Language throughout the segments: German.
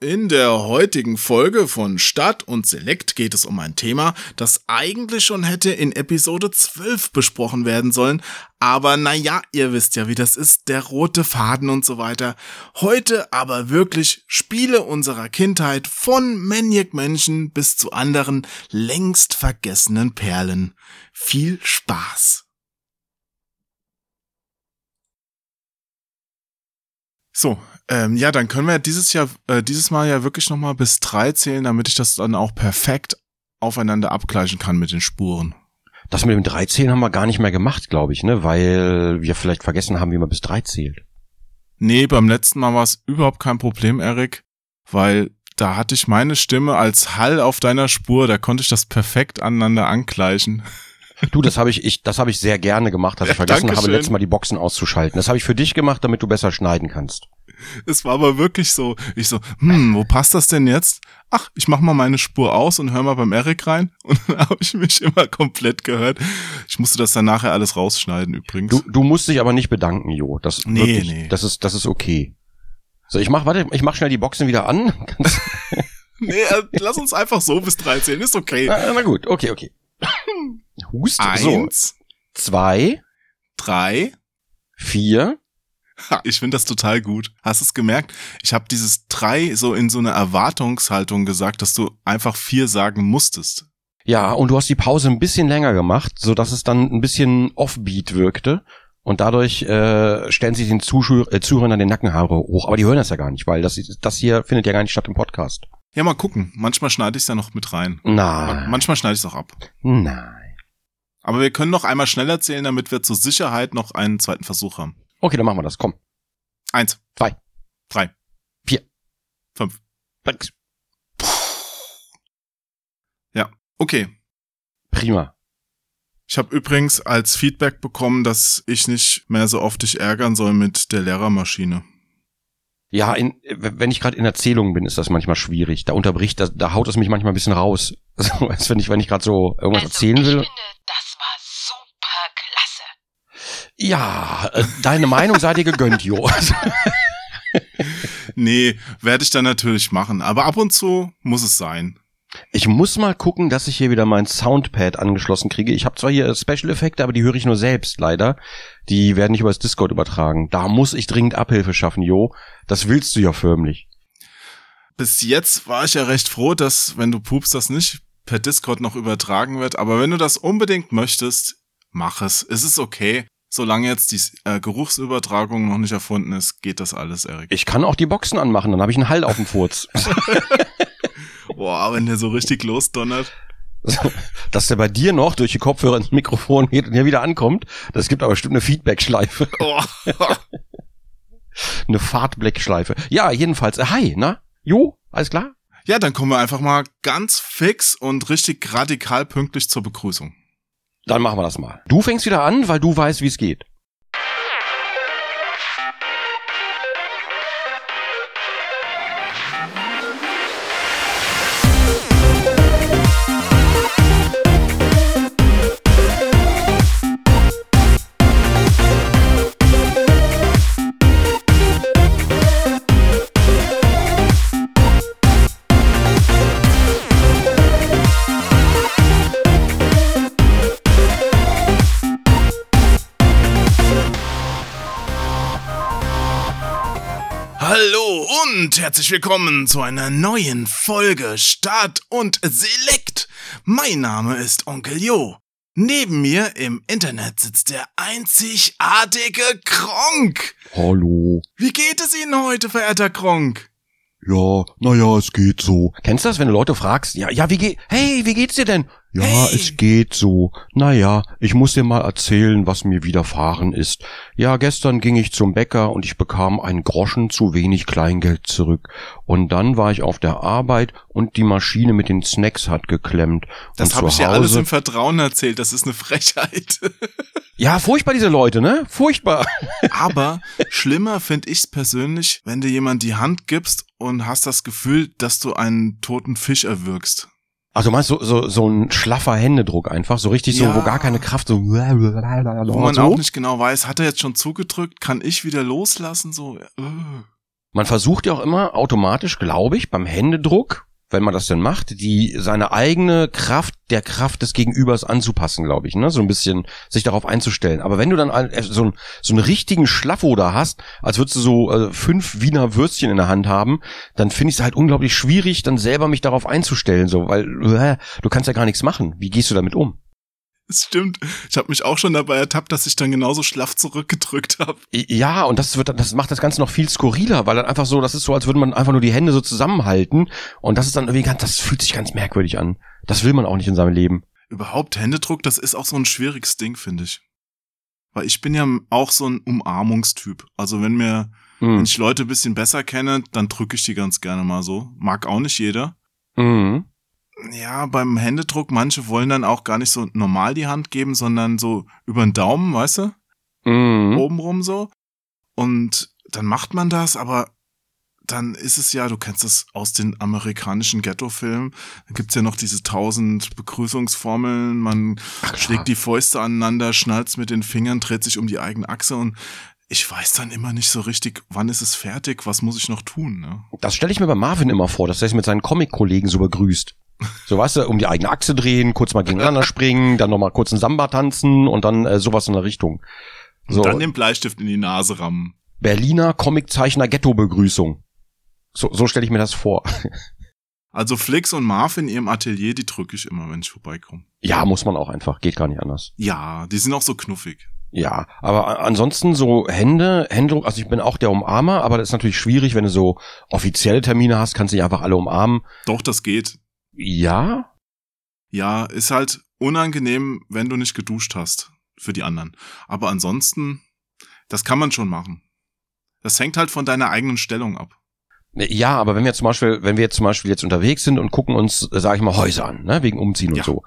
In der heutigen Folge von Stadt und Select geht es um ein Thema, das eigentlich schon hätte in Episode 12 besprochen werden sollen, aber naja, ihr wisst ja, wie das ist, der rote Faden und so weiter. Heute aber wirklich Spiele unserer Kindheit von Maniac Menschen bis zu anderen längst vergessenen Perlen. Viel Spaß! So, ähm, ja, dann können wir dieses Jahr, äh, dieses Mal ja wirklich nochmal bis drei zählen, damit ich das dann auch perfekt aufeinander abgleichen kann mit den Spuren. Das mit dem drei zählen haben wir gar nicht mehr gemacht, glaube ich, ne, weil wir vielleicht vergessen haben, wie man bis drei zählt. Nee, beim letzten Mal war es überhaupt kein Problem, Erik, weil da hatte ich meine Stimme als Hall auf deiner Spur, da konnte ich das perfekt aneinander angleichen. Du, das habe ich, ich, das habe ich sehr gerne gemacht, dass ich vergessen Dankeschön. habe, letztes Mal die Boxen auszuschalten. Das habe ich für dich gemacht, damit du besser schneiden kannst. Es war aber wirklich so. Ich so, hm, wo passt das denn jetzt? Ach, ich mach mal meine Spur aus und hör mal beim Erik rein. Und dann habe ich mich immer komplett gehört. Ich musste das dann nachher alles rausschneiden übrigens. Du, du musst dich aber nicht bedanken, Jo. Das Nee, wirklich, nee. das ist, das ist okay. So, ich mach, warte, ich mach schnell die Boxen wieder an. nee, äh, lass uns einfach so bis 13. Ist okay. na, na gut, okay, okay. Hust. So, Eins, zwei, drei. vier. Ha, Ich finde das total gut. Hast du es gemerkt? Ich habe dieses drei so in so einer Erwartungshaltung gesagt, dass du einfach vier sagen musstest. Ja, und du hast die Pause ein bisschen länger gemacht, so dass es dann ein bisschen offbeat wirkte. Und dadurch äh, stellen sich den Zuschauer, äh, Zuhörern den Nackenhaare hoch. Aber die hören das ja gar nicht, weil das, das hier findet ja gar nicht statt im Podcast. Ja, mal gucken. Manchmal schneide ich es ja noch mit rein. Nein. Manchmal schneide ich es auch ab. Nein. Aber wir können noch einmal schneller zählen, damit wir zur Sicherheit noch einen zweiten Versuch haben. Okay, dann machen wir das. Komm. Eins, Zwei. drei, Vier. fünf. Sechs. Okay. Prima. Ich habe übrigens als Feedback bekommen, dass ich nicht mehr so oft dich ärgern soll mit der Lehrermaschine. Ja, in, wenn ich gerade in Erzählungen bin, ist das manchmal schwierig. Da unterbricht, da, da haut es mich manchmal ein bisschen raus. So, als wenn ich, wenn ich gerade so irgendwas erzählen ich will. finde, das war super klasse. Ja, äh, deine Meinung sei dir gegönnt, Jo. Nee, werde ich dann natürlich machen. Aber ab und zu muss es sein. Ich muss mal gucken, dass ich hier wieder mein Soundpad angeschlossen kriege. Ich habe zwar hier Special-Effekte, aber die höre ich nur selbst, leider. Die werden nicht über das Discord übertragen. Da muss ich dringend Abhilfe schaffen, Jo. Das willst du ja förmlich. Bis jetzt war ich ja recht froh, dass, wenn du pupst, das nicht per Discord noch übertragen wird. Aber wenn du das unbedingt möchtest, mach es. Es ist okay. Solange jetzt die äh, Geruchsübertragung noch nicht erfunden ist, geht das alles, Erik. Ich kann auch die Boxen anmachen, dann habe ich einen Halt auf dem Furz. Boah, wenn der so richtig losdonnert. Dass der bei dir noch durch die Kopfhörer ins Mikrofon geht und hier wieder ankommt, das gibt aber bestimmt eine Feedback-Schleife. Oh. Eine Fahrtblickschleife. Ja, jedenfalls. Äh, hi, na? Jo, alles klar? Ja, dann kommen wir einfach mal ganz fix und richtig radikal pünktlich zur Begrüßung. Dann machen wir das mal. Du fängst wieder an, weil du weißt, wie es geht. Herzlich willkommen zu einer neuen Folge Start und Select. Mein Name ist Onkel Jo. Neben mir im Internet sitzt der einzigartige Kronk. Hallo. Wie geht es Ihnen heute, verehrter Kronk? Ja, naja, es geht so. Kennst du das, wenn du Leute fragst, ja, ja, wie geht, hey, wie geht's dir denn? Ja, Hey. es geht so. Naja, ich muss dir mal erzählen, was mir widerfahren ist. Ja, gestern ging ich zum Bäcker und ich bekam ein Groschen zu wenig Kleingeld zurück. Und dann war ich auf der Arbeit und die Maschine mit den Snacks hat geklemmt. Das habe ich dir alles im Vertrauen erzählt. Das ist eine Frechheit. Ja, furchtbar diese Leute, ne? Furchtbar. Aber schlimmer finde ich persönlich, wenn dir jemand die Hand gibst und hast das Gefühl, dass du einen toten Fisch erwürgst. Also meinst du so, so ein schlaffer Händedruck einfach, so richtig Ja. so, wo gar keine Kraft so. Wo man so? auch nicht genau weiß, hat er jetzt schon zugedrückt, kann ich wieder loslassen? So, äh. Man versucht ja auch immer automatisch, glaube ich, beim Händedruck, wenn man das denn macht, die seine eigene Kraft der Kraft des Gegenübers anzupassen, glaube ich, ne, so ein bisschen sich darauf einzustellen. Aber wenn du dann ein- so, einen- so einen richtigen Schlaffo da hast, als würdest du so äh, fünf Wiener Würstchen in der Hand haben, dann finde ich es halt unglaublich schwierig, dann selber mich darauf einzustellen, so, weil äh, du kannst ja gar nichts machen. Wie gehst du damit um? Es stimmt. Ich habe mich auch schon dabei ertappt, dass ich dann genauso schlaff zurückgedrückt habe. Ja, und das wird, das macht das Ganze noch viel skurriler, weil dann einfach so, das ist so, als würde man einfach nur die Hände so zusammenhalten und das ist dann irgendwie ganz, das fühlt sich ganz merkwürdig an. Das will man auch nicht in seinem Leben. Überhaupt Händedruck, das ist auch so ein schwieriges Ding, finde ich. Weil ich bin ja auch so ein Umarmungstyp. Also wenn mir, wenn Mhm. ich Leute ein bisschen besser kenne, dann drücke ich die ganz gerne mal so. Mag auch nicht jeder. Mhm. Ja, beim Händedruck, manche wollen dann auch gar nicht so normal die Hand geben, sondern so über den Daumen, weißt du? Mhm. Obenrum so. Und dann macht man das, aber dann ist es ja, du kennst das aus den amerikanischen Ghetto-Filmen, da gibt's ja noch diese tausend Begrüßungsformeln, man schlägt die Fäuste aneinander, schnalzt mit den Fingern, dreht sich um die eigene Achse und ich weiß dann immer nicht so richtig, wann ist es fertig, was muss ich noch tun, ne? Das stelle ich mir bei Marvin immer vor, dass er sich mit seinen Comic-Kollegen so begrüßt. So, weißt du, um die eigene Achse drehen, kurz mal gegeneinander springen, dann nochmal kurz einen Samba tanzen und dann äh, sowas in der Richtung. So, Und dann den Bleistift in die Nase rammen. Berliner Comiczeichner Ghetto-Begrüßung. So, so stelle ich mir das vor. Also Flix und Marv in ihrem Atelier, die drücke ich immer, wenn ich vorbeikomme. Ja, muss man auch einfach, geht gar nicht anders. Ja, die sind auch so knuffig. Ja, aber ansonsten so Hände, Händedruck, also ich bin auch der Umarmer, aber das ist natürlich schwierig, wenn du so offizielle Termine hast, kannst du nicht einfach alle umarmen. Doch, das geht. Ja, Ja, ist halt unangenehm, wenn du nicht geduscht hast für die anderen. Aber ansonsten, das kann man schon machen. Das hängt halt von deiner eigenen Stellung ab. Ja, aber wenn wir zum Beispiel, wenn wir jetzt zum Beispiel jetzt unterwegs sind und gucken uns, äh, sage ich mal, Häuser an, ne, wegen Umziehen Ja. und so,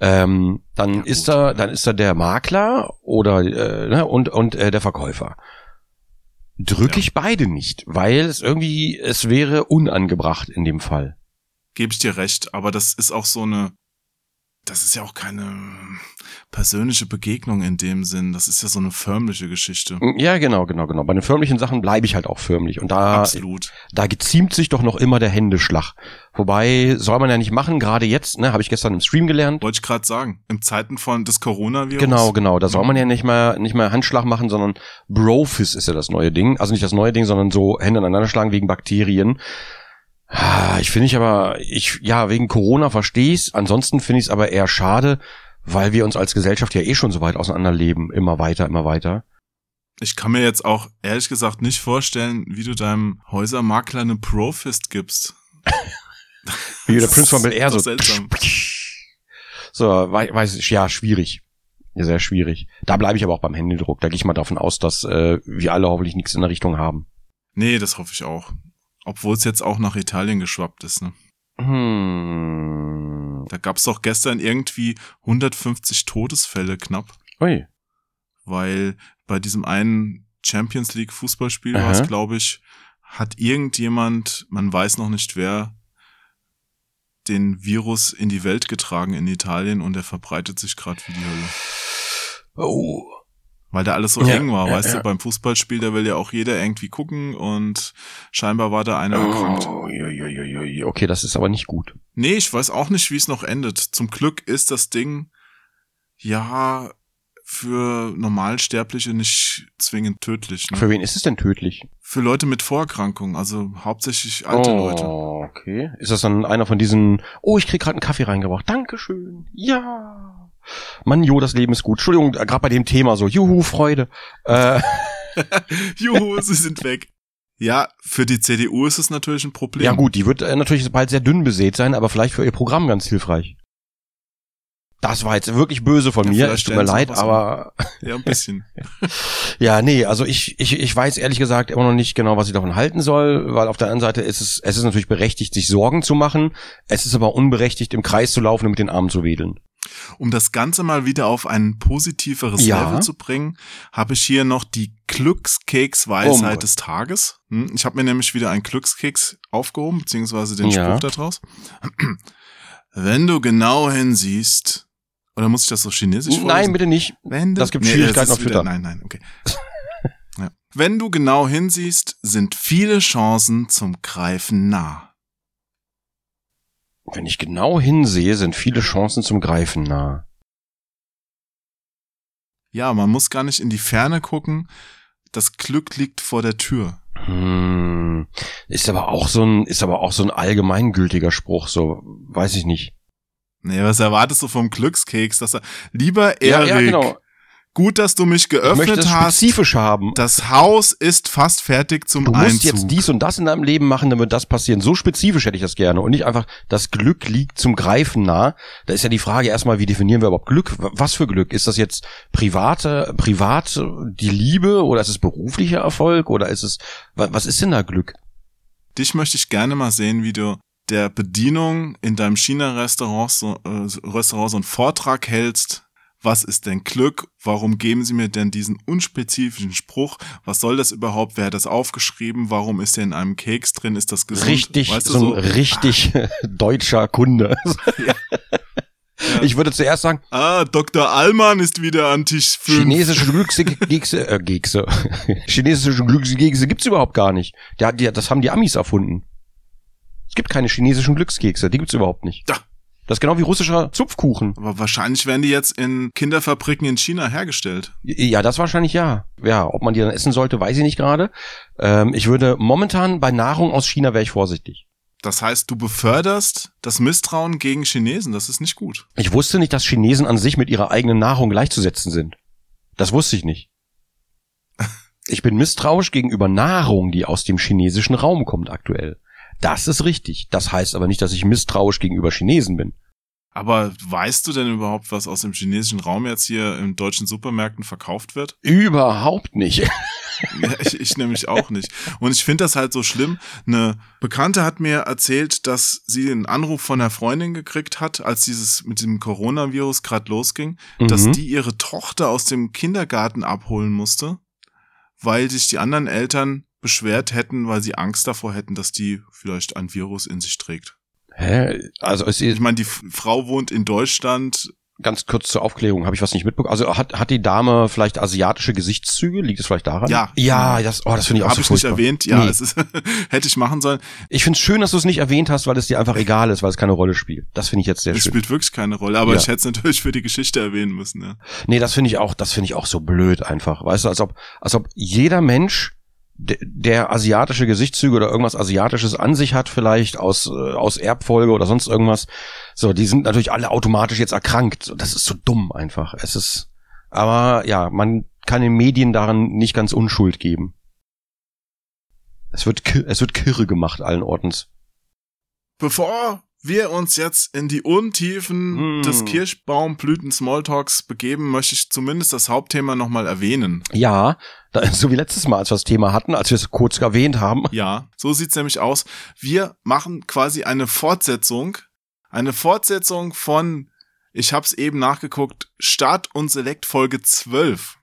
ähm, dann Ja, ist gut. da, dann ist da der Makler oder äh, ne, und und äh, der Verkäufer. Drücke Ja. ich beide nicht, weil es irgendwie, es wäre unangebracht in dem Fall. Gebe ich dir recht, aber das ist auch so eine, das ist ja auch keine persönliche Begegnung in dem Sinn. Das ist ja so eine förmliche Geschichte. Ja, genau, genau, genau. Bei den förmlichen Sachen bleibe ich halt auch förmlich und da Absolut. da geziemt sich doch noch immer der Händeschlag. Wobei soll man ja nicht machen, gerade jetzt, ne, habe ich gestern im Stream gelernt. Wollte ich gerade sagen. Im Zeiten von des Coronavirus. Genau, genau. Da soll man ja nicht mehr, nicht mehr Handschlag machen, sondern Brofist ist ja das neue Ding. Also nicht das neue Ding, sondern so Hände aneinander schlagen wegen Bakterien. Ah, Ich finde ich aber, ich, ja, wegen Corona verstehe ich's. Ansonsten finde ich es aber eher schade, weil wir uns als Gesellschaft ja eh schon so weit auseinanderleben. Immer weiter, immer weiter. Ich kann mir jetzt auch ehrlich gesagt nicht vorstellen, wie du deinem Häusermakler eine Profist gibst. Wie der Prinz von Bel Air so. seltsam. So, wei- weiß ich, ja, schwierig. Ja, sehr schwierig. Da bleibe ich aber auch beim Händedruck. Da gehe ich mal davon aus, dass äh, wir alle hoffentlich nichts in der Richtung haben. Nee, das hoffe ich auch. Obwohl es jetzt auch nach Italien geschwappt ist, ne? Hm. Da gab's doch gestern irgendwie 150 Todesfälle knapp, Ui. weil bei diesem einen Champions League Fußballspiel war es, glaube ich, hat irgendjemand, man weiß noch nicht wer, den Virus in die Welt getragen in Italien und er verbreitet sich gerade wie die Hölle. Oh. Weil da alles so Ja, eng war, ja, weißt ja. du, beim Fußballspiel, da will ja auch jeder irgendwie gucken und scheinbar war da einer erkrankt. Oh. Okay, das ist aber nicht gut. Nee, ich weiß auch nicht, wie es noch endet. Zum Glück ist das Ding ja für Normalsterbliche nicht zwingend tödlich. Ne? Für wen ist es denn tödlich? Für Leute mit Vorerkrankungen, also hauptsächlich alte oh, Leute. okay. Ist das dann einer von diesen, oh, ich krieg gerade einen Kaffee reingebracht. Dankeschön. Ja. Mann, jo, das Leben ist gut. Entschuldigung, gerade bei dem Thema so, juhu, Freude. Äh, Juhu, sie sind weg. Ja, für die CDU ist es natürlich ein Problem. ja gut, die wird äh, natürlich bald sehr dünn besät sein, aber vielleicht für ihr Programm ganz hilfreich. Das war jetzt wirklich böse von Ja, mir. Es tut mir leid, aber Ja, ein bisschen. Ja, nee, also ich, ich, ich weiß ehrlich gesagt immer noch nicht genau, was ich davon halten soll, weil auf der anderen Seite ist es, es ist natürlich berechtigt, sich Sorgen zu machen. Es ist aber unberechtigt, im Kreis zu laufen und mit den Armen zu wedeln. Um das Ganze mal wieder auf ein positiveres Ja. Level zu bringen, habe ich hier noch die Glückskeks-Weisheit Oh des Tages. Hm, Ich habe mir nämlich wieder einen Glückskeks aufgehoben, beziehungsweise den Ja. Spruch da draus. Wenn du genau hinsiehst, oder muss ich das so chinesisch Nein, vorlesen? bitte nicht. Wenn du, das gibt Nee, Schwierigkeiten ist auf Twitter. Wieder, nein, nein, okay. ja. Wenn du genau hinsiehst, sind viele Chancen zum Greifen nah. Wenn ich genau hinsehe, sind viele Chancen zum Greifen nah. Ja, man muss gar nicht in die Ferne gucken. Das Glück liegt vor der Tür. Hm, ist aber auch so ein, ist aber auch so ein allgemeingültiger Spruch, so, weiß ich nicht. Nee, was erwartest du vom Glückskeks? Dass er, lieber Erik, Ja, ja, genau. Gut, dass du mich Ich möchte geöffnet es hast. spezifisch haben. Das Haus ist fast fertig zum Du musst Einzug. jetzt dies und das in deinem Leben machen, damit das passieren. So spezifisch hätte ich das gerne. Und nicht einfach, das Glück liegt zum Greifen nah. Da ist ja die Frage erstmal, wie definieren wir überhaupt Glück? Was für Glück? Ist das jetzt private, privat die Liebe oder ist es beruflicher Erfolg oder ist es, wa- was ist denn da Glück? Dich möchte ich gerne mal sehen, wie du der Bedienung in deinem China-Restaurant so, äh, Restaurant so einen Vortrag hältst. Was ist denn Glück? Warum geben Sie mir denn diesen unspezifischen Spruch? Was soll das überhaupt? Wer hat das aufgeschrieben? Warum ist der in einem Keks drin? Ist das gesund? Richtig, weißt du, so ein so? richtig deutscher Kunde. Ich würde zuerst sagen, Ah, Dr. Allmann ist wieder an Tisch 5. chinesische Glückskekse, äh, Kekse. chinesische Glückskekse gibt's überhaupt gar nicht. Hat die, das haben die Amis erfunden. Es gibt keine chinesischen Glückskekse, die gibt's überhaupt nicht. Ja. Das ist genau wie russischer Zupfkuchen. Aber wahrscheinlich werden die jetzt in Kinderfabriken in China hergestellt. Ja, das wahrscheinlich ja. Ja, ob man die dann essen sollte, weiß ich nicht gerade. Ähm, ich würde momentan bei Nahrung aus China wäre ich vorsichtig. Das heißt, du beförderst das Misstrauen gegen Chinesen. Das ist nicht gut. Ich wusste nicht, dass Chinesen an sich mit ihrer eigenen Nahrung gleichzusetzen sind. Das wusste ich nicht. Ich bin misstrauisch gegenüber Nahrung, die aus dem chinesischen Raum kommt aktuell. Das ist richtig. Das heißt aber nicht, dass ich misstrauisch gegenüber Chinesen bin. Aber weißt du denn überhaupt, was aus dem chinesischen Raum jetzt hier in deutschen Supermärkten verkauft wird? Überhaupt nicht. Ja, ich, ich nämlich auch nicht. Und ich finde das halt so schlimm. Eine Bekannte hat mir erzählt, dass sie einen Anruf von einer Freundin gekriegt hat, als dieses mit dem Coronavirus gerade losging, dass Mhm. die ihre Tochter aus dem Kindergarten abholen musste, weil sich die anderen Eltern beschwert hätten, weil sie Angst davor hätten, dass die vielleicht ein Virus in sich trägt. Hä? Also es Ich ist meine, die Frau wohnt in Deutschland. ganz kurz zur Aufklärung, habe ich was nicht mitbekommen. Also hat, hat die Dame vielleicht asiatische Gesichtszüge? Liegt es vielleicht daran? Ja. Ja, das, oh, das finde ich auch Habe so ich nicht erwähnt. Ja, Nee. es ist, hätte ich machen sollen. Ich finde es schön, dass du es nicht erwähnt hast, weil es dir einfach egal ist, weil es keine Rolle spielt. Das finde ich jetzt sehr Es schön. spielt wirklich keine Rolle, aber Ja. ich hätte es natürlich für die Geschichte erwähnen müssen. Ja. Nee, das finde ich auch, das finde ich auch so blöd einfach. Weißt du, als ob, als ob jeder Mensch, der asiatische Gesichtszüge oder irgendwas Asiatisches an sich hat, vielleicht aus, äh, aus Erbfolge oder sonst irgendwas, so, die sind natürlich alle automatisch jetzt erkrankt. Das ist so dumm einfach. Es ist, aber ja, man kann den Medien daran nicht ganz Unschuld geben. Es wird, es wird kirre gemacht allen Ortens. Bevor wir uns jetzt in die Untiefen Hm. des Kirschbaumblüten Smalltalks begeben, möchte ich zumindest das Hauptthema nochmal erwähnen. Ja, so wie letztes Mal, als wir das Thema hatten, als wir es kurz erwähnt haben. Ja, so sieht's nämlich aus. Wir machen quasi eine Fortsetzung, eine Fortsetzung von, ich hab's eben nachgeguckt, Start und Select Folge 12.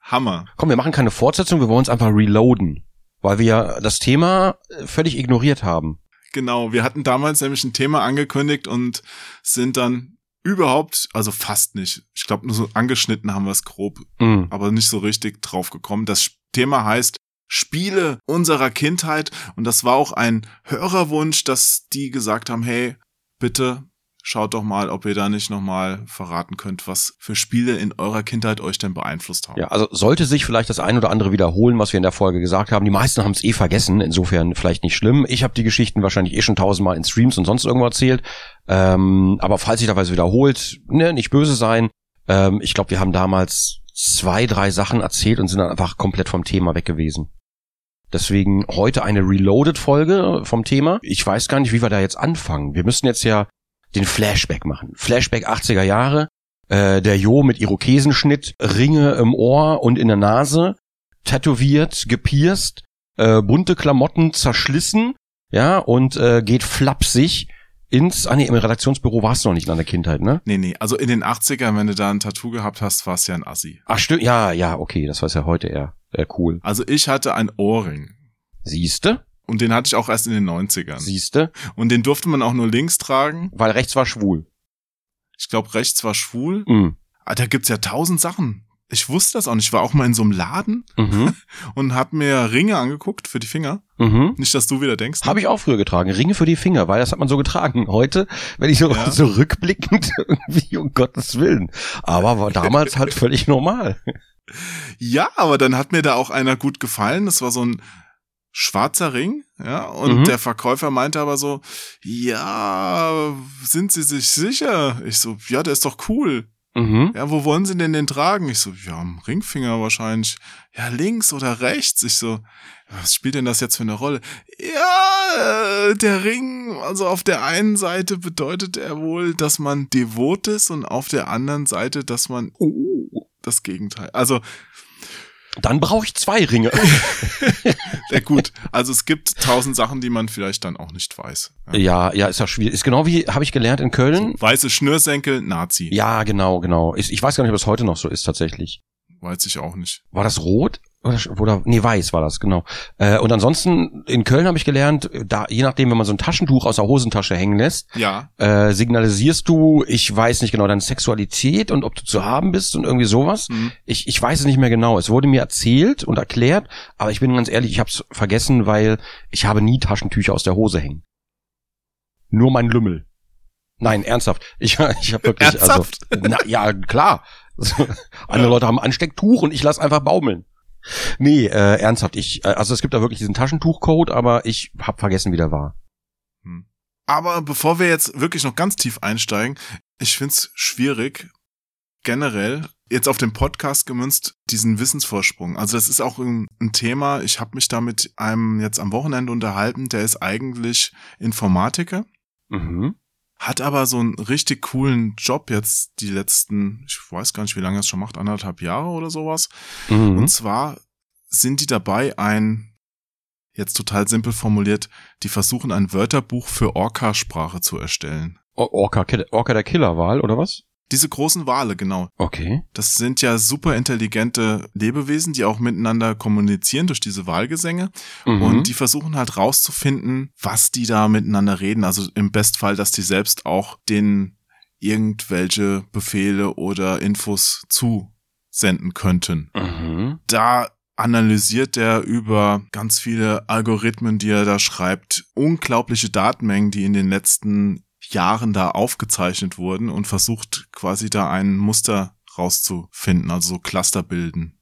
Hammer. Komm, wir machen keine Fortsetzung, wir wollen uns einfach reloaden. Weil wir ja das Thema völlig ignoriert haben. Genau, wir hatten damals nämlich ein Thema angekündigt und sind dann überhaupt, also fast nicht, ich glaube nur so angeschnitten haben wir es grob, Mhm. aber nicht so richtig drauf gekommen. Das Thema heißt Spiele unserer Kindheit und das war auch ein Hörerwunsch, dass die gesagt haben, hey, bitte schaut doch mal, ob ihr da nicht nochmal verraten könnt, was für Spiele in eurer Kindheit euch denn beeinflusst haben. Ja, also sollte sich vielleicht das ein oder andere wiederholen, was wir in der Folge gesagt haben. Die meisten haben es eh vergessen, insofern vielleicht nicht schlimm. Ich habe die Geschichten wahrscheinlich eh schon tausendmal in Streams und sonst irgendwo erzählt. Ähm, aber falls sich da was wiederholt, ne, nicht böse sein. Ähm, ich glaube, wir haben damals zwei, drei Sachen erzählt und sind dann einfach komplett vom Thema weg gewesen. Deswegen heute eine Reloaded-Folge vom Thema. Ich weiß gar nicht, wie wir da jetzt anfangen. Wir müssen jetzt ja den Flashback machen. Flashback 80er Jahre. Äh, der Jo mit Irokesenschnitt, Ringe im Ohr und in der Nase, tätowiert, gepierst, äh, bunte Klamotten zerschlissen, ja, und äh, geht flapsig ins, ah nee, im Redaktionsbüro warst du noch nicht in deiner Kindheit, ne? Nee, nee, also in den 80ern, wenn du da ein Tattoo gehabt hast, war es ja ein Assi. Ach stimmt, ja, ja, okay, das war ja heute eher äh, cool. Also ich hatte ein Ohrring. Siehste? Und den hatte ich auch erst in den 90ern. Siehste? Und den durfte man auch nur links tragen. Weil rechts war schwul. Ich glaube, rechts war schwul. Mhm. Ah, da gibt's ja tausend Sachen. ich wusste das auch nicht. Ich war auch mal in so einem Laden Mhm. und hab mir Ringe angeguckt für die Finger. Mhm. Nicht, dass du wieder denkst. Habe ich auch früher getragen. Ringe für die Finger, weil das hat man so getragen. Heute, wenn ich so, Ja. so rückblickend, irgendwie, um Gottes Willen. Aber war damals halt völlig normal. Ja, aber dann hat mir da auch einer gut gefallen. Das war so ein schwarzer Ring, ja, und Mhm. der Verkäufer meinte aber so, ja, sind Sie sich sicher? Ich so, ja, der ist doch cool. Mhm. Ja, wo wollen Sie denn den tragen? Ich so, ja, am Ringfinger wahrscheinlich. Ja, links oder rechts? Ich so, was spielt denn das jetzt für eine Rolle? Ja, äh, der Ring, also auf der einen Seite bedeutet er wohl, dass man devot ist und auf der anderen Seite, dass man Oh. das Gegenteil. Also, Dann brauche ich zwei Ringe. ja gut, also es gibt tausend Sachen, die man vielleicht dann auch nicht weiß. Ja. Ja, ja, ist ja schwierig. Ist genau wie, habe ich gelernt in Köln. Weiße Schnürsenkel, Nazi. Ja, genau, genau. Ist, ich weiß gar nicht, ob das heute noch so ist tatsächlich. Weiß ich auch nicht. War das rot? Oder, oder nee, weiß war das, genau. Äh, und ansonsten, in Köln habe ich gelernt, da, je nachdem, wenn man so ein Taschentuch aus der Hosentasche hängen lässt, Ja, äh, signalisierst du, ich weiß nicht genau, deine Sexualität und ob du zu haben bist und irgendwie sowas. hm. Ich, ich weiß es nicht mehr genau. Es wurde mir erzählt und erklärt, aber ich bin ganz ehrlich, ich habe es vergessen, weil ich habe nie Taschentücher aus der Hose hängen. Nur mein Lümmel. Nein, ernsthaft. Ich, ich habe wirklich, Ernsthaft? also, na, ja, klar. Andere Leute haben ein Anstecktuch und ich lass einfach baumeln. Nee, äh, ernsthaft. Ich, äh, also es gibt da wirklich diesen Taschentuchcode, aber ich habe vergessen, wie der war. Aber bevor wir jetzt wirklich noch ganz tief einsteigen, ich find's schwierig, generell, jetzt auf den Podcast gemünzt, diesen Wissensvorsprung. Also das ist auch ein, ein Thema, ich habe mich da mit einem jetzt am Wochenende unterhalten, der ist eigentlich Informatiker, Mhm. Hat aber so einen richtig coolen Job jetzt die letzten, ich weiß gar nicht, wie lange er es schon macht, anderthalb Jahre oder sowas. Mhm. Und zwar sind die dabei, ein, jetzt total simpel formuliert, die versuchen ein Wörterbuch für Orca-Sprache zu erstellen. Orca, Orca der Killerwahl, oder was? Diese großen Wale, genau. Okay. Das sind ja super intelligente Lebewesen, die auch miteinander kommunizieren durch diese Wahlgesänge. Mhm. Und die versuchen halt rauszufinden, was die da miteinander reden. Also im Bestfall, dass die selbst auch denen irgendwelche Befehle oder Infos zusenden könnten. mhm. da analysiert er über ganz viele Algorithmen, die er da schreibt, unglaubliche Datenmengen, die in den letzten Jahren da aufgezeichnet wurden und versucht quasi da ein Muster rauszufinden, also so Cluster bilden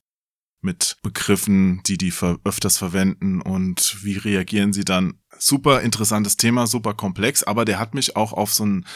mit Begriffen, die die öfters verwenden und wie reagieren sie dann. Super interessantes Thema, super komplex, aber der hat mich auch auf so einen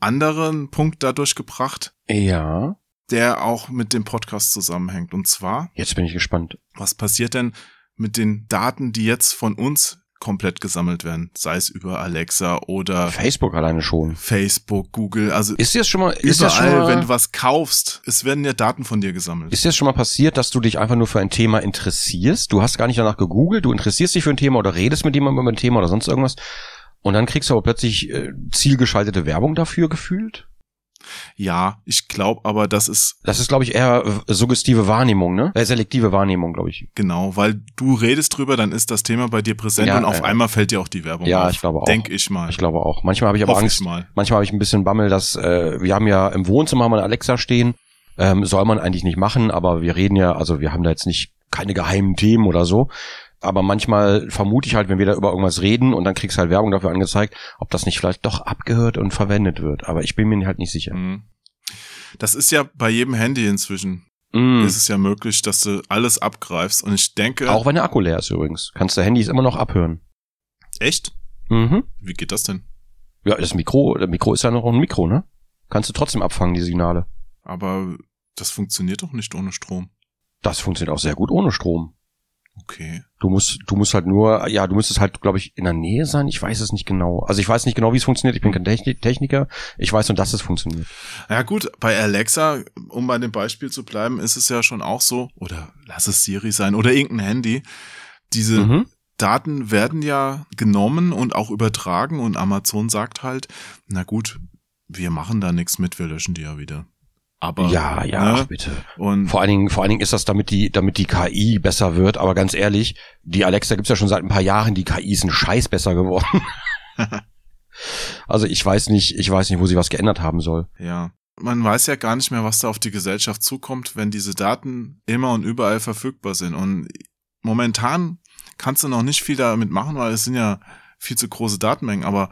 anderen Punkt dadurch gebracht, Ja. der auch mit dem Podcast zusammenhängt. Und zwar, Jetzt bin ich gespannt. was passiert denn mit den Daten, die jetzt von uns komplett gesammelt werden? Sei es über Alexa oder Facebook alleine schon. Facebook, Google, also Ist das schon mal, ist das schon überall, mal, wenn du was kaufst, es werden ja Daten von dir gesammelt. ist das schon mal passiert, dass du dich einfach nur für ein Thema interessierst? Du hast gar nicht danach gegoogelt, du interessierst dich für ein Thema oder redest mit jemandem über ein Thema oder sonst irgendwas. Und dann kriegst du aber plötzlich äh, zielgeschaltete Werbung dafür gefühlt? Ja, ich glaube aber, das ist Das ist, glaube ich, eher äh, suggestive Wahrnehmung, ne? Äh, selektive Wahrnehmung, glaube ich. genau, weil du redest drüber, dann ist das Thema bei dir präsent Ja, und auf ja. einmal fällt dir auch die Werbung Ja, auf. ich glaube auch. Denk ich mal. Ich glaube auch. Manchmal habe ich aber Hoffe Angst. ich mal. Manchmal habe ich ein bisschen Bammel, dass äh, wir haben ja im Wohnzimmer haben wir Alexa stehen. Ähm, soll man eigentlich nicht machen, aber wir reden ja, also wir haben da jetzt nicht keine geheimen Themen oder so. Aber manchmal vermute ich halt, wenn wir da über irgendwas reden und dann kriegst du halt Werbung dafür angezeigt, ob das nicht vielleicht doch abgehört und verwendet wird. Aber ich bin mir halt nicht sicher. Mhm. Das ist ja bei jedem Handy inzwischen. Mm. Ist es ja möglich, dass du alles abgreifst. Und ich denke, Auch wenn der Akku leer ist übrigens. Kannst du Handys immer noch abhören. echt? Mhm. Wie geht das denn? Ja, das Mikro, das Mikro ist ja noch ein Mikro, ne? Kannst du trotzdem abfangen, die Signale. Aber das funktioniert doch nicht ohne Strom. Das funktioniert auch sehr gut ohne Strom. Okay. Du musst, du musst halt nur, ja, du müsstest halt, glaube ich, in der Nähe sein. Ich weiß es nicht genau. Also ich weiß nicht genau, wie es funktioniert. Ich bin kein Techni- Techniker. Ich weiß nur, dass es funktioniert. Ja gut, bei Alexa, um bei dem Beispiel zu bleiben, ist es ja schon auch so, oder lass es Siri sein oder irgendein Handy, diese Mhm. Daten werden ja genommen und auch übertragen und Amazon sagt halt, na gut, wir machen da nichts mit, wir löschen die ja wieder. Aber Ja, ja, ne? bitte. und Vor allen Dingen, vor allen Dingen ist das, damit die, damit die KI besser wird. Aber ganz ehrlich, die Alexa gibt's ja schon seit ein paar Jahren. Die KI ist ein Scheiß besser geworden. also ich weiß nicht, ich weiß nicht, wo sie was geändert haben soll. ja. man weiß ja gar nicht mehr, was da auf die Gesellschaft zukommt, wenn diese Daten immer und überall verfügbar sind. Und momentan kannst du noch nicht viel damit machen, weil es sind ja viel zu große Datenmengen. Aber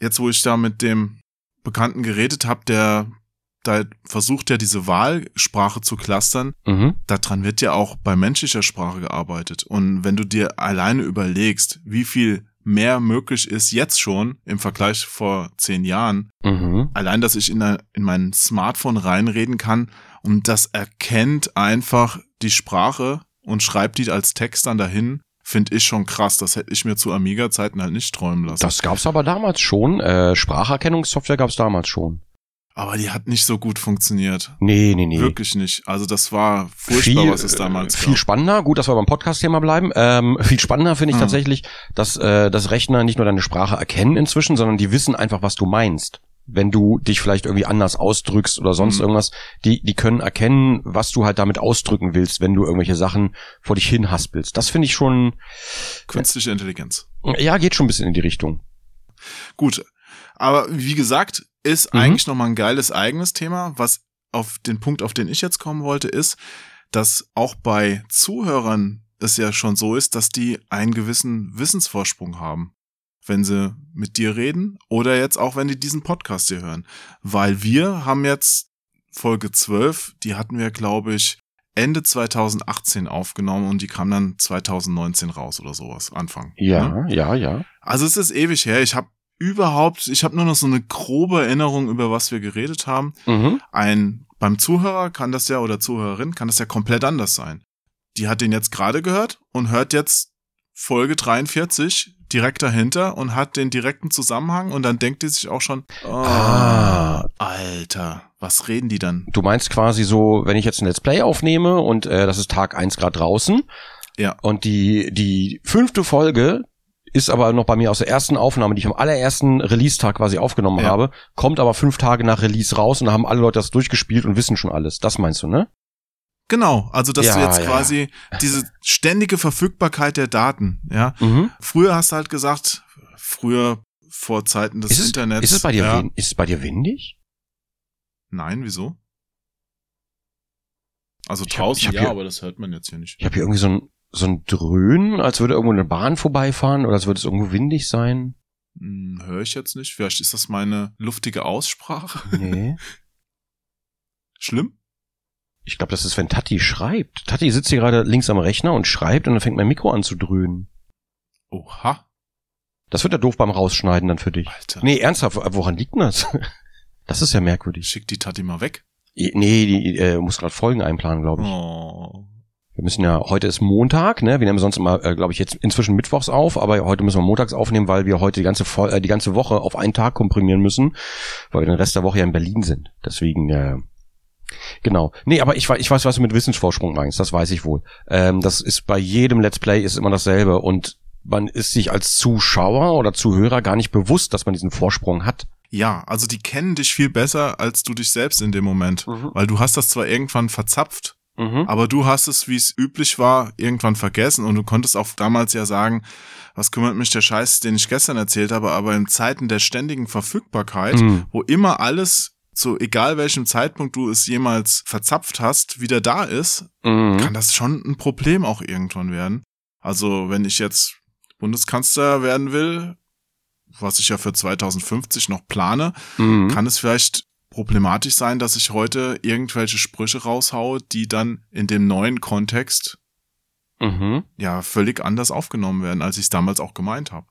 jetzt, wo ich da mit dem Bekannten geredet habe, der da versucht ja diese Wahlsprache zu clustern, Mhm. daran wird ja auch bei menschlicher Sprache gearbeitet. Und wenn du dir alleine überlegst, wie viel mehr möglich ist jetzt schon im Vergleich vor zehn Jahren, Mhm. allein, dass ich in, ein- in mein Smartphone reinreden kann und das erkennt einfach die Sprache und schreibt die als Text dann dahin, finde ich schon krass. Das hätte ich mir zu Amiga-Zeiten halt nicht träumen lassen. Das gab's aber damals schon. Äh, Spracherkennungssoftware gab's damals schon. Aber die hat nicht so gut funktioniert. Nee, nee, nee. Wirklich nicht. Also das war furchtbar, viel, was es damals äh, viel gab. spannender, gut, dass wir beim Podcast-Thema bleiben. Ähm, viel spannender finde ich Hm. tatsächlich, dass äh, das Rechner nicht nur deine Sprache erkennen inzwischen, sondern die wissen einfach, was du meinst. Wenn du dich vielleicht irgendwie anders ausdrückst oder sonst Hm. irgendwas, die, die können erkennen, was du halt damit ausdrücken willst, wenn du irgendwelche Sachen vor dich hin haspelst. Das finde ich schon, Künstliche Intelligenz. ja, geht schon ein bisschen in die Richtung. Gut. Aber wie gesagt, ist Mhm. eigentlich nochmal ein geiles eigenes Thema. Was auf den Punkt, auf den ich jetzt kommen wollte, ist, dass auch bei Zuhörern es ja schon so ist, dass die einen gewissen Wissensvorsprung haben, wenn sie mit dir reden oder jetzt auch, wenn die diesen Podcast hier hören. Weil wir haben jetzt Folge 12, die hatten wir, glaube ich, Ende 2018 aufgenommen und die kam dann 2019 raus oder sowas, Anfang. ne? Ja, ja, ja. Also es ist ewig her. Ich habe überhaupt, ich habe nur noch so eine grobe Erinnerung, über was wir geredet haben. Mhm. Ein beim Zuhörer kann das ja oder Zuhörerin kann das ja komplett anders sein. Die hat den jetzt gerade gehört und hört jetzt Folge 43 direkt dahinter und hat den direkten Zusammenhang und dann denkt die sich auch schon, oh, Ah. Alter, was reden die dann? Du meinst quasi so, wenn ich jetzt ein Let's Play aufnehme und äh, das ist Tag 1 Grad draußen Ja. und die, die fünfte Folge ist aber noch bei mir aus der ersten Aufnahme, die ich am allerersten Release-Tag quasi aufgenommen Ja. habe, kommt aber fünf Tage nach Release raus und da haben alle Leute das durchgespielt und wissen schon alles. Das meinst du, ne? Genau, also dass Ja, du jetzt ja, quasi diese ständige Verfügbarkeit der Daten, ja. Mhm. Früher hast du halt gesagt, früher vor Zeiten des Ist es, Internets. ist, es bei dir ja, ist es bei dir windig? Nein, wieso? Also Ich hab- draußen ich hab ja, hier- aber das hört man jetzt hier nicht. Ich habe hier irgendwie so ein, so ein Dröhnen, als würde irgendwo eine Bahn vorbeifahren oder als würde es irgendwo windig sein. Hm, Höre ich jetzt nicht. Vielleicht ist das meine luftige Aussprache. Nee. Schlimm? Ich glaube, das ist, wenn Tati schreibt. Tati sitzt hier gerade links am Rechner und schreibt und dann fängt mein Mikro an zu dröhnen. Oha, Das wird ja doof beim Rausschneiden dann für dich. Alter. Nee, ernsthaft, woran liegt denn das? Das ist ja merkwürdig. Schick die Tati mal weg. Nee, die äh, muss gerade Folgen einplanen, glaube ich. Oh. Wir müssen ja, heute ist Montag, ne? Wir nehmen sonst immer, äh, glaube ich, jetzt inzwischen mittwochs auf, aber heute müssen wir montags aufnehmen, weil wir heute die ganze, Fol äh, die ganze Woche auf einen Tag komprimieren müssen, weil wir den Rest der Woche ja in Berlin sind. Deswegen, äh, genau. Nee, aber ich, ich weiß, was du mit Wissensvorsprung meinst, das weiß ich wohl. Ähm, das ist bei jedem Let's Play ist immer dasselbe und man ist sich als Zuschauer oder Zuhörer gar nicht bewusst, dass man diesen Vorsprung hat. Ja, also die kennen dich viel besser als du dich selbst in dem Moment. Mhm. Weil du hast das zwar irgendwann verzapft, Mhm. aber du hast es, wie es üblich war, irgendwann vergessen und du konntest auch damals ja sagen, was kümmert mich der Scheiß, den ich gestern erzählt habe, aber in Zeiten der ständigen Verfügbarkeit, Mhm. wo immer alles, zu egal welchem Zeitpunkt du es jemals verzapft hast, wieder da ist, Mhm. kann das schon ein Problem auch irgendwann werden. Also wenn ich jetzt Bundeskanzler werden will, was ich ja für 2050 noch plane, Mhm. kann es vielleicht problematisch sein, dass ich heute irgendwelche Sprüche raushaue, die dann in dem neuen Kontext Mhm. ja völlig anders aufgenommen werden, als ich es damals auch gemeint habe.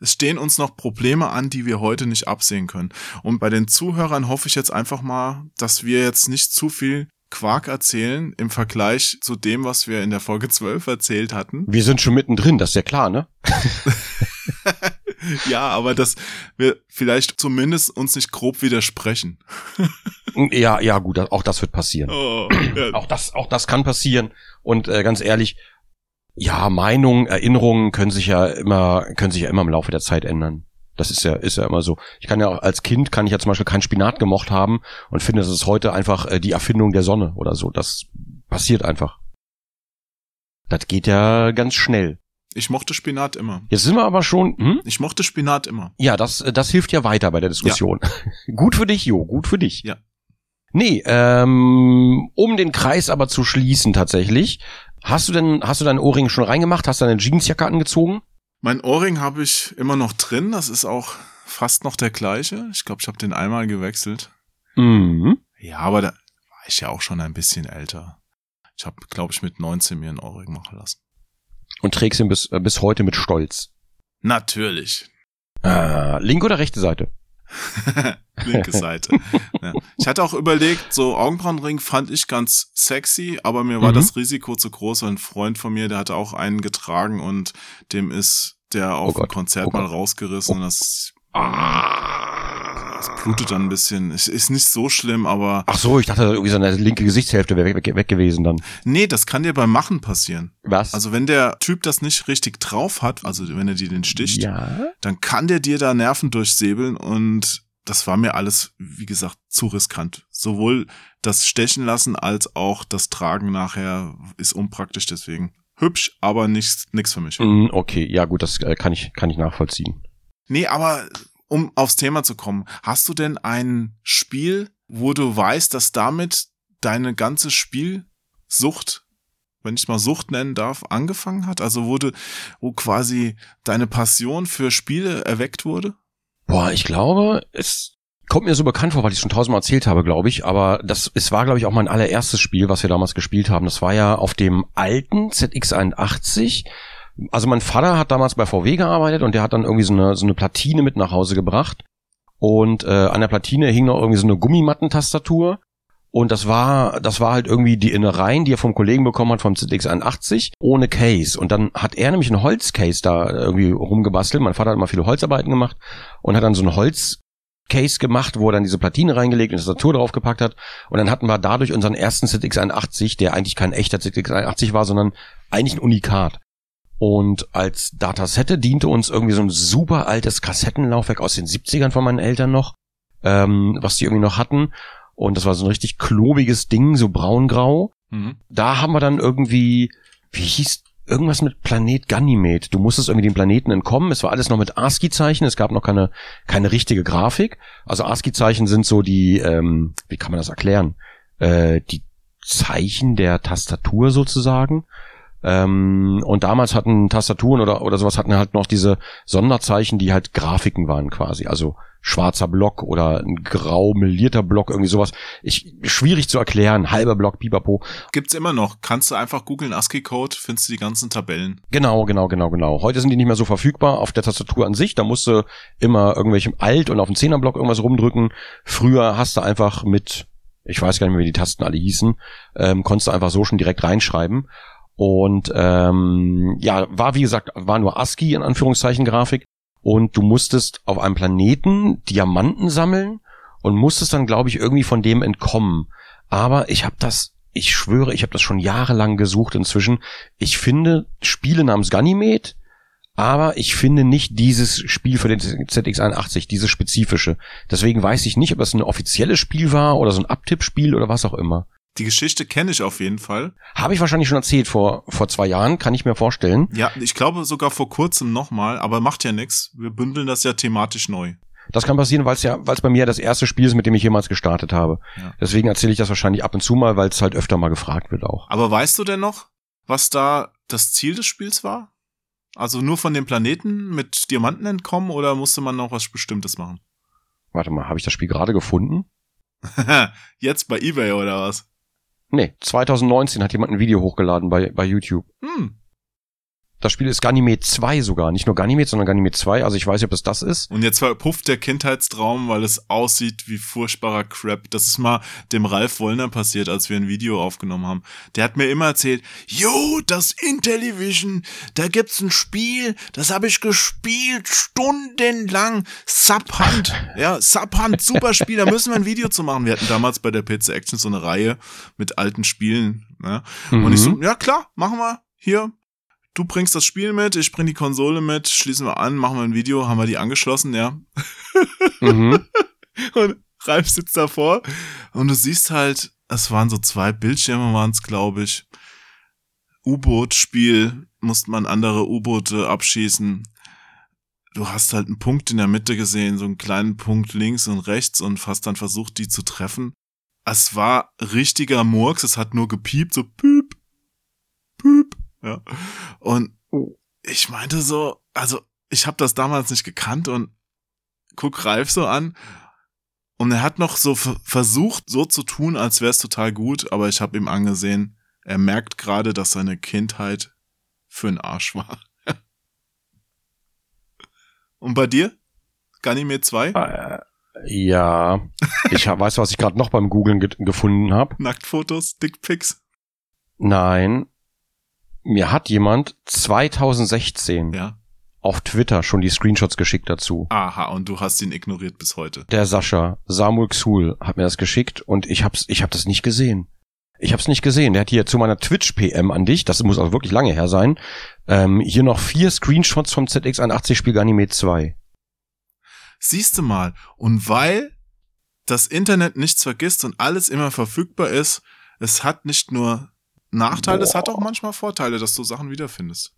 Es stehen uns noch Probleme an, die wir heute nicht absehen können. Und bei den Zuhörern hoffe ich jetzt einfach mal, dass wir jetzt nicht zu viel Quark erzählen im Vergleich zu dem, was wir in der Folge 12 erzählt hatten. Wir sind schon mittendrin, das ist ja klar, ne? Ja, aber dass wir vielleicht zumindest uns nicht grob widersprechen. Ja, ja, gut, auch das wird passieren. Oh, ja. Auch das, auch das kann passieren. Und äh, ganz ehrlich, ja, Meinungen, Erinnerungen können sich ja immer, können sich ja immer im Laufe der Zeit ändern. Das ist ja, ist ja immer so. Ich kann ja auch als Kind kann ich ja zum Beispiel kein Spinat gemocht haben und finde, das ist heute einfach äh, die Erfindung der Sonne oder so. Das passiert einfach. Das geht ja ganz schnell. Ich mochte Spinat immer. Jetzt sind wir aber schon, hm? Ich mochte Spinat immer. Ja, das, das hilft ja weiter bei der Diskussion. gut für dich, Jo, gut für dich. Ja. Nee, ähm, um den Kreis aber zu schließen tatsächlich, hast du denn, hast du deinen Ohrring schon reingemacht? Hast du deine Jeansjacke angezogen? Mein Ohrring habe ich immer noch drin. Das ist auch fast noch der gleiche. Ich glaube, ich habe den einmal gewechselt. Mhm. Ja, aber da war ich ja auch schon ein bisschen älter. Ich habe, glaube ich, mit 19 mir einen Ohrring machen lassen. Und trägst ihn bis, äh, bis heute mit Stolz. Natürlich. Ah, linke oder rechte Seite? Linke Seite. ja. Ich hatte auch überlegt, so Augenbrauenring fand ich ganz sexy, aber mir war Mhm. das Risiko zu groß. Ein Freund von mir, der hatte auch einen getragen und dem ist der auf Oh dem Konzert oh mal Gott. rausgerissen und das, das blutet dann ein bisschen. Ist, ist nicht so schlimm, aber Ach so, ich dachte irgendwie so eine linke Gesichtshälfte wäre weg, weg, weg gewesen dann. nee, das kann dir beim Machen passieren. Was? Also wenn der Typ das nicht richtig drauf hat, also wenn er dir den sticht, ja. dann kann der dir da Nerven durchsäbeln und das war mir alles, wie gesagt, zu riskant. Sowohl das Stechen lassen als auch das Tragen nachher ist unpraktisch, deswegen hübsch, aber nichts nix für mich. Mm, Okay, ja gut, das äh, kann ich, kann ich nachvollziehen. Nee, aber um aufs Thema zu kommen, hast du denn ein Spiel, wo du weißt, dass damit deine ganze Spielsucht, wenn ich mal Sucht nennen darf, angefangen hat? Also wurde, wo quasi deine Passion für Spiele erweckt wurde? Boah, ich glaube, es kommt mir so bekannt vor, weil ich es schon tausendmal erzählt habe, glaube ich. Aber das, es war, glaube ich, auch mein allererstes Spiel, was wir damals gespielt haben. Das war ja auf dem alten ZX81. Also mein Vater hat damals bei VW gearbeitet und der hat dann irgendwie so eine, so eine Platine mit nach Hause gebracht. Und äh, an der Platine hing noch irgendwie so eine Gummimattentastatur. Und das war, das war halt irgendwie die Innereien, die er vom Kollegen bekommen hat vom ZX81, ohne Case. Und dann hat er nämlich einen Holzcase da irgendwie rumgebastelt. Mein Vater hat immer viele Holzarbeiten gemacht und hat dann so einen Holzcase gemacht, wo er dann diese Platine reingelegt und Tastatur draufgepackt hat. Und dann hatten wir dadurch unseren ersten ZX81, der eigentlich kein echter ZX81 war, sondern eigentlich ein Unikat. Und als Datasette diente uns irgendwie so ein super altes Kassettenlaufwerk aus den 70ern von meinen Eltern noch, ähm, was die irgendwie noch hatten. Und das war so ein richtig klobiges Ding, so braungrau. Mhm. Da haben wir dann irgendwie, wie hieß irgendwas mit Planet Ganymed. Du musstest irgendwie den Planeten entkommen. Es war alles noch mit ASCII-Zeichen. Es gab noch keine, keine richtige Grafik. Also ASCII-Zeichen sind so die, ähm, wie kann man das erklären? Äh, die Zeichen der Tastatur sozusagen. Ähm, und damals hatten Tastaturen oder, oder sowas hatten halt noch diese Sonderzeichen, die halt Grafiken waren quasi. Also schwarzer Block oder ein grau melierter Block, irgendwie sowas. Ich, schwierig zu erklären. Halber Block, pipapo. Gibt's immer noch. Kannst du einfach googeln ASCII-Code, findest du die ganzen Tabellen. Genau, genau, genau, genau. Heute sind die nicht mehr so verfügbar auf der Tastatur an sich. Da musst du immer irgendwelchem Alt und auf dem Zehnerblock irgendwas rumdrücken. Früher hast du einfach mit, ich weiß gar nicht mehr, wie die Tasten alle hießen, ähm, konntest du einfach so schon direkt reinschreiben. Und ähm, ja, war wie gesagt, war nur ASCII in Anführungszeichen Grafik. Und du musstest auf einem Planeten Diamanten sammeln und musstest dann, glaube ich, irgendwie von dem entkommen. Aber ich habe das, ich schwöre, ich habe das schon jahrelang gesucht inzwischen. Ich finde Spiele namens Ganymed, aber ich finde nicht dieses Spiel für den ZX81, dieses spezifische. Deswegen weiß ich nicht, ob das ein offizielles Spiel war oder so ein Abtippspiel oder was auch immer. Die Geschichte kenne ich auf jeden Fall. Habe ich wahrscheinlich schon erzählt vor, vor zwei Jahren, kann ich mir vorstellen. Ja, ich glaube sogar vor kurzem nochmal, aber macht ja nix. Wir bündeln das ja thematisch neu. Das kann passieren, weil es ja, weil es bei mir das erste Spiel ist, mit dem ich jemals gestartet habe. Ja. Deswegen erzähle ich das wahrscheinlich ab und zu mal, weil es halt öfter mal gefragt wird auch. Aber weißt du denn noch, was da das Ziel des Spiels war? Also nur von dem Planeten mit Diamanten entkommen oder musste man noch was Bestimmtes machen? Warte mal, habe ich das Spiel gerade gefunden? Jetzt bei eBay oder was? Nee, 2019 hat jemand ein Video hochgeladen bei, bei YouTube. Hm. Das Spiel ist Ganymed 2 sogar. Nicht nur Ganymed, sondern Ganymed 2. Also ich weiß nicht, ob es das ist. Und jetzt verpufft der Kindheitstraum, weil es aussieht wie furchtbarer Crap. Das ist mal dem Ralf Wollner passiert, als wir ein Video aufgenommen haben. Der hat mir immer erzählt, Jo, das Intellivision, da gibt's ein Spiel, das habe ich gespielt, stundenlang. Subhunt, ja, Subhunt, super Spiel, da müssen wir ein Video zu machen. Wir hatten damals bei der PC Action so eine Reihe mit alten Spielen. Ne? Und ich so, ja klar, machen wir. Hier, du bringst das Spiel mit, ich bring die Konsole mit, schließen wir an, machen wir ein Video, haben wir die angeschlossen, ja. mhm. Und Ralf sitzt davor und du siehst halt, es waren so zwei Bildschirme, waren es, glaube ich. U-Boot-Spiel musste man andere U-Boote abschießen. Du hast halt einen Punkt in der Mitte gesehen, so einen kleinen Punkt links und rechts und hast dann versucht, die zu treffen. Es war richtiger Murks, es hat nur gepiept, so piep, ja. Und ich meinte so, also ich habe das damals nicht gekannt und guck Ralf so an und er hat noch so versucht, so zu tun, als wäre es total gut, aber ich habe ihm angesehen, er merkt gerade, dass seine Kindheit für ein Arsch war. und bei dir? Ganymede 2? Äh, ja, ich du, was ich gerade noch beim Googlen ge gefunden habe? Nacktfotos, Dickpics. Nein, mir hat jemand 2016 Ja. auf Twitter schon die Screenshots geschickt dazu. Aha, und du hast ihn ignoriert bis heute. Der Sascha Samuel Xul hat mir das geschickt und ich hab's, ich hab das nicht gesehen. Ich hab's nicht gesehen. Der hat hier zu meiner Twitch-PM an dich, das muss auch wirklich lange her sein, ähm, hier noch vier Screenshots vom ZX81-Spiel Ganymede 2. Siehst du mal, und weil das Internet nichts vergisst und alles immer verfügbar ist, es hat nicht nur Nachteile, es hat auch manchmal Vorteile, dass du Sachen wiederfindest.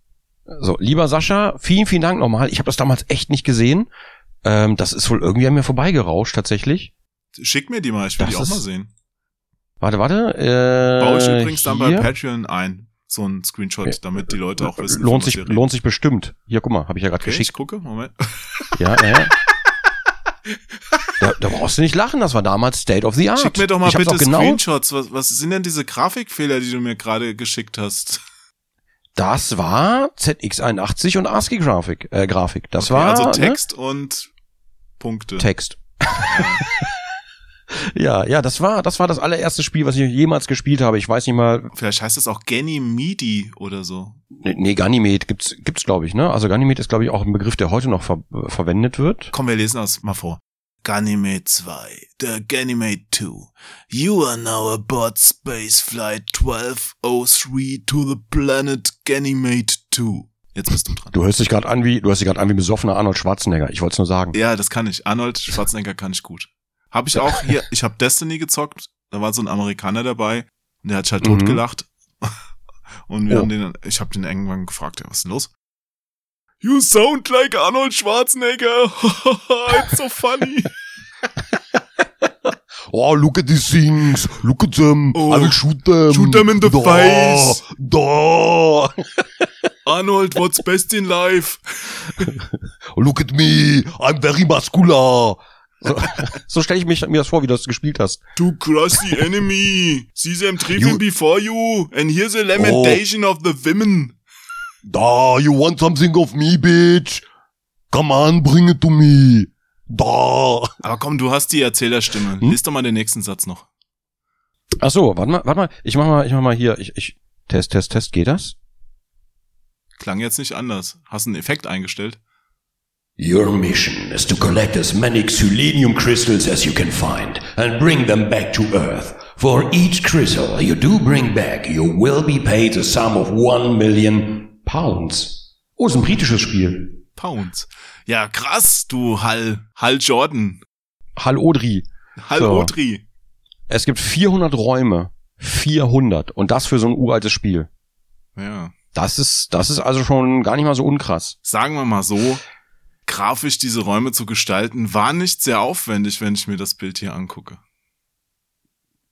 So, lieber Sascha, vielen, vielen Dank nochmal. Ich habe das damals echt nicht gesehen. Ähm, das ist wohl irgendwie an mir vorbeigerauscht, tatsächlich. Schick mir die mal, ich will Das die auch mal sehen. Warte, warte. Äh, Baue ich übrigens dann bei hier. Patreon ein, so ein Screenshot, damit die Leute auch wissen, lohnt sich, lohnt sich bestimmt. Hier, guck mal, habe ich ja gerade Okay, ich geschickt. gucke, Moment. Ja, ja, ja. da, da brauchst du nicht lachen, das war damals State of the Art. Schick mir doch mal ich bitte genau, Screenshots. Was, was sind denn diese Grafikfehler, die du mir gerade geschickt hast? Das war ZX81 und ASCII Grafik. Äh, Grafik. Das Okay, war also ne? Text und Punkte. Text. ja, ja, das war, das war das allererste Spiel, was ich jemals gespielt habe. Ich weiß nicht mal, Vielleicht heißt es auch Ganymede oder so. nee, nee Ganymede gibt's, gibt's glaube ich, ne? Also Ganymede ist glaube ich auch ein Begriff, der heute noch ver verwendet wird. Komm, wir lesen das mal vor. Ganymede 2, the Ganymede 2. You are now aboard Space Flight 1203 to the planet Ganymede 2. Jetzt bist du dran. Du hörst dich gerade an wie, du hörst dich gerade an wie besoffener Arnold Schwarzenegger. Ich wollte es nur sagen. Ja, das kann ich. Arnold Schwarzenegger kann ich gut. Hab ich auch hier, ich habe Destiny gezockt, da war so ein Amerikaner dabei und der hat sich halt Mhm. totgelacht. Und wir Oh. haben den, ich habe den irgendwann gefragt, ja, was ist denn los? You sound like Arnold Schwarzenegger. It's so funny. Oh, look at these things. Look at them. Oh. I will shoot them. Shoot them in the da, face. Da. Arnold, what's best in life? Look at me. I'm very muscular. So, so stelle ich mich, mir das vor, wie du das gespielt hast. To crush the enemy. See them tripping before you. And here's a lamentation of the women. Da, you want something of me, bitch? Come on, bring it to me. Da. Aber komm, du hast die Erzählerstimme. Hm? Lies doch mal den nächsten Satz noch. Ach so, warte mal, warte mal. Ich mach mal, ich mach mal hier. Ich, ich, Test, Test, Test. Geht das? Klang jetzt nicht anders. Hast einen Effekt eingestellt? Your mission is to collect as many Xylenium crystals as you can find and bring them back to Earth. For each crystal you do bring back, you will be paid a sum of one million Pounds. Oh, ist ein britisches Spiel. Pounds. Ja, krass, du Hal, Hal Jordan. Hal Odri. Hal So. Audrey. Es gibt 400 Räume. 400. Und das für so ein uraltes Spiel. Ja. Das ist, das ist also schon gar nicht mal so unkrass. Sagen wir mal so, grafisch diese Räume zu gestalten, war nicht sehr aufwendig, wenn ich mir das Bild hier angucke.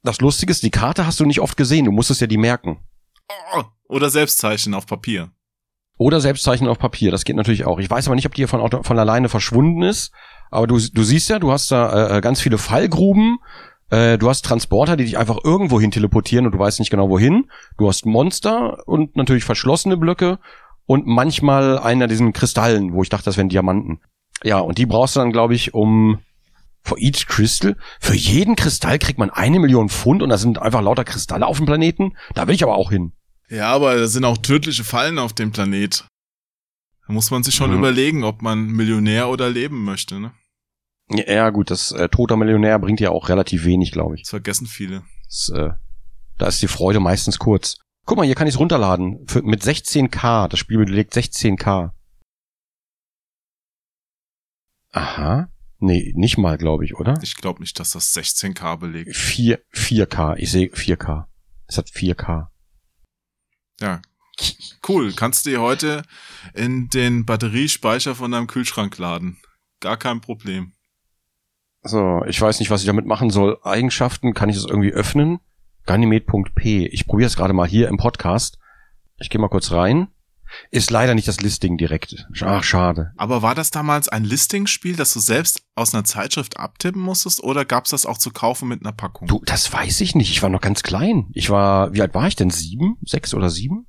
Das Lustige ist, die Karte hast du nicht oft gesehen. Du musstest ja die merken. Oder Selbstzeichen auf Papier. Oder Selbstzeichen auf Papier, das geht natürlich auch. Ich weiß aber nicht, ob die hier von, von alleine verschwunden ist. Aber du, du siehst ja, du hast da äh, ganz viele Fallgruben. Äh, du hast Transporter, die dich einfach irgendwo hin teleportieren und du weißt nicht genau wohin. Du hast Monster und natürlich verschlossene Blöcke und manchmal einer diesen Kristallen, wo ich dachte, das wären Diamanten. Ja, und die brauchst du dann, glaube ich, um for each crystal. Für jeden Kristall kriegt man eine Million Pfund und da sind einfach lauter Kristalle auf dem Planeten. Da will ich aber auch hin. Ja, aber da sind auch tödliche Fallen auf dem Planet. Da muss man sich schon Mhm. überlegen, ob man Millionär oder leben möchte, ne? Ja, ja gut, das äh, toter Millionär bringt ja auch relativ wenig, glaube ich. Das vergessen viele. Das, äh, da ist die Freude meistens kurz. Guck mal, hier kann ich es runterladen. Für, mit 16K. Das Spiel belegt 16K. Aha. Nee, nicht mal, glaube ich, oder? Ich glaube nicht, dass das 16k belegt. 4, 4K. Ich sehe 4K. Es hat 4K. Ja, Cool, kannst du dir heute in den Batteriespeicher von deinem Kühlschrank laden. Gar kein Problem. So, ich weiß nicht, was ich damit machen soll. Eigenschaften, kann ich das irgendwie öffnen? Ganymed.p. Ich probiere es gerade mal hier im Podcast. Ich gehe mal kurz rein. Ist leider nicht das Listing direkt. Ach, schade. Aber war das damals ein Listing-Spiel, das du selbst aus einer Zeitschrift abtippen musstest oder gab's das auch zu kaufen mit einer Packung? Du, das weiß ich nicht. Ich war noch ganz klein. Ich war, wie alt war ich denn? Sieben? Sechs oder sieben?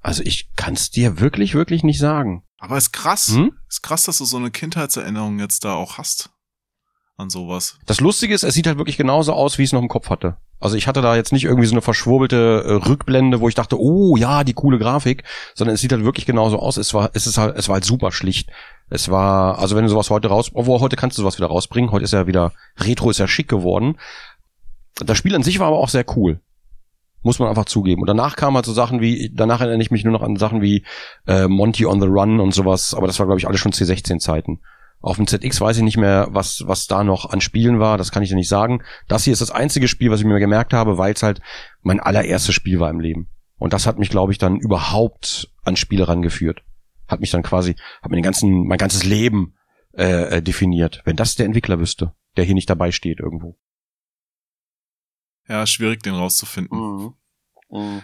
Also ich kann's dir wirklich, wirklich nicht sagen. Aber ist krass. Hm? Ist krass, dass du so eine Kindheitserinnerung jetzt da auch hast. An sowas. Das Lustige ist, es sieht halt wirklich genauso aus, wie ich es noch im Kopf hatte. Also ich hatte da jetzt nicht irgendwie so eine verschwurbelte äh, Rückblende, wo ich dachte, oh ja, die coole Grafik, sondern es sieht halt wirklich genauso aus. Es war, es ist halt, es war halt super schlicht. Es war, also wenn du sowas heute raus, obwohl heute kannst du sowas wieder rausbringen. Heute ist ja wieder Retro ist ja schick geworden. Das Spiel an sich war aber auch sehr cool. Muss man einfach zugeben. Und danach kamen halt so Sachen wie, danach erinnere ich mich nur noch an Sachen wie äh, Monty on the Run und sowas, aber das war, glaube ich, alles schon C16-Zeiten. Auf dem ZX weiß ich nicht mehr, was, was da noch an Spielen war, das kann ich dir nicht sagen. Das hier ist das einzige Spiel, was ich mir gemerkt habe, weil es halt mein allererstes Spiel war im Leben. Und das hat mich, glaube ich, dann überhaupt an Spiele rangeführt. Hat mich dann quasi, hat mir den ganzen, mein ganzes Leben äh, äh, definiert. Wenn das der Entwickler wüsste, der hier nicht dabei steht irgendwo. Ja, schwierig, den rauszufinden.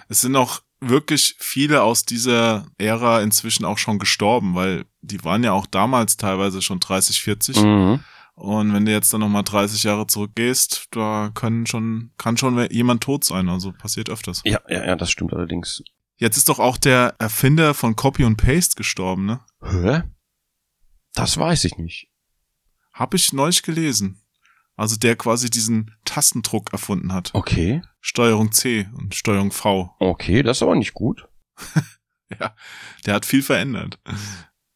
Es sind auch wirklich viele aus dieser Ära inzwischen auch schon gestorben, weil die waren ja auch damals teilweise schon 30, 40. Mhm. Und wenn du jetzt dann nochmal 30 Jahre zurückgehst, da können schon, kann schon jemand tot sein. Also passiert öfters. Ja, ja, ja, das stimmt allerdings. Jetzt ist doch auch der Erfinder von Copy und Paste gestorben, ne? Hä? Das weiß ich nicht. Hab ich neulich gelesen. Also der quasi diesen Tastendruck erfunden hat. Okay. Steuerung C und Steuerung V. Okay, das ist aber nicht gut. Ja, der hat viel verändert.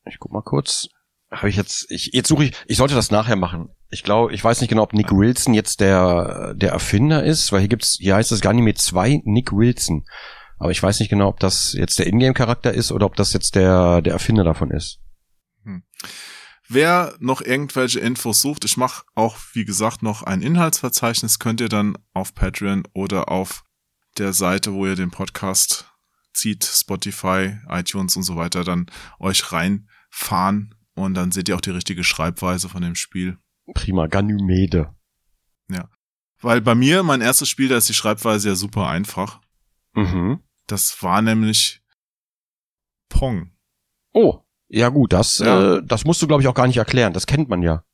Ich guck mal kurz. Habe ich jetzt, ich, jetzt suche ich, ich sollte das nachher machen. Ich glaube, ich weiß nicht genau, ob Nick Wilson jetzt der, der Erfinder ist, weil hier gibt's, hier heißt es Ganymede 2 Nick Wilson. Aber ich weiß nicht genau, ob das jetzt der Ingame-Charakter ist oder ob das jetzt der, der Erfinder davon ist. Wer noch irgendwelche Infos sucht, ich mache auch, wie gesagt, noch ein Inhaltsverzeichnis, könnt ihr dann auf Patreon oder auf der Seite, wo ihr den Podcast zieht, Spotify, iTunes und so weiter, dann euch reinfahren und dann seht ihr auch die richtige Schreibweise von dem Spiel. Prima, Ganymede. Weil bei mir, mein erstes Spiel, da ist die Schreibweise ja super einfach. Mhm. Das war nämlich Pong. Oh, ja gut, das, Ja. Äh, das musst du glaube ich auch gar nicht erklären. Das kennt man ja.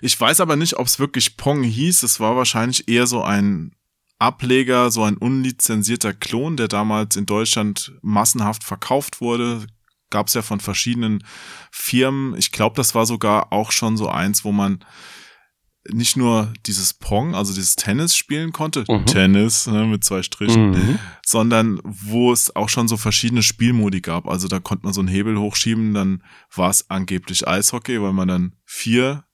Ich weiß aber nicht, ob es wirklich Pong hieß. Es war wahrscheinlich eher so ein Ableger, so ein unlizenzierter Klon, der damals in Deutschland massenhaft verkauft wurde. Gab es ja von verschiedenen Firmen. Ich glaube, das war sogar auch schon so eins, wo man nicht nur dieses Pong, also dieses Tennis spielen konnte, Mhm. Tennis ne, mit zwei Strichen, Mhm. sondern wo es auch schon so verschiedene Spielmodi gab. Also da konnte man so einen Hebel hochschieben, dann war es angeblich Eishockey, weil man dann vier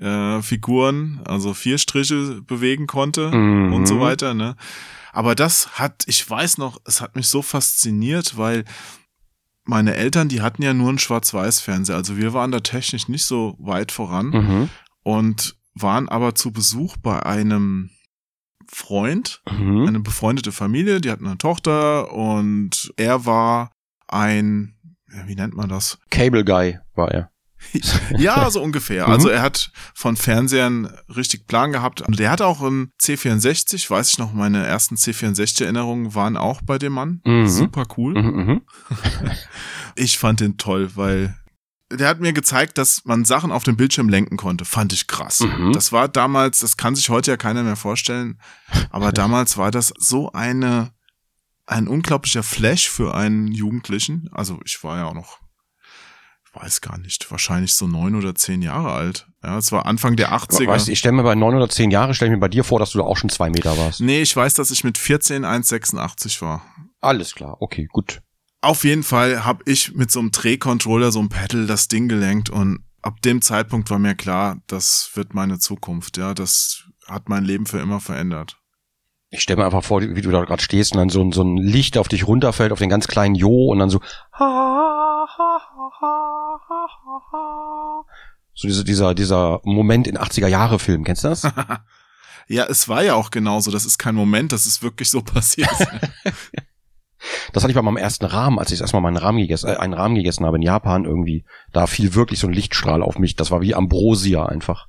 äh, Figuren, also vier Striche bewegen konnte Mhm. und so weiter. Ne? Aber das hat, ich weiß noch, es hat mich so fasziniert, weil meine Eltern, die hatten ja nur einen Schwarz-Weiß-Fernseher. Also wir waren da technisch nicht so weit voran Mhm. und waren aber zu Besuch bei einem Freund, Mhm. eine befreundete Familie, die hatten eine Tochter und er war ein, wie nennt man das? Cable Guy war er. Ja, so ungefähr. Mhm. Also er hat von Fernsehern richtig Plan gehabt. Und Der hatte auch einen C64, weiß ich noch, meine ersten C64-Erinnerungen waren auch bei dem Mann. Mhm. Super cool. Mhm, mhm. Ich fand den toll, weil der hat mir gezeigt, dass man Sachen auf dem Bildschirm lenken konnte. Fand ich krass. Mhm. Das war damals, das kann sich heute ja keiner mehr vorstellen, aber damals war das so eine, ein unglaublicher Flash für einen Jugendlichen. Also ich war ja auch noch, ich weiß gar nicht, wahrscheinlich so neun oder zehn Jahre alt. Ja, es war Anfang der 80er. Weißt ich stelle mir bei neun oder zehn Jahren, stelle mir bei dir vor, dass du da auch schon zwei Meter warst. nee, ich weiß, dass ich mit 14 1,86 war. Alles klar, okay, gut. Auf jeden Fall habe ich mit so einem Drehcontroller, so einem Pedal das Ding gelenkt und ab dem Zeitpunkt war mir klar, das wird meine Zukunft. Ja, das hat mein Leben für immer verändert. Ich stelle mir einfach vor, wie du da gerade stehst und dann so, ein- so ein Licht auf dich runterfällt, auf den ganz kleinen Jo und dann so. So diese, dieser, dieser Moment in 80er Jahre Film, kennst du das? Ja, es war ja auch genauso. Das ist kein Moment, das ist wirklich so passiert. Das hatte ich bei meinem ersten Rahmen, als ich erstmal meinen Rahmen gegessen, äh, einen Rahmen gegessen habe in Japan irgendwie. Da fiel wirklich so ein Lichtstrahl auf mich. Das war wie Ambrosia einfach.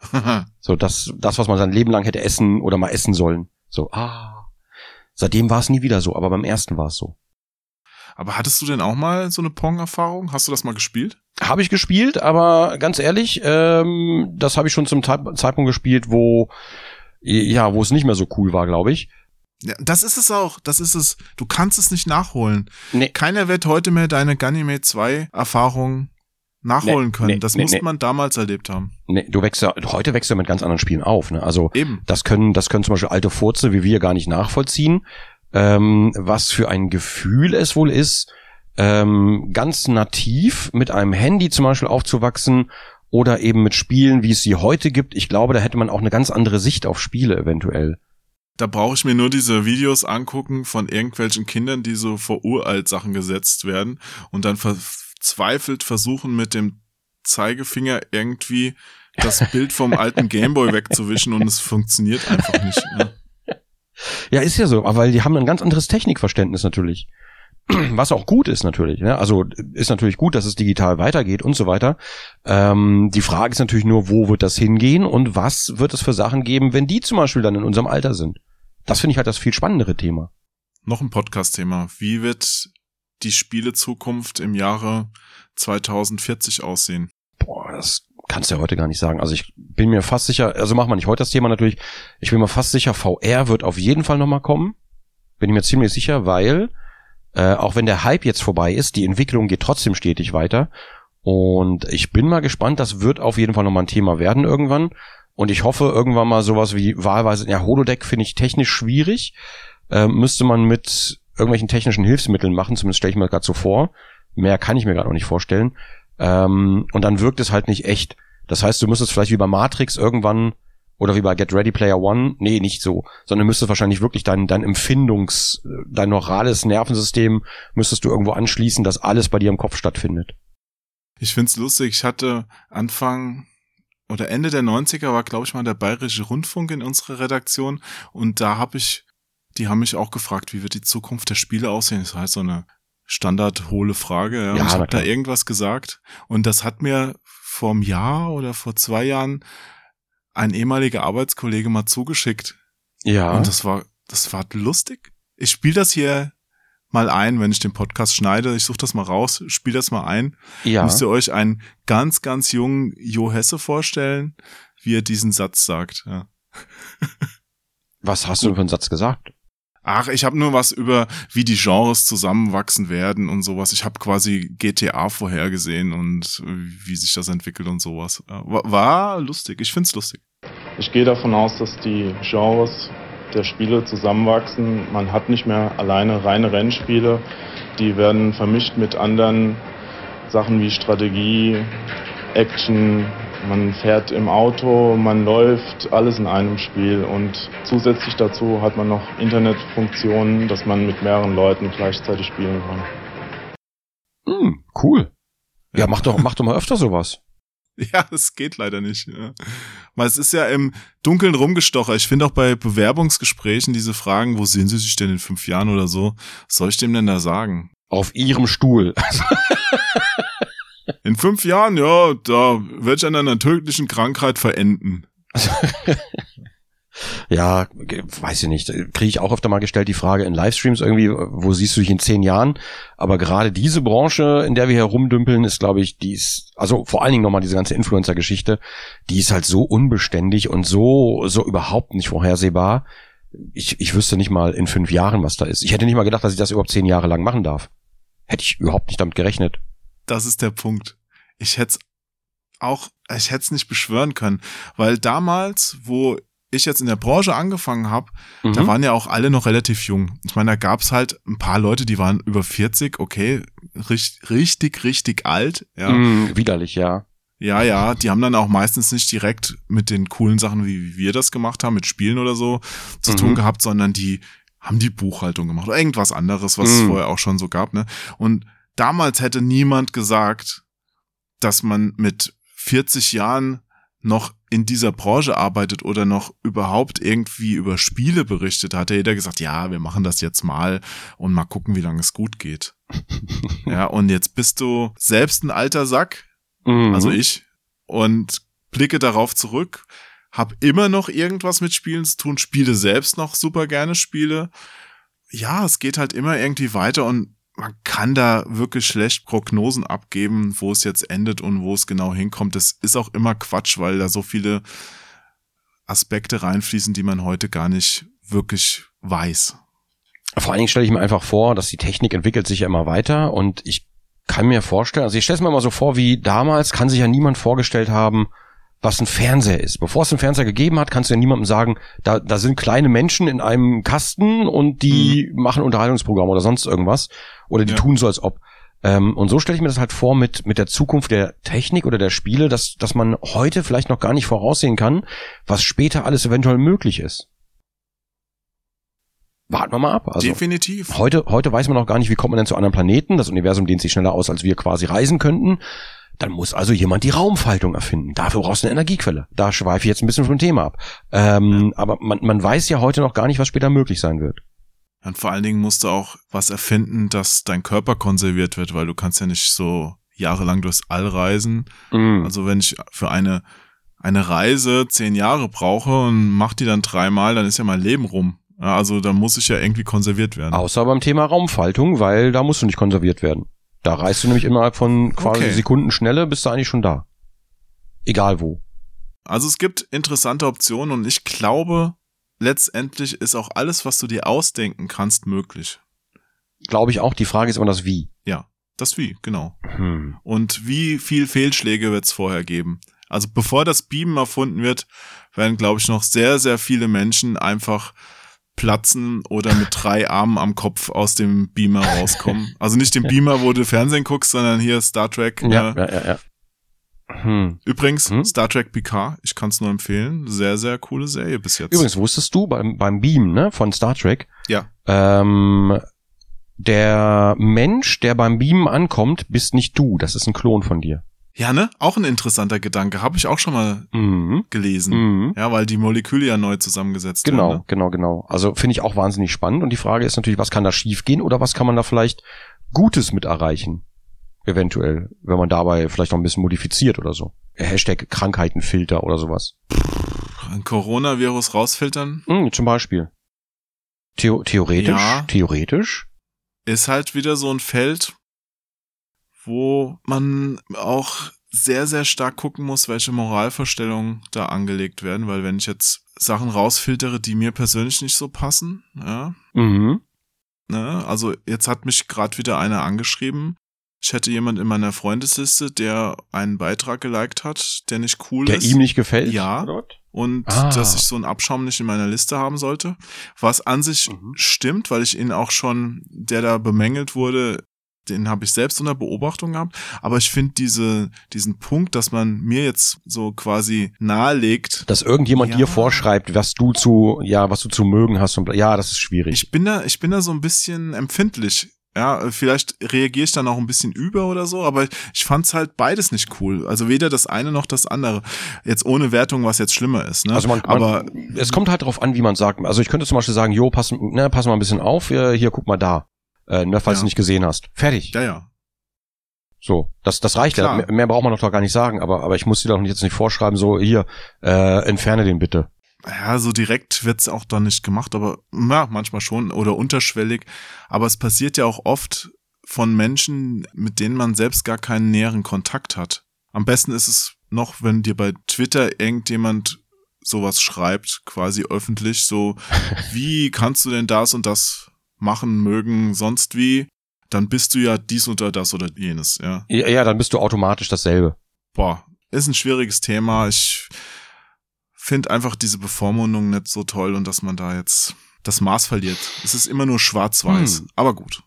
So das, das, was man sein Leben lang hätte essen oder mal essen sollen. So, ah. Seitdem war es nie wieder so, aber beim ersten war es so. Aber hattest du denn auch mal so eine Pong-Erfahrung? Hast du das mal gespielt? Habe ich gespielt, aber ganz ehrlich, ähm, das habe ich schon zum Zeit- Zeitpunkt gespielt, wo ja, wo es nicht mehr so cool war, glaube ich. Das ist es auch. Das ist es. Du kannst es nicht nachholen. Nee. Keiner wird heute mehr deine Ganymede 2 Erfahrung nachholen Nee, können. nee, das nee, nee. man damals erlebt haben. Nee, du wächst ja, heute wächst du mit ganz anderen Spielen auf, ne? Also Eben. das können, das können zum Beispiel alte Furze wie wir gar nicht nachvollziehen, ähm, was für ein Gefühl es wohl ist, ähm, ganz nativ mit einem Handy zum Beispiel aufzuwachsen oder eben mit Spielen, wie es sie heute gibt. Ich glaube, da hätte man auch eine ganz andere Sicht auf Spiele eventuell. Da brauche ich mir nur diese Videos angucken von irgendwelchen Kindern, die so vor uralt Sachen gesetzt werden und dann verzweifelt versuchen mit dem Zeigefinger irgendwie das Bild vom alten Gameboy wegzuwischen und es funktioniert einfach nicht. Ne? Ja, ist ja so, aber weil die haben ein ganz anderes Technikverständnis natürlich. Was auch gut ist natürlich. Ne? Also ist natürlich gut, dass es digital weitergeht und so weiter. Ähm, die Frage ist natürlich nur, wo wird das hingehen und was wird es für Sachen geben, wenn die zum Beispiel dann in unserem Alter sind. Das finde ich halt das viel spannendere Thema. Noch ein Podcast-Thema. Wie wird die Spielezukunft im Jahre 2040 aussehen? Boah, das kannst du ja heute gar nicht sagen. Also ich bin mir fast sicher, also machen wir nicht heute das Thema natürlich, ich bin mir fast sicher, VR wird auf jeden Fall nochmal kommen. Bin ich mir ziemlich sicher, weil äh, auch wenn der Hype jetzt vorbei ist, die Entwicklung geht trotzdem stetig weiter. Und ich bin mal gespannt, das wird auf jeden Fall nochmal ein Thema werden irgendwann. Und ich hoffe irgendwann mal sowas wie wahlweise, ja, Holodeck finde ich technisch schwierig. Äh, müsste man mit irgendwelchen technischen Hilfsmitteln machen, zumindest stelle ich mir gerade so vor. Mehr kann ich mir gerade noch nicht vorstellen. Ähm, und dann wirkt es halt nicht echt. Das heißt, du müsstest vielleicht wie bei Matrix irgendwann oder wie bei Get Ready Player One, nee, nicht so, sondern müsstest wahrscheinlich wirklich dein, dein Empfindungs, dein neurales Nervensystem müsstest du irgendwo anschließen, dass alles bei dir im Kopf stattfindet. Ich find's lustig. Ich hatte Anfang oder Ende der 90er war, glaube ich, mal der Bayerische Rundfunk in unserer Redaktion und da habe ich, die haben mich auch gefragt, wie wird die Zukunft der Spiele aussehen? Das heißt so eine standardhohle Frage. Ja, Ja, und ich habe da irgendwas gesagt und das hat mir vor einem Jahr oder vor zwei Jahren ein ehemaliger Arbeitskollege mal zugeschickt Ja. und das war, das war lustig. Ich spiele das hier mal ein, wenn ich den Podcast schneide. Ich suche das mal raus, spiele das mal ein. ja. Müsst ihr euch einen ganz, ganz jungen Jo Hesse vorstellen, wie er diesen Satz sagt. Ja. Was hast du für einen Satz gesagt? Ach, ich habe nur was über, wie die Genres zusammenwachsen werden und sowas. Ich habe quasi GTA vorhergesehen und äh, wie sich das entwickelt und sowas. War, war lustig. Ich find's lustig. Ich gehe davon aus, dass die Genres der Spiele zusammenwachsen. Man hat nicht mehr alleine reine Rennspiele. Die werden vermischt mit anderen Sachen wie Strategie, Action. Man fährt im Auto, man läuft, alles in einem Spiel. Und zusätzlich dazu hat man noch Internetfunktionen, dass man mit mehreren Leuten gleichzeitig spielen kann. Hm, cool. Ja, mach doch, mach doch mal öfter sowas. Ja, es geht leider nicht. Ja. Weil es ist ja im Dunkeln rumgestocher. Ich finde auch bei Bewerbungsgesprächen diese Fragen, wo sehen Sie sich denn in fünf Jahren oder so? Was soll ich dem denn da sagen? Auf ihrem Stuhl. In fünf Jahren, ja, da werde ich an einer tödlichen Krankheit verenden. Ja, weiß ich nicht. Kriege ich auch öfter mal gestellt die Frage in Livestreams irgendwie, wo siehst du dich in zehn Jahren? Aber gerade diese Branche, in der wir hier rumdümpeln, ist, glaube ich, die ist, also vor allen Dingen nochmal diese ganze Influencer-Geschichte, die ist halt so unbeständig und so, so überhaupt nicht vorhersehbar. Ich, ich wüsste nicht mal in fünf Jahren, was da ist. Ich hätte nicht mal gedacht, dass ich das überhaupt zehn Jahre lang machen darf. Hätte ich überhaupt nicht damit gerechnet. Das ist der Punkt. Ich hätte auch, ich hätte es nicht beschwören können, weil damals, wo ich jetzt in der Branche angefangen habe, da Mhm. waren ja auch alle noch relativ jung. Ich meine, da gab's halt ein paar Leute, die waren über 40, okay, richtig, richtig, richtig alt, ja. Mm, widerlich, ja. Ja, ja, die haben dann auch meistens nicht direkt mit den coolen Sachen, wie wir das gemacht haben, mit Spielen oder so, zu Mhm. tun gehabt, sondern die haben die Buchhaltung gemacht oder irgendwas anderes, was es Mhm. vorher auch schon so gab, ne? Und damals hätte niemand gesagt, dass man mit 40 Jahren noch in dieser Branche arbeitet oder noch überhaupt irgendwie über Spiele berichtet, hat ja jeder gesagt, ja, wir machen das jetzt mal und mal gucken, wie lange es gut geht. ja, und jetzt bist du selbst ein alter Sack, Mhm. also ich, und blicke darauf zurück, hab immer noch irgendwas mit Spielen zu tun, spiele selbst noch super gerne Spiele. Ja, es geht halt immer irgendwie weiter und man kann da wirklich schlecht Prognosen abgeben, wo es jetzt endet und wo es genau hinkommt. Das ist auch immer Quatsch, weil da so viele Aspekte reinfließen, die man heute gar nicht wirklich weiß. Vor allen Dingen stelle ich mir einfach vor, dass die Technik entwickelt sich ja immer weiter und ich kann mir vorstellen, also ich stelle es mir mal so vor, wie damals kann sich ja niemand vorgestellt haben, was ein Fernseher ist. Bevor es einen Fernseher gegeben hat, kannst du ja niemandem sagen, da, da sind kleine Menschen in einem Kasten und die machen Unterhaltungsprogramm oder sonst irgendwas. Oder die Ja. tun so, als ob. Ähm, und so stelle ich mir das halt vor mit, mit der Zukunft der Technik oder der Spiele, dass, dass man heute vielleicht noch gar nicht voraussehen kann, was später alles eventuell möglich ist. Warten wir mal ab. Also. Definitiv. Heute, heute weiß man noch gar nicht, wie kommt man denn zu anderen Planeten. Das Universum dehnt sich schneller aus, als wir quasi reisen könnten. Dann muss also jemand die Raumfaltung erfinden. Dafür brauchst du eine Energiequelle. Da schweife ich jetzt ein bisschen vom Thema ab. Ähm, Aber man, man weiß ja heute noch gar nicht, was später möglich sein wird. Und vor allen Dingen musst du auch was erfinden, dass dein Körper konserviert wird, weil du kannst ja nicht so jahrelang durchs All reisen. Mhm. Also wenn ich für eine, eine Reise zehn Jahre brauche und mach die dann dreimal, dann ist ja mein Leben rum. Also dann muss ich ja irgendwie konserviert werden. Außer beim Thema Raumfaltung, weil da musst du nicht konserviert werden. Da reist du nämlich innerhalb von quasi Okay. Sekundenschnelle, bist du eigentlich schon da. Egal wo. Also es gibt interessante Optionen und ich glaube, letztendlich ist auch alles, was du dir ausdenken kannst, möglich. Glaube ich auch. Die Frage ist immer das Wie. Ja, das wie, genau. Hm. Und wie viel Fehlschläge wird es vorher geben? Also bevor das Beamen erfunden wird, werden, glaube ich, noch sehr, sehr viele Menschen einfach platzen oder mit drei Armen am Kopf aus dem Beamer rauskommen. Also nicht den Beamer, wo du Fernsehen guckst, sondern hier Star Trek. Ja, äh, ja, ja, ja. Hm. Übrigens, Hm? Star Trek Picard, ich kann es nur empfehlen. Sehr, sehr coole Serie bis jetzt. Übrigens, wusstest du beim, beim Beam ne, von Star Trek, Ja. ähm, der Mensch, der beim Beamen ankommt, bist nicht du. Das ist ein Klon von dir. Ja, ne? Auch ein interessanter Gedanke. Habe ich auch schon mal Mhm. gelesen. Mhm. Ja, weil die Moleküle ja neu zusammengesetzt Genau, werden. Ne? genau, genau. Also finde ich auch wahnsinnig spannend. Und die Frage ist natürlich, was kann da schiefgehen oder was kann man da vielleicht Gutes mit erreichen? Eventuell, wenn man dabei vielleicht noch ein bisschen modifiziert oder so. Hashtag Krankheitenfilter oder sowas. Ein Coronavirus rausfiltern Mhm, zum Beispiel. Theo theoretisch, Ja. theoretisch. ist halt wieder so ein Feld, wo man auch sehr, sehr stark gucken muss, welche Moralvorstellungen da angelegt werden, weil wenn ich jetzt Sachen rausfiltere, die mir persönlich nicht so passen, ja, Mhm. ne, also jetzt hat mich gerade wieder einer angeschrieben, ich hätte jemand in meiner Freundesliste, der einen Beitrag geliked hat, der nicht cool Der ist. ihm nicht gefällt. Ja. was? und Ah. dass ich so einen Abschaum nicht in meiner Liste haben sollte. Was an sich Mhm. stimmt, weil ich ihn auch schon, der da bemängelt wurde, den habe ich selbst unter Beobachtung gehabt. Aber ich finde diese, diesen Punkt, dass man mir jetzt so quasi nahelegt, Dass irgendjemand Ja. dir vorschreibt, was du zu, ja, was du zu mögen hast und ja, das ist schwierig. ich bin da, ich bin da so ein bisschen empfindlich. Ja, vielleicht reagiere ich dann auch ein bisschen über oder so, aber ich fand's halt beides nicht cool. Also weder das eine noch das andere. Jetzt ohne Wertung, was jetzt schlimmer ist. Ne? Also man, aber man, es kommt halt drauf an, wie man sagt. Also ich könnte zum Beispiel sagen, jo, pass, ne, pass mal ein bisschen auf, hier, hier guck mal da. Äh, ne, falls Ja. du nicht gesehen hast. Fertig. ja, ja. So, das, das reicht ja. Mehr, mehr braucht man doch gar nicht sagen, aber, aber ich muss dir doch jetzt nicht vorschreiben, so, hier, äh, entferne den bitte. Ja, so direkt wird's auch dann nicht gemacht, aber ja, manchmal schon oder unterschwellig. Aber es passiert ja auch oft von Menschen, mit denen man selbst gar keinen näheren Kontakt hat. Am besten ist es noch, wenn dir bei Twitter irgendjemand sowas schreibt, quasi öffentlich, so, wie kannst du denn das und das machen, mögen, sonst wie? Dann bist du ja dies oder das oder jenes, ja. Ja, ja, dann bist du automatisch dasselbe. Boah, ist ein schwieriges Thema. Ich finde einfach diese Bevormundung nicht so toll und dass man da jetzt das Maß verliert. Es ist immer nur schwarz-weiß, Hm. aber gut.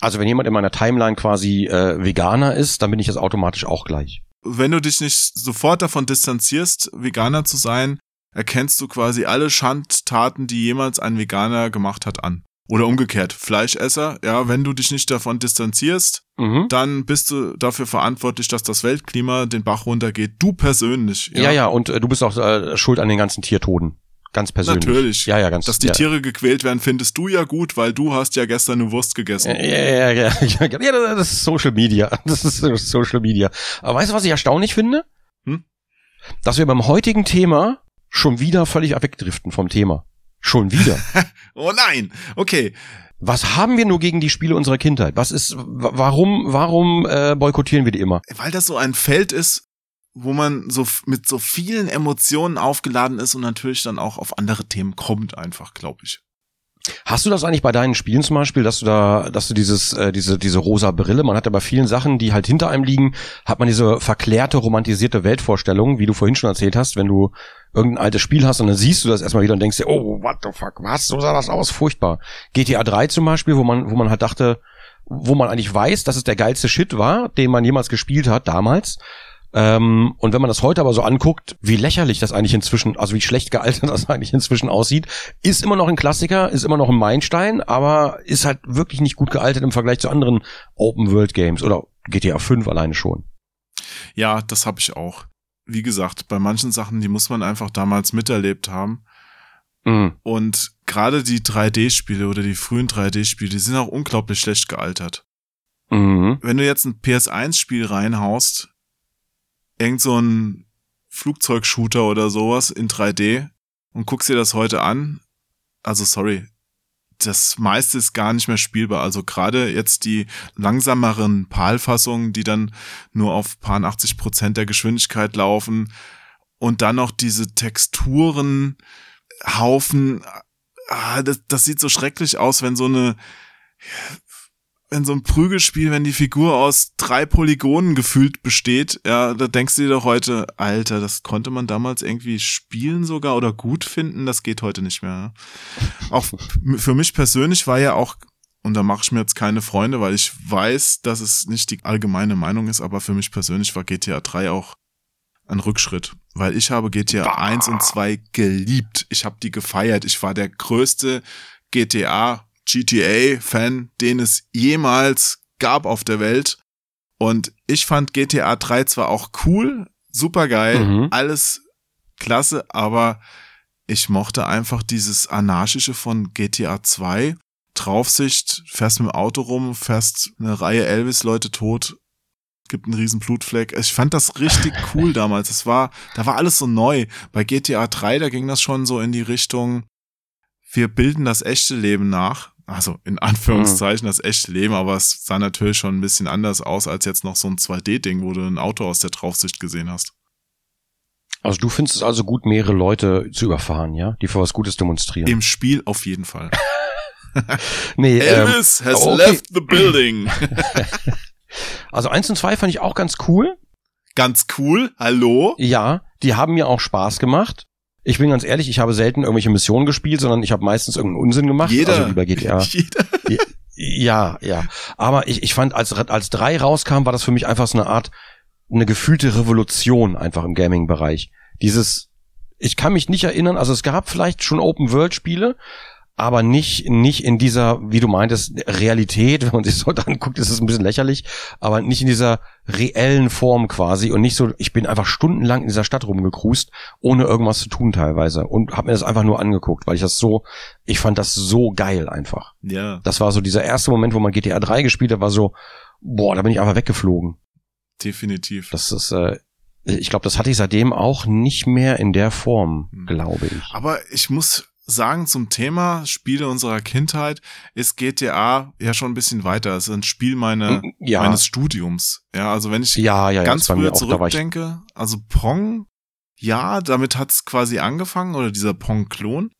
Also wenn jemand in meiner Timeline quasi äh, Veganer ist, dann bin ich das automatisch auch gleich. Wenn du dich nicht sofort davon distanzierst, Veganer zu sein, erkennst du quasi alle Schandtaten, die jemals ein Veganer gemacht hat, an. Oder umgekehrt, Fleischesser, ja, wenn du dich nicht davon distanzierst, Mhm. dann bist du dafür verantwortlich, dass das Weltklima den Bach runtergeht. Du persönlich. Ja, ja, und äh, du bist auch äh, schuld an den ganzen Tiertoden. Ganz persönlich. Natürlich. Ja, ja, ganz. Dass die ja. Tiere gequält werden, findest du ja gut, weil du hast ja gestern eine Wurst gegessen. Ja, ja, ja, ja, ja, ja, das ist Social Media. Das ist Social Media. Aber weißt du, was ich erstaunlich finde? Hm? Dass wir beim heutigen Thema schon wieder völlig wegdriften vom Thema. Schon wieder. Oh nein! Okay. Was haben wir nur gegen die Spiele unserer Kindheit? Was ist, wa- warum, warum äh, boykottieren wir die immer? Weil das so ein Feld ist, wo man so mit so vielen Emotionen aufgeladen ist und natürlich dann auch auf andere Themen kommt, einfach, glaube ich. Hast du das eigentlich bei deinen Spielen zum Beispiel, dass du da, dass du dieses, äh, diese, diese rosa Brille, man hat ja bei vielen Sachen, die halt hinter einem liegen, hat man diese verklärte, romantisierte Weltvorstellung, wie du vorhin schon erzählt hast, wenn du irgendein altes Spiel hast und dann siehst du das erstmal wieder und denkst dir, oh, what the fuck, was, so sah das aus, furchtbar. GTA 3 zum Beispiel, wo man, wo man halt dachte, wo man eigentlich weiß, dass es der geilste Shit war, den man jemals gespielt hat, damals. Ähm, und wenn man das heute aber so anguckt, wie lächerlich das eigentlich inzwischen, also wie schlecht gealtert das eigentlich inzwischen aussieht, ist immer noch ein Klassiker, ist immer noch ein Meilenstein, aber ist halt wirklich nicht gut gealtert im Vergleich zu anderen Open-World-Games oder GTA 5 alleine schon. Ja, das habe ich auch. Wie gesagt, bei manchen Sachen, die muss man einfach damals miterlebt haben. Mhm. Und gerade die 3D-Spiele oder die frühen 3D-Spiele, die sind auch unglaublich schlecht gealtert. Mhm. Wenn du jetzt ein PS1-Spiel reinhaust, irgend so ein Flugzeugshooter oder sowas in 3D und guckst dir das heute an, also sorry, das meiste ist gar nicht mehr spielbar. Also gerade jetzt die langsameren PAL-Fassungen, die dann nur auf paar 80 Prozent der Geschwindigkeit laufen und dann noch diese Texturen, Haufen, ah, das, das sieht so schrecklich aus, wenn so eine, wenn so ein Prügelspiel, wenn die Figur aus drei Polygonen gefühlt besteht, ja, da denkst du dir doch heute, Alter, das konnte man damals irgendwie spielen sogar oder gut finden, das geht heute nicht mehr. Auch für mich persönlich war ja auch, und da mache ich mir jetzt keine Freunde, weil ich weiß, dass es nicht die allgemeine Meinung ist, aber für mich persönlich war GTA 3 auch ein Rückschritt, weil ich habe GTA 1 und 2 geliebt. Ich habe die gefeiert. Ich war der größte GTA GTA-Fan, den es jemals gab auf der Welt. Und ich fand GTA 3 zwar auch cool, super geil, Mhm. alles klasse, aber ich mochte einfach dieses Anarchische von GTA 2. Draufsicht, fährst mit dem Auto rum, fährst eine Reihe Elvis-Leute tot, gibt einen riesen Blutfleck. Ich fand das richtig cool damals. Das war, da war alles so neu. Bei GTA 3, da ging das schon so in die Richtung, wir bilden das echte Leben nach. Also in Anführungszeichen das echte Leben, aber es sah natürlich schon ein bisschen anders aus als jetzt noch so ein 2D-Ding, wo du ein Auto aus der Draufsicht gesehen hast. Also du findest es also gut, mehrere Leute zu überfahren, ja, die für was Gutes demonstrieren. Im Spiel auf jeden Fall. nee, ähm, Elvis has okay. left the building. also eins und zwei fand ich auch ganz cool. Ganz cool. Hallo? Ja, die haben mir auch Spaß gemacht. Ich bin ganz ehrlich, ich habe selten irgendwelche Missionen gespielt, sondern ich habe meistens irgendeinen Unsinn gemacht. Jeder. Also wie bei GTA. Jeder. Ja, ja. Aber ich, ich fand, als, als drei rauskam, war das für mich einfach so eine Art, eine gefühlte Revolution einfach im Gaming-Bereich. Dieses, ich kann mich nicht erinnern, also es gab vielleicht schon Open-World-Spiele, aber nicht, nicht in dieser, wie du meintest, Realität, wenn man sich so anguckt, ist es ein bisschen lächerlich, aber nicht in dieser reellen Form quasi und nicht so, ich bin einfach stundenlang in dieser Stadt rumgekrust, ohne irgendwas zu tun teilweise und habe mir das einfach nur angeguckt, weil ich das so, ich fand das so geil einfach. Ja, Das war so dieser erste Moment, wo man GTA 3 gespielt hat, war so, boah, da bin ich einfach weggeflogen. definitiv. Das ist, äh, ich glaube, das hatte ich seitdem auch nicht mehr in der Form, Hm. glaube ich. Aber ich muss sagen, zum Thema Spiele unserer Kindheit ist GTA ja schon ein bisschen weiter. Es ist ein Spiel meine, ja, meines Studiums. Ja, also wenn ich ja, ja, ganz früher zurückdenke, also Pong, ja, damit hat's quasi angefangen, oder dieser Pong-Klon.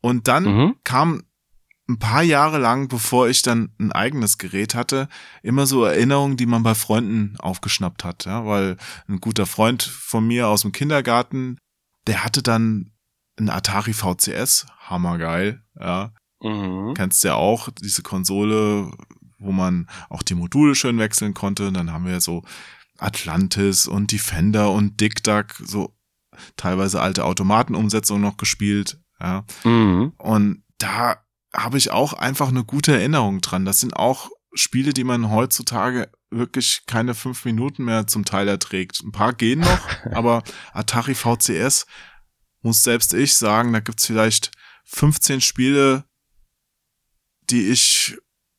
Und dann mhm. kam ein paar Jahre lang, bevor ich dann ein eigenes Gerät hatte, immer so Erinnerungen, die man bei Freunden aufgeschnappt hat, ja, weil ein guter Freund von mir aus dem Kindergarten, der hatte dann ein Atari VCS, hammergeil, ja, Mhm. kennst ja auch, diese Konsole, wo man auch die Module schön wechseln konnte. Und dann haben wir so Atlantis und Defender und Dick Duck, so teilweise alte Automatenumsetzungen noch gespielt. Ja. Mhm. Und da habe ich auch einfach eine gute Erinnerung dran. Das sind auch Spiele, die man heutzutage wirklich keine fünf Minuten mehr zum Teil erträgt. Ein paar gehen noch, aber Atari VCS muss selbst ich sagen, da gibt's vielleicht 15 Spiele, die ich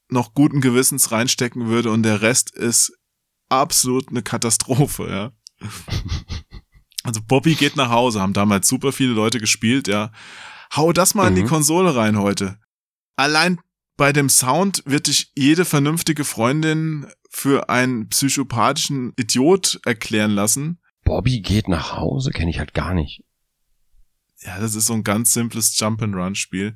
noch guten Gewissens reinstecken würde und der Rest ist absolut eine Katastrophe, ja. Also Bobby geht nach Hause, haben damals super viele Leute gespielt, ja. Hau das mal mhm. in die mhm. Konsole rein heute. Allein bei dem Sound wird dich jede vernünftige Freundin für einen psychopathischen Idiot erklären lassen. Bobby geht nach Hause, kenne ich halt gar nicht. Ja, das ist so ein ganz simples Jump-and-Run-Spiel.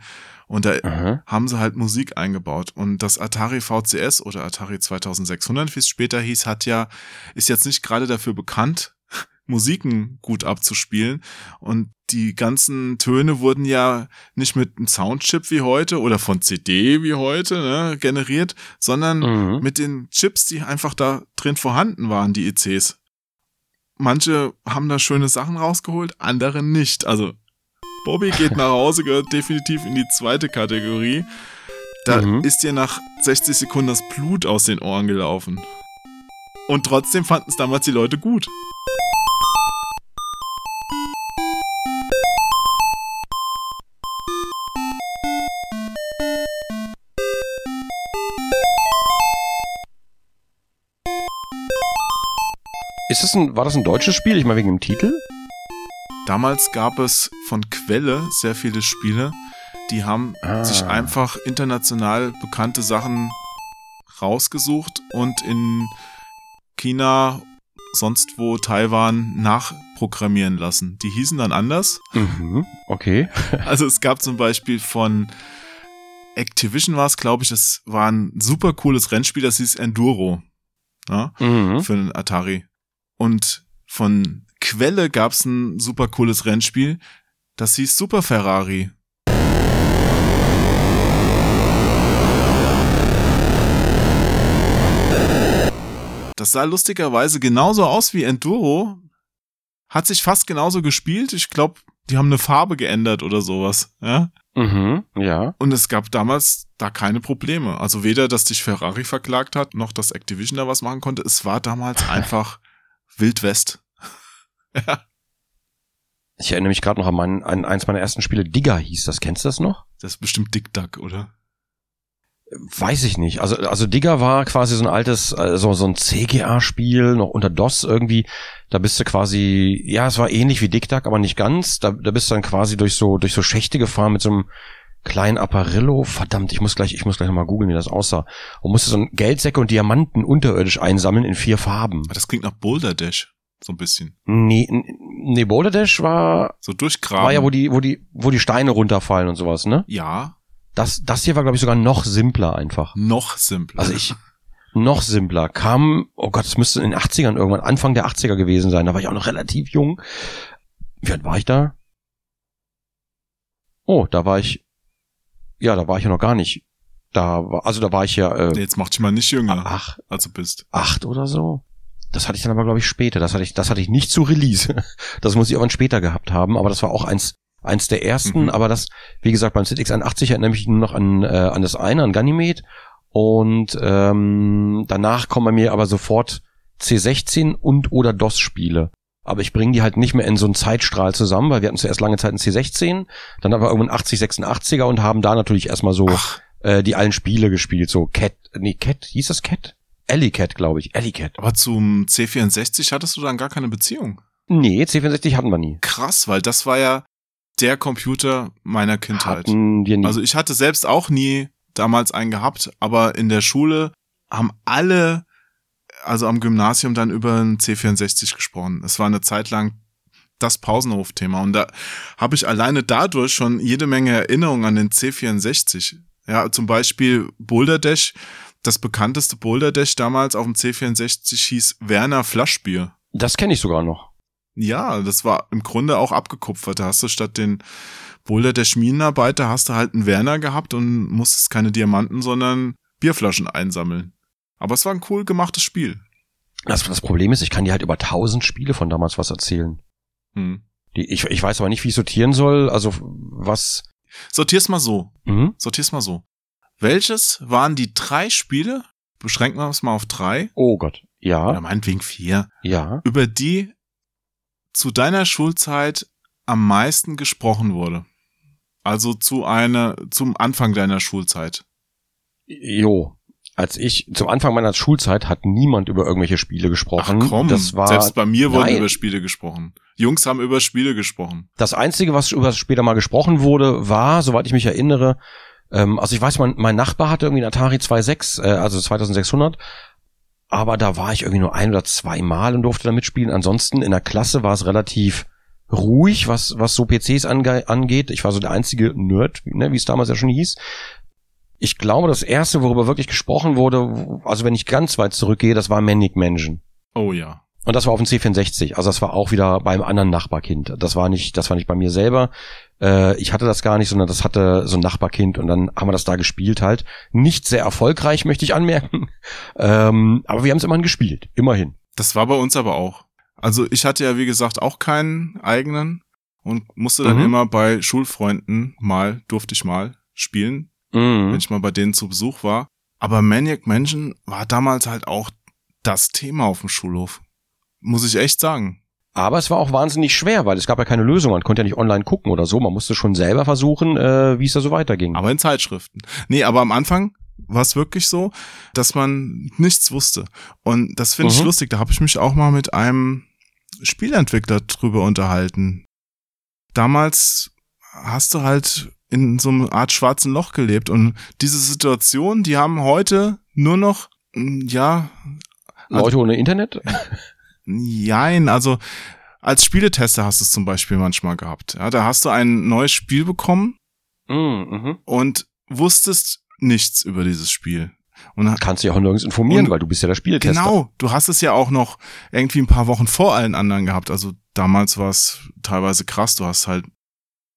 Und da Aha. haben sie halt Musik eingebaut. Und das Atari VCS oder Atari 2600, wie es später hieß, hat ja, ist jetzt nicht gerade dafür bekannt, Musiken gut abzuspielen. Und die ganzen Töne wurden ja nicht mit einem Soundchip wie heute oder von CD wie heute ne, generiert, sondern mhm. mit den Chips, die einfach da drin vorhanden waren, die ECs. Manche haben da schöne Sachen rausgeholt, andere nicht. Also Bobby geht nach Hause, gehört definitiv in die zweite Kategorie. Da mhm. ist dir nach 60 Sekunden das Blut aus den Ohren gelaufen. Und trotzdem fanden es damals die Leute gut. Ist das ein, war das ein deutsches Spiel? Ich meine wegen dem Titel? Damals gab es von Quelle sehr viele Spiele, die haben ah. sich einfach international bekannte Sachen rausgesucht und in China, sonst wo Taiwan nachprogrammieren lassen. Die hießen dann anders. Mhm, okay. also es gab zum Beispiel von Activision war es, glaube ich, das war ein super cooles Rennspiel, das hieß Enduro. Ja, mhm. Für den Atari. Und von Quelle gab's ein super cooles Rennspiel, das hieß Super Ferrari. Das sah lustigerweise genauso aus wie Enduro. Hat sich fast genauso gespielt. Ich glaube, die haben eine Farbe geändert oder sowas. Ja? Mhm, ja. Und es gab damals da keine Probleme. Also weder, dass dich Ferrari verklagt hat, noch dass Activision da was machen konnte. Es war damals einfach Wild West. Ja. Ich erinnere mich gerade noch an, mein, an eins meiner ersten Spiele, Digger hieß das. Kennst du das noch? Das ist bestimmt Dick Duck, oder? Weiß ich nicht. Also, also Digger war quasi so ein altes, also so ein CGA-Spiel, noch unter DOS irgendwie. Da bist du quasi, ja, es war ähnlich wie Dick Duck, aber nicht ganz. Da, da bist du dann quasi durch so, durch so Schächte gefahren mit so einem kleinen Apparillo. Verdammt, ich muss gleich, ich muss gleich nochmal googeln, wie das aussah. Und musste so ein Geldsäcke und Diamanten unterirdisch einsammeln in vier Farben. Das klingt nach Boulder Dash. So ein bisschen. Nee, nee, Boulder Dash war. So durchgraben. War ja, wo die, wo die, wo die Steine runterfallen und sowas, ne? Ja. Das, das hier war, glaube ich, sogar noch simpler einfach. Noch simpler. Also ich, noch simpler. Kam, oh Gott, es müsste in den 80ern irgendwann, Anfang der 80er gewesen sein. Da war ich auch noch relativ jung. Wie alt war ich da? Oh, da war ich, ja, da war ich ja noch gar nicht. Da war, also da war ich ja. Äh, Jetzt mach dich mal nicht jünger, ach, als du bist. Acht oder so. Das hatte ich dann aber, glaube ich, später. Das hatte ich, das hatte ich nicht zu Release. Das muss ich aber später gehabt haben, aber das war auch eins, eins der ersten. Mhm. Aber das, wie gesagt, beim ZX81 erinnere ich mich nur noch an, äh, an das eine, an Ganymed. Und ähm, danach kommen bei mir aber sofort C16 und oder DOS-Spiele. Aber ich bringe die halt nicht mehr in so einen Zeitstrahl zusammen, weil wir hatten zuerst lange Zeit einen C16, dann aber irgendwann 80, 86er und haben da natürlich erstmal so äh, die allen Spiele gespielt. So Cat, nee, Cat, hieß das Cat? Ellie-Cat, glaube ich. Ellie-Cat. Aber zum C64 hattest du dann gar keine Beziehung? Nee, C64 hatten wir nie. Krass, weil das war ja der Computer meiner Kindheit. Hatten wir nie. Also ich hatte selbst auch nie damals einen gehabt, aber in der Schule haben alle, also am Gymnasium dann über einen C64 gesprochen. Es war eine Zeit lang das Pausenhof-Thema und da habe ich alleine dadurch schon jede Menge Erinnerungen an den C64. Ja, zum Beispiel Boulder Dash das bekannteste Boulder Dash damals auf dem C64 hieß Werner Flaschbier. Das kenne ich sogar noch. Ja, das war im Grunde auch abgekupfert. Da hast du statt den Boulder Dash Minenarbeiter hast du halt einen Werner gehabt und musstest keine Diamanten, sondern Bierflaschen einsammeln. Aber es war ein cool gemachtes Spiel. Das, das Problem ist, ich kann dir halt über tausend Spiele von damals was erzählen. Hm. Die, ich, ich weiß aber nicht, wie ich sortieren soll. Also was sortier's mal so. Mhm. Sortier's mal so. Welches waren die drei Spiele, beschränken wir es mal auf drei, Oh Gott. oder Ja, meinetwegen vier, ja. über die zu deiner Schulzeit am meisten gesprochen wurde? Also zu einer, zum Anfang deiner Schulzeit. Jo. Als ich zum Anfang meiner Schulzeit hat niemand über irgendwelche Spiele gesprochen. Ach komm, das war selbst bei mir wurden Nein. über Spiele gesprochen. Jungs haben über Spiele gesprochen. Das Einzige, was über später mal gesprochen wurde, war, soweit ich mich erinnere, ähm, also ich weiß, mein, mein Nachbar hatte irgendwie einen Atari 2.6, äh, also 2600, aber da war ich irgendwie nur ein oder zwei Mal und durfte da mitspielen. Ansonsten in der Klasse war es relativ ruhig, was, was so PCs ange angeht. Ich war so der einzige Nerd, ne, wie es damals ja schon hieß. Ich glaube, das erste, worüber wirklich gesprochen wurde, also wenn ich ganz weit zurückgehe, das war Manic Mansion. Oh ja. Und das war auf dem C64. Also das war auch wieder beim anderen Nachbarkind. Das war nicht, das war nicht bei mir selber. Äh, ich hatte das gar nicht, sondern das hatte so ein Nachbarkind und dann haben wir das da gespielt halt. Nicht sehr erfolgreich, möchte ich anmerken. Ähm, aber wir haben es immerhin gespielt. Immerhin. Das war bei uns aber auch. Also ich hatte ja, wie gesagt, auch keinen eigenen und musste dann Mhm. immer bei Schulfreunden mal, durfte ich mal spielen, wenn Mhm. ich mal bei denen zu Besuch war. Aber Maniac Mansion war damals halt auch das Thema auf dem Schulhof. Muss ich echt sagen. Aber es war auch wahnsinnig schwer, weil es gab ja keine Lösung. Man konnte ja nicht online gucken oder so. Man musste schon selber versuchen, äh, wie es da so weiterging. Aber in Zeitschriften. Nee, aber am Anfang war es wirklich so, dass man nichts wusste. Und das finde ich Mhm. lustig. Da habe ich mich auch mal mit einem Spielentwickler drüber unterhalten. Damals hast du halt in so einer Art schwarzen Loch gelebt und diese Situation, die haben heute nur noch, mm, ja, Leute ohne Internet? Jein, also als Spieletester hast du es zum Beispiel manchmal gehabt. Ja, da hast du ein neues Spiel bekommen Mhm, mhm. und wusstest nichts über dieses Spiel. Und Kannst dich auch nirgends informieren, weil du bist ja der Spieltester. genau, du hast es ja auch noch irgendwie ein paar Wochen vor allen anderen gehabt. Also damals war es teilweise krass. Du hast halt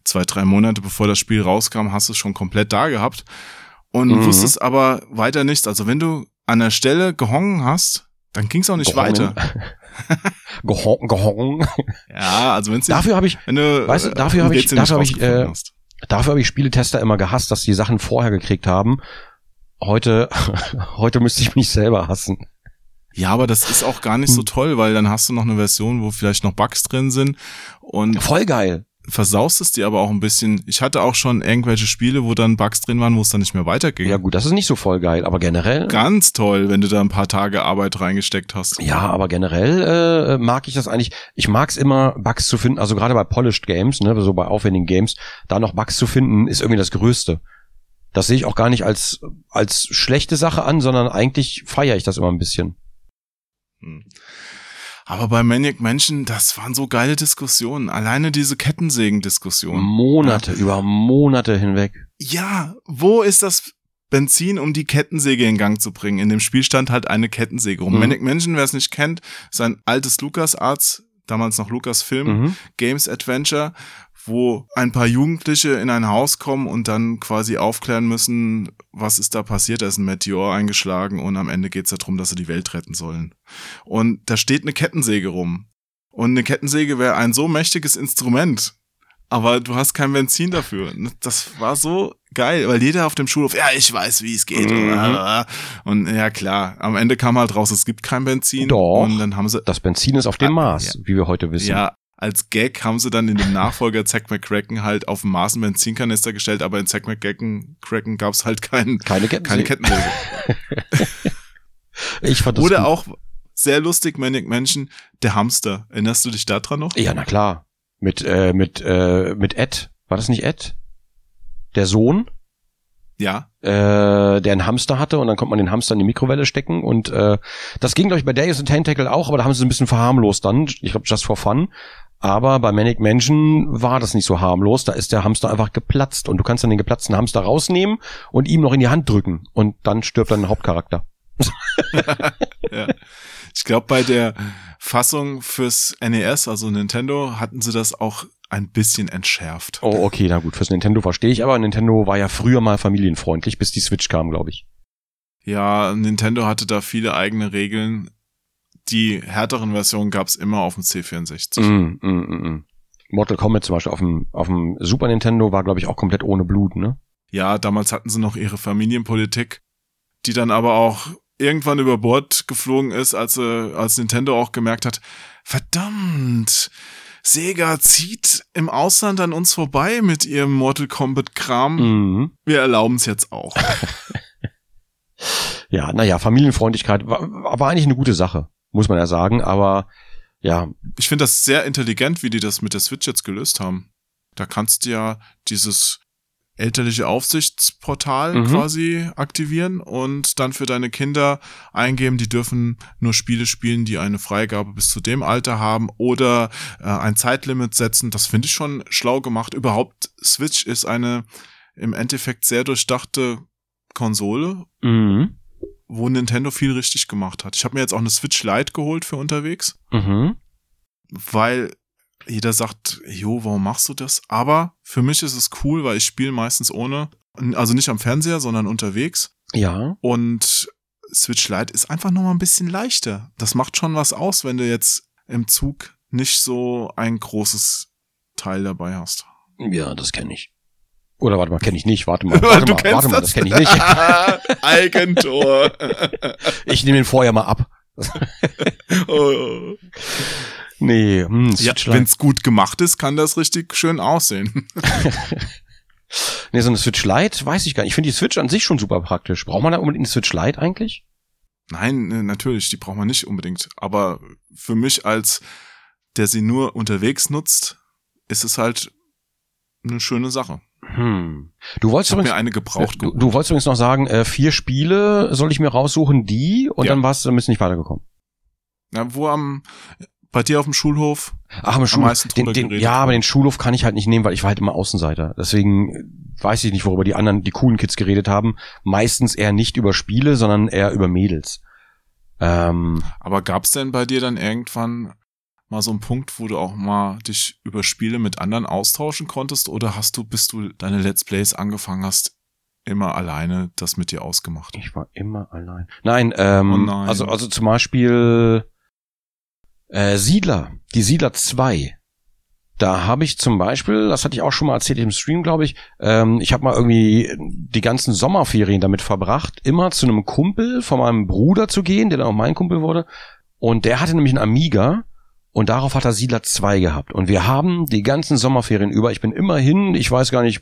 zwei, drei Monate bevor das Spiel rauskam, hast du es schon komplett da gehabt und Mhm. wusstest aber weiter nichts. Also wenn du an der Stelle gehongen hast, dann ging es auch nicht Gehongen. weiter. Gehong, gehong. Ja, also wenn es Dafür habe ich, Wenn du, Weißt du, äh, dafür ein hab ich- dafür hab ich, äh, hast. Dafür habe ich Spieletester immer gehasst, dass die Sachen vorher gekriegt haben. Heute, heute müsste ich mich selber hassen. Ja, aber das ist auch gar nicht Hm. so toll, weil dann hast du noch eine Version, wo vielleicht noch Bugs drin sind und Voll geil. Versaust es dir aber auch ein bisschen. Ich hatte auch schon irgendwelche Spiele, wo dann Bugs drin waren, wo es dann nicht mehr weiterging. Ja gut, das ist nicht so voll geil, aber generell. Ganz toll, wenn du da ein paar Tage Arbeit reingesteckt hast. Ja, aber generell äh, mag ich das eigentlich. Ich mag es immer, Bugs zu finden. Also gerade bei Polished Games, ne, so bei aufwendigen Games, da noch Bugs zu finden, ist irgendwie das Größte. Das sehe ich auch gar nicht als als schlechte Sache an, sondern eigentlich feiere ich das immer ein bisschen. Hm. Aber bei Maniac Mansion, das waren so geile Diskussionen. Alleine diese Kettensägen-Diskussion. Monate über Monate hinweg. Ja, wo ist das Benzin, um die Kettensäge in Gang zu bringen? In dem Spiel stand halt eine Kettensäge rum. Mhm. Manic Mansion, wer es nicht kennt, ist ein altes LucasArts, damals noch Lucasfilm, Mhm. Games Adventure, wo ein paar Jugendliche in ein Haus kommen und dann quasi aufklären müssen, was ist da passiert. Da ist ein Meteor eingeschlagen und am Ende geht es darum, dass sie die Welt retten sollen. Und da steht eine Kettensäge rum. Und eine Kettensäge wäre ein so mächtiges Instrument. Aber du hast kein Benzin dafür. Das war so geil, weil jeder auf dem Schulhof, ja, ich weiß, wie es geht. Mhm. Und ja, klar, am Ende kam halt raus, es gibt kein Benzin. Doch. Und dann haben sie, Das Benzin ist auf dem Ah, Maß, wie wir heute wissen. ja, als Gag haben sie dann in dem Nachfolger Zack McCracken halt auf dem Maß einen Benzinkanister gestellt, aber in Zack McCracken Cracken gab es halt kein, Keine Kettensäge. keine Kettensäge. Ich fand das Oder gut. auch sehr lustig, Manic Menschen, der Hamster. Erinnerst du dich daran noch? Ja, na klar. Mit, äh, mit, äh, mit Ed. War das nicht Ed? Der Sohn, Ja. äh, der einen Hamster hatte und dann konnte man den Hamster in die Mikrowelle stecken und äh, das ging, glaube ich, bei Darius and Tentacle auch, aber da haben sie es ein bisschen verharmlost dann. Ich glaube, just for fun. Aber bei Manic Mansion war das nicht so harmlos. Da ist der Hamster einfach geplatzt und du kannst dann den geplatzten Hamster rausnehmen und ihm noch in die Hand drücken und dann stirbt dann der Hauptcharakter. ja. Ich glaube, bei der Fassung fürs NES, also Nintendo, hatten sie das auch ein bisschen entschärft. Oh, okay, na gut, fürs Nintendo verstehe ich, aber Nintendo war ja früher mal familienfreundlich, bis die Switch kam, glaube ich. Ja, Nintendo hatte da viele eigene Regeln. Die härteren Versionen gab's immer auf dem C64. Mm, mm, mm, mm. Mortal Kombat zum Beispiel auf dem, auf dem Super Nintendo war, glaube ich, auch komplett ohne Blut, ne? Ja, damals hatten sie noch ihre Familienpolitik, die dann aber auch irgendwann über Bord geflogen ist, als, äh, als Nintendo auch gemerkt hat, verdammt, Sega zieht im Ausland an uns vorbei mit ihrem Mortal Kombat Kram. Mhm. Wir erlauben es jetzt auch. Ja, naja, Familienfreundlichkeit war, war eigentlich eine gute Sache, muss man ja sagen, aber ja, Ich finde das sehr intelligent, wie die das mit der Switch jetzt gelöst haben. Da kannst du ja dieses elterliche Aufsichtsportal Mhm. quasi aktivieren und dann für deine Kinder eingeben, die dürfen nur Spiele spielen, die eine Freigabe bis zu dem Alter haben oder äh, ein Zeitlimit setzen. Das finde ich schon schlau gemacht. Überhaupt, Switch ist eine im Endeffekt sehr durchdachte Konsole, mhm. Wo Nintendo viel richtig gemacht hat. Ich habe mir jetzt auch eine Switch Lite geholt für unterwegs Mhm. weil jeder sagt, jo, warum machst du das? Aber für mich ist es cool, weil ich spiele meistens ohne, also nicht am Fernseher, sondern unterwegs. Ja, Und Switch Lite ist einfach nur mal ein bisschen leichter. Das macht schon was aus, wenn du jetzt im Zug nicht so ein großes Teil dabei hast. ja, das kenne ich. Oder warte mal, kenne ich nicht. Warte mal, warte mal, warte mal, das kenne ich nicht. Eigentor. Ich nehme den vorher mal ab. Oh. Nee, hm, ja. Wenn es gut gemacht ist, kann das richtig schön aussehen. Nee, so eine Switch Lite weiß ich gar nicht. Ich finde die Switch an sich schon super praktisch. Braucht man da unbedingt eine Switch Lite eigentlich? Nein, äh, natürlich, die braucht man nicht unbedingt. Aber für mich als der sie nur unterwegs nutzt, ist es halt eine schöne Sache. Hm. Du wolltest übrigens, mir eine gebraucht du, du wolltest übrigens noch sagen, äh, vier Spiele soll ich mir raussuchen, die, und Ja. dann warst du, bist du nicht weitergekommen. Ja, wo am bei dir auf dem Schulhof? Ach, aber Schulhof, meisten den, den, ja, aber den Schulhof kann ich halt nicht nehmen, weil ich war halt immer Außenseiter. Deswegen äh, weiß ich nicht, worüber die anderen, die coolen Kids geredet haben. Meistens eher nicht über Spiele, sondern eher über Mädels. Ähm, Aber gab's denn bei dir dann irgendwann mal so einen Punkt, wo du auch mal dich über Spiele mit anderen austauschen konntest? Oder hast du, bis du deine Let's Plays angefangen hast, immer alleine das mit dir ausgemacht? ich war immer allein. Nein, ähm, Oh nein. also also zum Beispiel äh, Siedler, die Siedler 2. Da habe ich zum Beispiel, das hatte ich auch schon mal erzählt im Stream, glaube ich, ähm, ich habe mal irgendwie die ganzen Sommerferien damit verbracht, immer zu einem Kumpel von meinem Bruder zu gehen, der dann auch mein Kumpel wurde. Und der hatte nämlich einen Amiga und darauf hat er Siedler 2 gehabt. Und wir haben die ganzen Sommerferien über, ich bin immer hin, ich weiß gar nicht,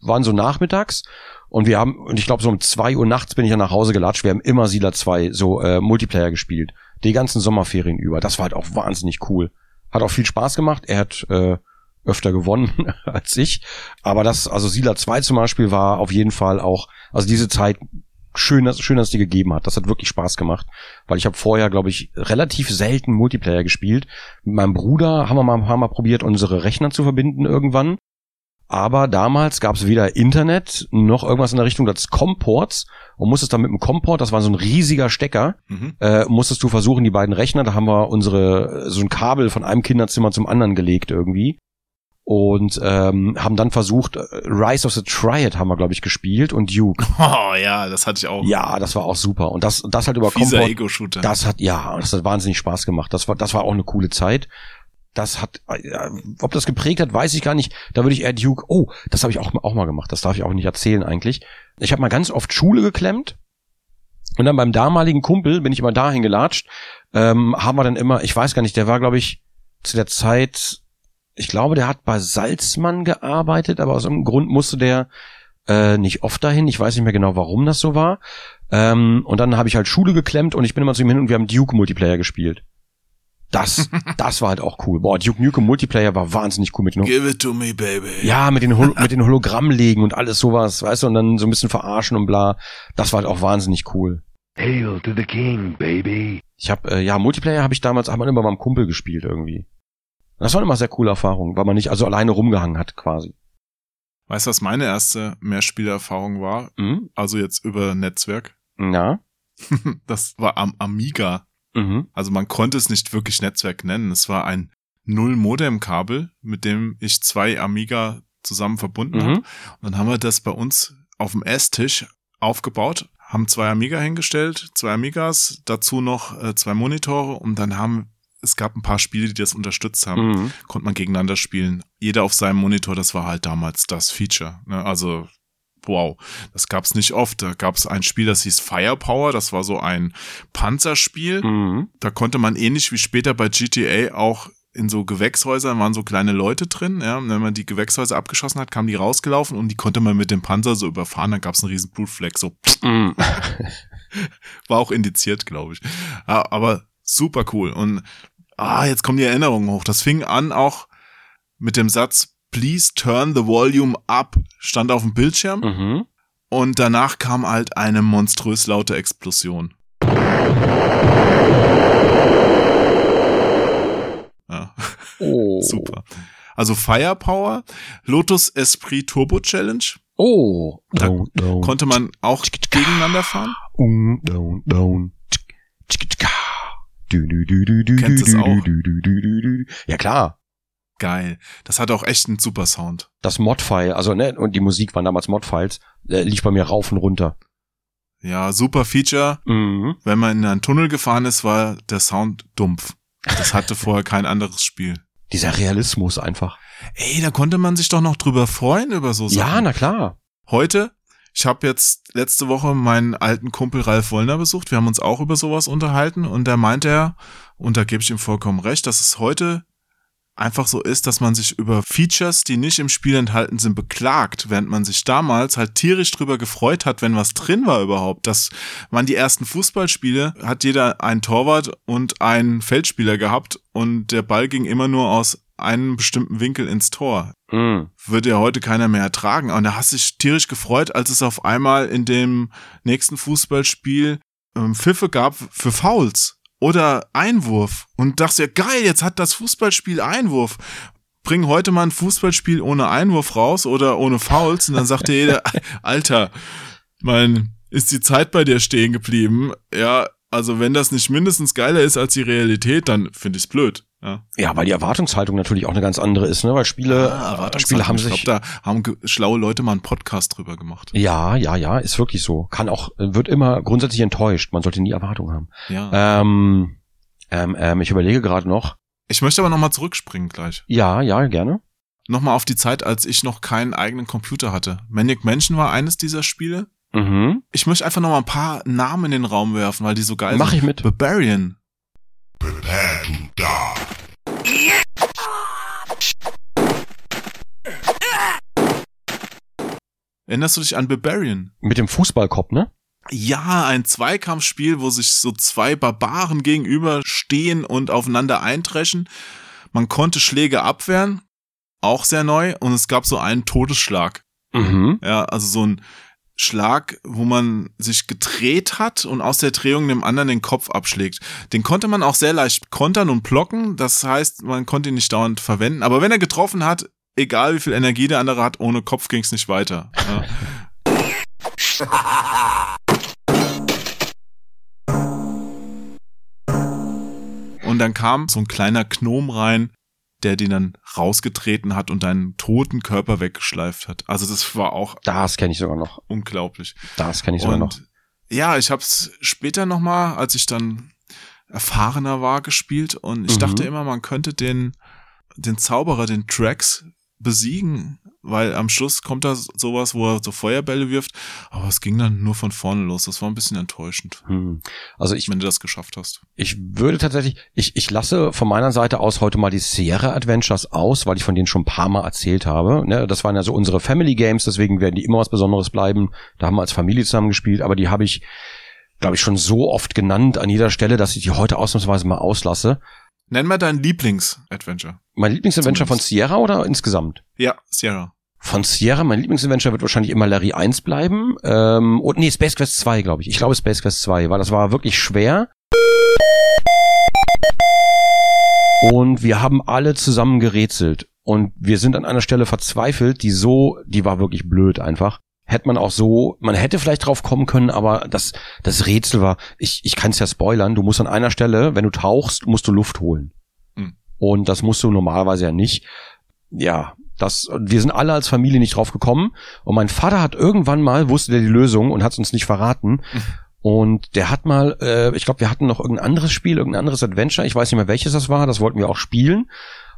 waren so nachmittags und wir haben, und ich glaube so um zwei Uhr nachts bin ich ja nach Hause gelatscht, wir haben immer Siedler 2 so äh, Multiplayer gespielt. Die ganzen Sommerferien über. Das war halt auch wahnsinnig cool. Hat auch viel Spaß gemacht. Er hat äh, öfter gewonnen als ich. Aber das, also Siedler 2 zum Beispiel war auf jeden Fall auch, also diese Zeit schön, dass, schön, dass es die gegeben hat. Das hat wirklich Spaß gemacht. Weil ich habe vorher, glaube ich, relativ selten Multiplayer gespielt. Mit meinem Bruder haben wir mal ein paar Mal probiert, unsere Rechner zu verbinden irgendwann. Aber damals gab es weder Internet noch irgendwas in der Richtung des Comports und musstest dann mit dem Comport, das war so ein riesiger Stecker, Mhm. äh, musstest du versuchen, die beiden Rechner, da haben wir unsere, so ein Kabel von einem Kinderzimmer zum anderen gelegt irgendwie. Und ähm, haben dann versucht, äh, Rise of the Triad haben wir, glaube ich, gespielt und Duke. Oh ja, das hatte ich auch. Ja, das war auch super. Und das, das halt über Fieser Comport. Ego-Shooter. Das hat, ja, das hat wahnsinnig Spaß gemacht. Das war, das war auch eine coole Zeit. Das hat, äh, ob das geprägt hat, weiß ich gar nicht. Da würde ich eher Duke, oh, das habe ich auch, auch mal gemacht. Das darf ich auch nicht erzählen eigentlich. Ich habe mal ganz oft Schule geklemmt. Und dann beim damaligen Kumpel bin ich immer dahin gelatscht. Ähm, haben wir dann immer, ich weiß gar nicht, der war, glaube ich, zu der Zeit, ich glaube, der hat bei Salzmann gearbeitet, aber aus irgendeinem Grund musste der äh, nicht oft dahin. Ich weiß nicht mehr genau, warum das so war. Ähm, und dann habe ich halt Schule geklemmt und ich bin immer zu ihm hin und wir haben Duke Multiplayer gespielt. Das, das war halt auch cool. Boah, Duke Nukem Multiplayer war wahnsinnig cool mit den, Give it to me, baby. ja, mit den, Hol mit den Hologrammlegen und alles sowas, weißt du, und dann so ein bisschen verarschen und bla. Das war halt auch wahnsinnig cool. Hail to the king, baby. Ich habe äh, ja Multiplayer habe ich damals aber immer beim Kumpel gespielt irgendwie. Das war immer sehr coole Erfahrung, weil man nicht also alleine rumgehangen hat quasi. Weißt du, was meine erste Mehrspielerfahrung war? Mhm. Also jetzt über Netzwerk. Ja. Das war am Amiga. Mhm. Also man konnte es nicht wirklich Netzwerk nennen. Es war ein Null-Modem-Kabel, mit dem ich zwei Amiga zusammen verbunden habe. Mhm. Und dann haben wir das bei uns auf dem Esstisch aufgebaut, haben zwei Amiga hingestellt, zwei Amigas, dazu noch äh, zwei Monitore und dann haben es gab ein paar Spiele, die das unterstützt haben. Mhm. Konnte man gegeneinander spielen. Jeder auf seinem Monitor, das war halt damals das Feature. Ne? Also, wow, das gab's nicht oft. Da gab's ein Spiel, das hieß Firepower, das war so ein Panzerspiel. Mhm. Da konnte man ähnlich wie später bei GTA auch in so Gewächshäusern waren so kleine Leute drin, ja. Und wenn man die Gewächshäuser abgeschossen hat, kamen die rausgelaufen und die konnte man mit dem Panzer so überfahren, dann gab's einen riesen Blutfleck, so Mhm. war auch indiziert, glaube ich. Aber super cool. Und ah, jetzt kommen die Erinnerungen hoch. Das fing an auch mit dem Satz, please turn the volume up, stand auf dem Bildschirm. Mhm. Und danach kam halt eine monströs laute Explosion. Ja, Oh. super. Also Firepower, Lotus Esprit Turbo Challenge, Oh. Da Down, down. konnte man auch gegeneinander fahren. Um, down, down. Du, du, du, du, du, Kennst du, du, auch? du, du, du, du, du. Ja klar, Geil. Das hat auch echt einen super Sound. das Mod-File, also ne, und die Musik waren damals Mod-Files, äh, lief bei mir rauf und runter. Ja, super Feature. Mhm. Wenn man in einen Tunnel gefahren ist, war der Sound dumpf. Das hatte vorher kein anderes Spiel. Dieser Realismus einfach. Ey, da konnte man sich doch noch drüber freuen über so Sachen. Ja, na klar. Heute, ich habe jetzt letzte Woche meinen alten Kumpel Ralf Wollner besucht. Wir haben uns auch über sowas unterhalten und da meint er, und da gebe ich ihm vollkommen recht, dass es heute einfach so ist, dass man sich über Features, die nicht im Spiel enthalten sind, beklagt, während man sich damals halt tierisch drüber gefreut hat, wenn was drin war überhaupt. Das waren die ersten Fußballspiele, hat jeder einen Torwart und einen Feldspieler gehabt und der Ball ging immer nur aus einem bestimmten Winkel ins Tor Mhm. würde ja heute keiner mehr ertragen. Und da hast du dich tierisch gefreut, als es auf einmal in dem nächsten Fußballspiel ähm, Pfiffe gab für Fouls oder Einwurf. Und dachte ja, geil, jetzt hat das Fußballspiel Einwurf. Bring heute mal ein Fußballspiel ohne Einwurf raus oder ohne Fouls. Und dann sagte jeder, Alter, mein, ist die Zeit bei dir stehen geblieben? Ja, also wenn das nicht mindestens geiler ist als die Realität, dann finde ich's blöd. Ja. Ja, weil die Erwartungshaltung natürlich auch eine ganz andere ist, ne? Weil Spiele, äh, Spiele haben ich sich. glaube, da haben schlaue Leute mal einen Podcast drüber gemacht. ja, ja, ja, ist wirklich so. Kann auch, wird immer grundsätzlich enttäuscht. Man sollte nie Erwartungen haben. Ja. Ähm, ähm, ähm, ich überlege gerade noch. Ich möchte aber nochmal zurückspringen gleich. Ja, ja, gerne. Nochmal auf die Zeit, als ich noch keinen eigenen Computer hatte. Manic Mansion war eines dieser Spiele. Mhm. Ich möchte einfach nochmal ein paar Namen in den Raum werfen, weil die so geil Mach sind. ich mit. Barbarian. Prepare to die. Erinnerst du dich an Barbarian? Mit dem Fußballkopf, ne? Ja, ein Zweikampfspiel, wo sich so zwei Barbaren gegenüberstehen und aufeinander eintreschen. Man konnte Schläge abwehren, auch sehr neu, und es gab so einen Todesschlag. Mhm. Ja, also so ein Schlag, wo man sich gedreht hat und aus der Drehung dem anderen den Kopf abschlägt. Den konnte man auch sehr leicht kontern und blocken. Das heißt, man konnte ihn nicht dauernd verwenden. Aber wenn er getroffen hat, egal wie viel Energie der andere hat, ohne Kopf ging es nicht weiter. Ja. Und dann kam so ein kleiner Gnom rein, der den dann rausgetreten hat und deinen toten Körper weggeschleift hat. Also das war auch Das kenne ich sogar noch. unglaublich. Das kenne ich sogar noch. Und ja, ich habe es später nochmal, als ich dann erfahrener war, gespielt und ich Mhm. dachte immer, man könnte den, den Zauberer, den Drax besiegen, weil am Schluss kommt da sowas, wo er so Feuerbälle wirft, aber es ging dann nur von vorne los. Das war ein bisschen enttäuschend, Hm. Also ich, wenn du das geschafft hast. ich würde tatsächlich, ich, ich lasse von meiner Seite aus heute mal die Sierra Adventures aus, weil ich von denen schon ein paar Mal erzählt habe. Ne, das waren ja so unsere Family Games, deswegen werden die immer was Besonderes bleiben. Da haben wir als Familie zusammen gespielt, aber die habe ich, glaube ich, schon so oft genannt an jeder Stelle, dass ich die heute ausnahmsweise mal auslasse. Nenn mal dein Lieblings-Adventure. Mein Lieblingsadventure von. Sierra oder insgesamt? Ja, Sierra. Von Sierra, mein Lieblingsadventure wird wahrscheinlich immer Larry 1 bleiben. Ähm, und nee, Space Quest 2, glaube ich. Ich glaube Space Quest 2, weil das war wirklich schwer. Und wir haben alle zusammen gerätselt. Und wir sind an einer Stelle verzweifelt, die so, die war wirklich blöd einfach. Hätte man auch so, man hätte vielleicht drauf kommen können, aber das, das Rätsel war, ich, ich kann es ja spoilern, du musst an einer Stelle, wenn du tauchst, musst du Luft holen. Hm. Und das musst du normalerweise ja nicht. Ja, das, wir sind alle als Familie nicht drauf gekommen. Und mein Vater hat irgendwann mal, wusste der die Lösung und hat es uns nicht verraten. Und der hat mal, äh, ich glaube, wir hatten noch irgendein anderes Spiel, irgendein anderes Adventure. Ich weiß nicht mehr, welches das war. Das wollten wir auch spielen.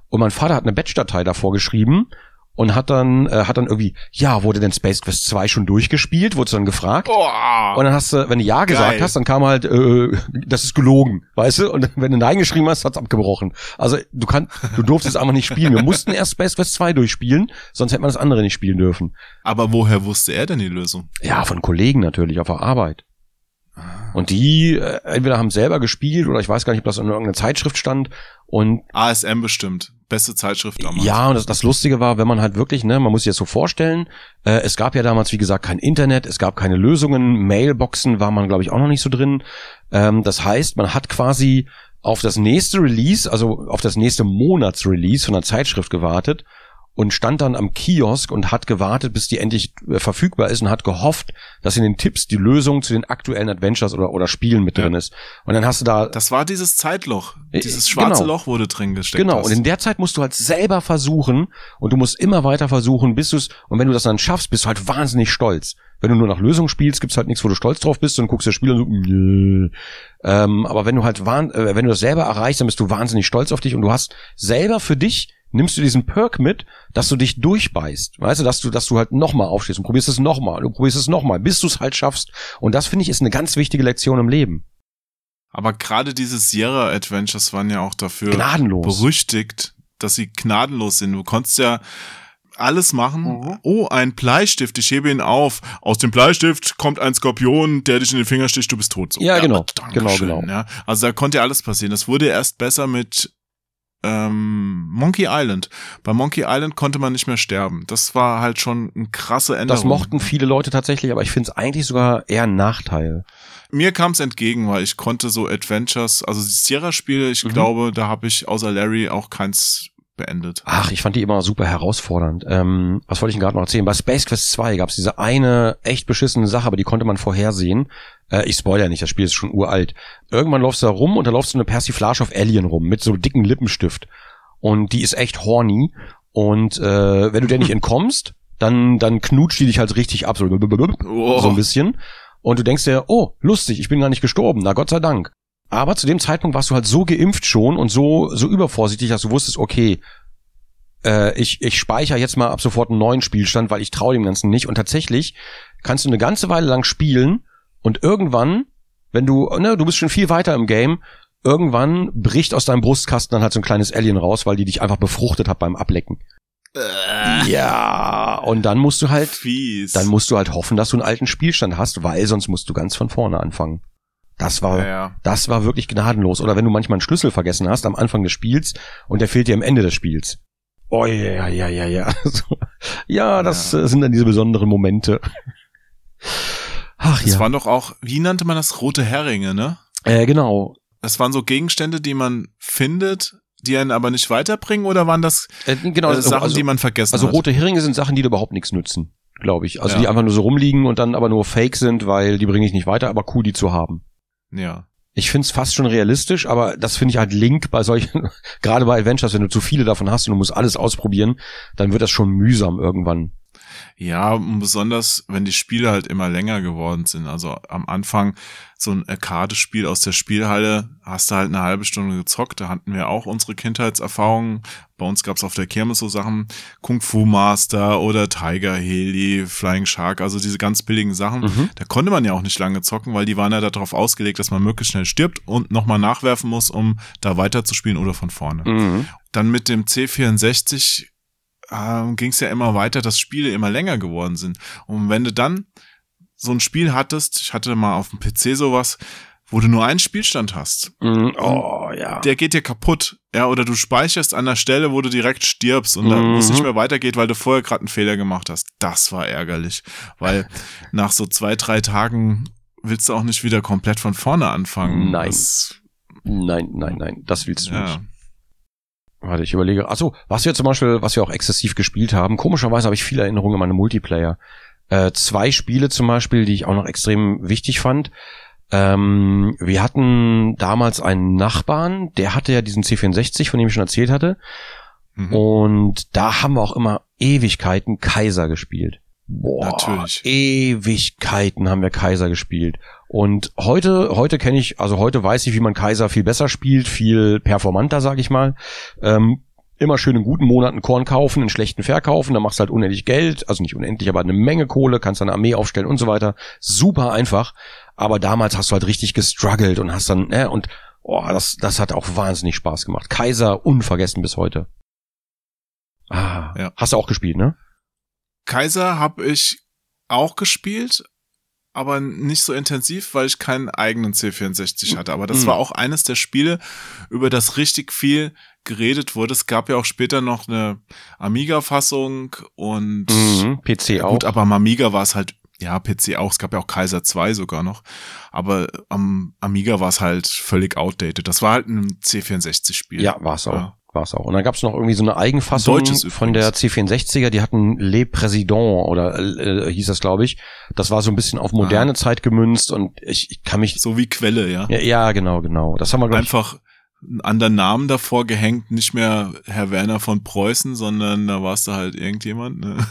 Und mein Vater hat eine Batch-Datei davor geschrieben und hat dann, äh, hat dann irgendwie, ja, wurde denn Space Quest 2 schon durchgespielt? Wurde dann gefragt. Oh, Und dann hast du, wenn du Ja gesagt Geil. hast, dann kam halt, äh, das ist gelogen, weißt du? Und wenn du Nein geschrieben hast, hat's abgebrochen. Also du kannst, du durftest einfach nicht spielen. Wir mussten erst Space Quest 2 durchspielen, sonst hätte man das andere nicht spielen dürfen. aber woher wusste er denn die Lösung? Ja, von Kollegen natürlich, auf der Arbeit. Und die äh, entweder haben selber gespielt oder ich weiß gar nicht, ob das in irgendeiner Zeitschrift stand. Und ASM bestimmt. Beste Zeitschrift damals. ja, und das, das Lustige war, wenn man halt wirklich, ne, man muss sich das so vorstellen, äh, es gab ja damals, wie gesagt, kein Internet, es gab keine Lösungen, Mailboxen war man, glaube ich, auch noch nicht so drin. Ähm, das heißt, man hat quasi auf das nächste Release, also auf das nächste Monatsrelease von einer Zeitschrift gewartet und stand dann am Kiosk und hat gewartet, bis die endlich äh, verfügbar ist und hat gehofft, dass in den Tipps die Lösung zu den aktuellen Adventures oder, oder Spielen mit Ja. drin ist. Und dann hast du da Das war dieses Zeitloch. Äh, Dieses schwarze genau. Loch wurde drin gesteckt. Genau, hast. und in der Zeit musst du halt selber versuchen und du musst immer weiter versuchen, bis du es, und wenn du das dann schaffst, bist du halt wahnsinnig stolz. Wenn du nur nach Lösung spielst, gibt's halt nichts, wo du stolz drauf bist, dann guckst du das Spiel und so, nö. Ähm, aber wenn du halt, wahn, äh, wenn du das selber erreichst, dann bist du wahnsinnig stolz auf dich und du hast selber für dich, nimmst du diesen Perk mit, dass du dich durchbeißt. Weißt du, dass du, dass du halt nochmal aufstehst und probierst es nochmal, du probierst es nochmal, bis du es halt schaffst. Und das finde ich ist eine ganz wichtige Lektion im Leben. Aber gerade diese Sierra Adventures waren ja auch dafür Gnadenlos. berüchtigt, dass sie gnadenlos sind. Du konntest ja alles machen. Mhm. Oh, ein Bleistift, ich hebe ihn auf. Aus dem Bleistift kommt ein Skorpion, der dich in den Finger sticht, du bist tot. So, Ja, genau. Dankeschön, Genau, genau. Ja. Also da konnte ja alles passieren. Das wurde erst besser mit ähm, Monkey Island. Bei Monkey Island konnte man nicht mehr sterben. Das war halt schon eine krasse Änderung. Das mochten viele Leute tatsächlich, aber ich finde es eigentlich sogar eher ein Nachteil. Mir kam es entgegen, weil ich konnte so Adventures, also die Sierra-Spiele, ich Mhm. glaube, da habe ich außer Larry auch keins beendet. Ach, ich fand die immer super herausfordernd. Ähm, was wollte ich denn gerade noch erzählen? Bei Space Quest 2 gab es diese eine echt beschissene Sache, aber die konnte man vorhersehen. Äh, ich spoilere nicht, das Spiel ist schon uralt. Irgendwann läufst du da rum und da läufst du eine Persiflage auf Alien rum mit so dicken Lippenstift. Und die ist echt horny. Und äh, wenn du der nicht entkommst, dann, dann knutscht die dich halt richtig ab. So, Oh. so ein bisschen. Und du denkst dir, oh, lustig, ich bin gar nicht gestorben, na Gott sei Dank. Aber zu dem Zeitpunkt warst du halt so geimpft schon und so, so übervorsichtig, dass du wusstest, okay, äh, ich, ich speichere jetzt mal ab sofort einen neuen Spielstand, weil ich traue dem Ganzen nicht. Und tatsächlich kannst du eine ganze Weile lang spielen und irgendwann, wenn du, ne, du bist schon viel weiter im Game, irgendwann bricht aus deinem Brustkasten dann halt so ein kleines Alien raus, weil die dich einfach befruchtet hat beim Ablecken. Ja, und dann musst du halt Fies. dann musst du halt hoffen, dass du einen alten Spielstand hast, weil sonst musst du ganz von vorne anfangen. Das war, ja, ja. das war wirklich gnadenlos. Oder wenn du manchmal einen Schlüssel vergessen hast am Anfang des Spiels und der fehlt dir am Ende des Spiels. Oh ja, ja, ja, ja. So. Ja, das Ja. äh, sind dann diese besonderen Momente. Ach Das ja. waren doch auch, wie nannte man das? Rote Heringe, ne? Äh, genau. Das waren so Gegenstände, die man findet, die einen aber nicht weiterbringen, oder waren das Äh, genau, äh, Sachen, also, die man vergessen also hat? rote Heringe sind Sachen, die dir überhaupt nichts nützen, glaube ich. Also Ja. die einfach nur so rumliegen und dann aber nur Fake sind, weil die bringen dich nicht weiter, aber cool, die zu haben. Ja. Ich find's fast schon realistisch, aber das finde ich halt Link bei solchen, gerade bei Adventures, wenn du zu viele davon hast und du musst alles ausprobieren, dann wird das schon mühsam irgendwann. Ja, und besonders, wenn die Spiele halt immer länger geworden sind. Also am Anfang so ein Arcade-Spiel aus der Spielhalle, hast du halt eine halbe Stunde gezockt. Da hatten wir auch unsere Kindheitserfahrungen. Bei uns gab's auf der Kirmes so Sachen, Kung Fu Master oder Tiger Heli, Flying Shark, also diese ganz billigen Sachen. Mhm. Da konnte man ja auch nicht lange zocken, weil die waren ja darauf ausgelegt, dass man möglichst schnell stirbt und nochmal nachwerfen muss, um da weiterzuspielen oder von vorne. Mhm. Dann mit dem C64 ähm, ging es ja immer weiter, dass Spiele immer länger geworden sind. Und wenn du dann so ein Spiel hattest, ich hatte mal auf dem PC sowas, wo du nur einen Spielstand hast, Mhm. Oh, ja. der geht dir kaputt, ja, oder du speicherst an der Stelle, wo du direkt stirbst und dann Mhm. wo es nicht mehr weitergeht, weil du vorher gerade einen Fehler gemacht hast. Das war ärgerlich, weil nach so zwei, drei Tagen willst du auch nicht wieder komplett von vorne anfangen. Nein. Das, Nein, nein, nein, das willst du ja. nicht. Warte, ich überlege. Achso, was wir zum Beispiel, was wir auch exzessiv gespielt haben, komischerweise habe ich viele Erinnerungen an meine Multiplayer. Äh, zwei Spiele zum Beispiel, die ich auch noch extrem wichtig fand. Ähm, wir hatten damals einen Nachbarn, der hatte ja diesen C64, von dem ich schon erzählt hatte. Mhm. Und da haben wir auch immer Ewigkeiten Kaiser gespielt. Boah, Natürlich. Ewigkeiten haben wir Kaiser gespielt. Und heute, heute kenne ich, also heute weiß ich, wie man Kaiser viel besser spielt, viel performanter, sag ich mal. Ähm, immer schön in guten Monaten Korn kaufen, in schlechten verkaufen, dann machst du halt unendlich Geld, also nicht unendlich, aber eine Menge Kohle, kannst dann eine Armee aufstellen und so weiter. Super einfach. Aber damals hast du halt richtig gestruggelt und hast dann, äh, und oh, das, das hat auch wahnsinnig Spaß gemacht. Kaiser unvergessen bis heute. Ah, Ja. hast du auch gespielt, ne? Kaiser habe ich auch gespielt, aber nicht so intensiv, weil ich keinen eigenen C64 hatte. Aber das Mhm. war auch eines der Spiele, über das richtig viel geredet wurde. Es gab ja auch später noch eine Amiga-Fassung und Mhm, PC auch. gut, aber am Amiga war es halt, ja, PC auch. Es gab ja auch Kaiser 2 sogar noch. Aber am Amiga war es halt völlig outdated. Das war halt ein C64-Spiel. Ja, war's auch. Ja. War's auch. Und dann gab's noch irgendwie so eine Eigenfassung von der C64er, die hatten Le Président oder äh, hieß das, glaube ich. Das war so ein bisschen auf moderne Zeit gemünzt und ich, ich kann mich. So wie Quelle, ja. Ja, ja genau, genau. Das haben wir, einfach einen anderen Namen davor gehängt, nicht mehr Herr Werner von Preußen, sondern da warst du halt irgendjemand. Ne?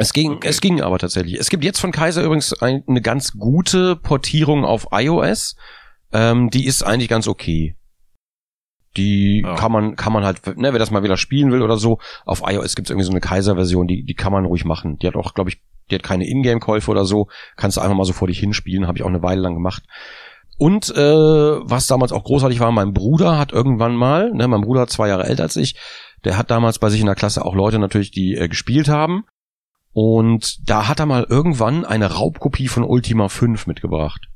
Es ging, Okay. es ging aber tatsächlich. Es gibt jetzt von Kaiser übrigens ein, eine ganz gute Portierung auf iOS. Ähm, die ist eigentlich ganz okay. Die Ja. kann man, kann man halt, ne, wer das mal wieder spielen will oder so, auf iOS gibt's irgendwie so eine Kaiser-Version, die, die kann man ruhig machen. Die hat auch, glaube ich, die hat keine Ingame-Käufe oder so. Kannst du einfach mal so vor dich hinspielen, habe ich auch eine Weile lang gemacht. Und äh, was damals auch großartig war, mein Bruder hat irgendwann mal, ne, mein Bruder zwei Jahre älter als ich, der hat damals bei sich in der Klasse auch Leute natürlich, die äh, gespielt haben. Und da hat er mal irgendwann eine Raubkopie von Ultima 5 mitgebracht.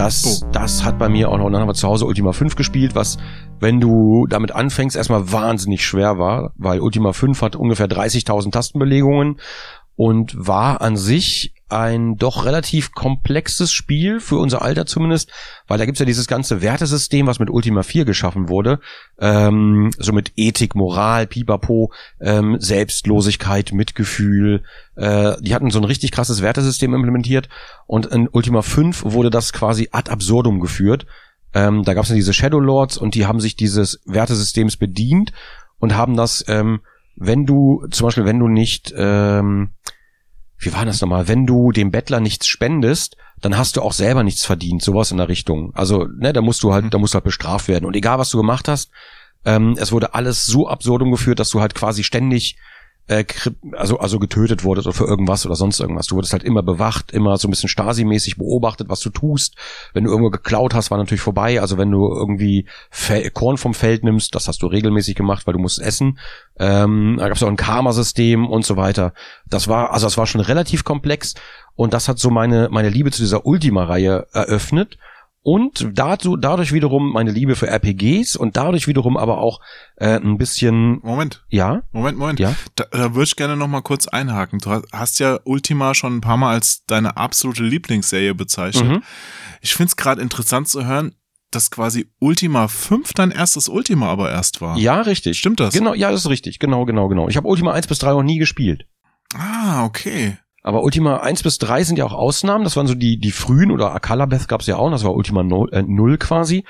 Das, Oh. das hat bei mir auch noch, dann haben wir zu Hause Ultima 5 gespielt, was, wenn du damit anfängst, erstmal wahnsinnig schwer war, weil Ultima 5 hat ungefähr 30.000 Tastenbelegungen und war an sich ein doch relativ komplexes Spiel, für unser Alter zumindest, weil da gibt's ja dieses ganze Wertesystem, was mit Ultima 4 geschaffen wurde, ähm, so mit Ethik, Moral, Pipapo, ähm, Selbstlosigkeit, Mitgefühl, äh, die hatten so ein richtig krasses Wertesystem implementiert und in Ultima 5 wurde das quasi ad absurdum geführt. Ähm, da gab's ja diese Shadow Lords und die haben sich dieses Wertesystems bedient und haben das, ähm, wenn du, zum Beispiel, wenn du nicht, ähm, wie war das nochmal? Wenn du dem Bettler nichts spendest, dann hast du auch selber nichts verdient, sowas in der Richtung. Also, ne, da musst du halt, da musst du halt bestraft werden. Und egal, was du gemacht hast, ähm, es wurde alles so absurdum geführt, dass du halt quasi ständig äh, also, also getötet wurdest oder für irgendwas oder sonst irgendwas. Du wurdest halt immer bewacht, immer so ein bisschen Stasi-mäßig beobachtet, was du tust. Wenn du irgendwo geklaut hast, war natürlich vorbei. Also wenn du irgendwie Fe Korn vom Feld nimmst, das hast du regelmäßig gemacht, weil du musst essen. Ähm, da gab es auch ein Karma-System und so weiter. Das war, also das war schon relativ komplex und das hat so meine, meine Liebe zu dieser Ultima-Reihe eröffnet. Und dazu, dadurch wiederum meine Liebe für RPGs und dadurch wiederum aber auch äh, ein bisschen, Moment, ja, Moment, Moment. Ja? Da, da würde ich gerne noch mal kurz einhaken. Du hast- hast ja Ultima schon ein paar Mal als deine absolute Lieblingsserie bezeichnet. Mhm. Ich finde es gerade interessant zu hören, dass quasi Ultima 5 dein erstes Ultima aber erst war. ja, richtig. Stimmt das? Genau, ja, das ist richtig. Genau, genau, genau. Ich habe Ultima 1 bis 3 noch nie gespielt. Ah, okay. Aber Ultima 1 bis 3 sind ja auch Ausnahmen. Das waren so die, die frühen oder Akalabeth gab's ja auch. Das war Ultima 0, äh, 0 quasi.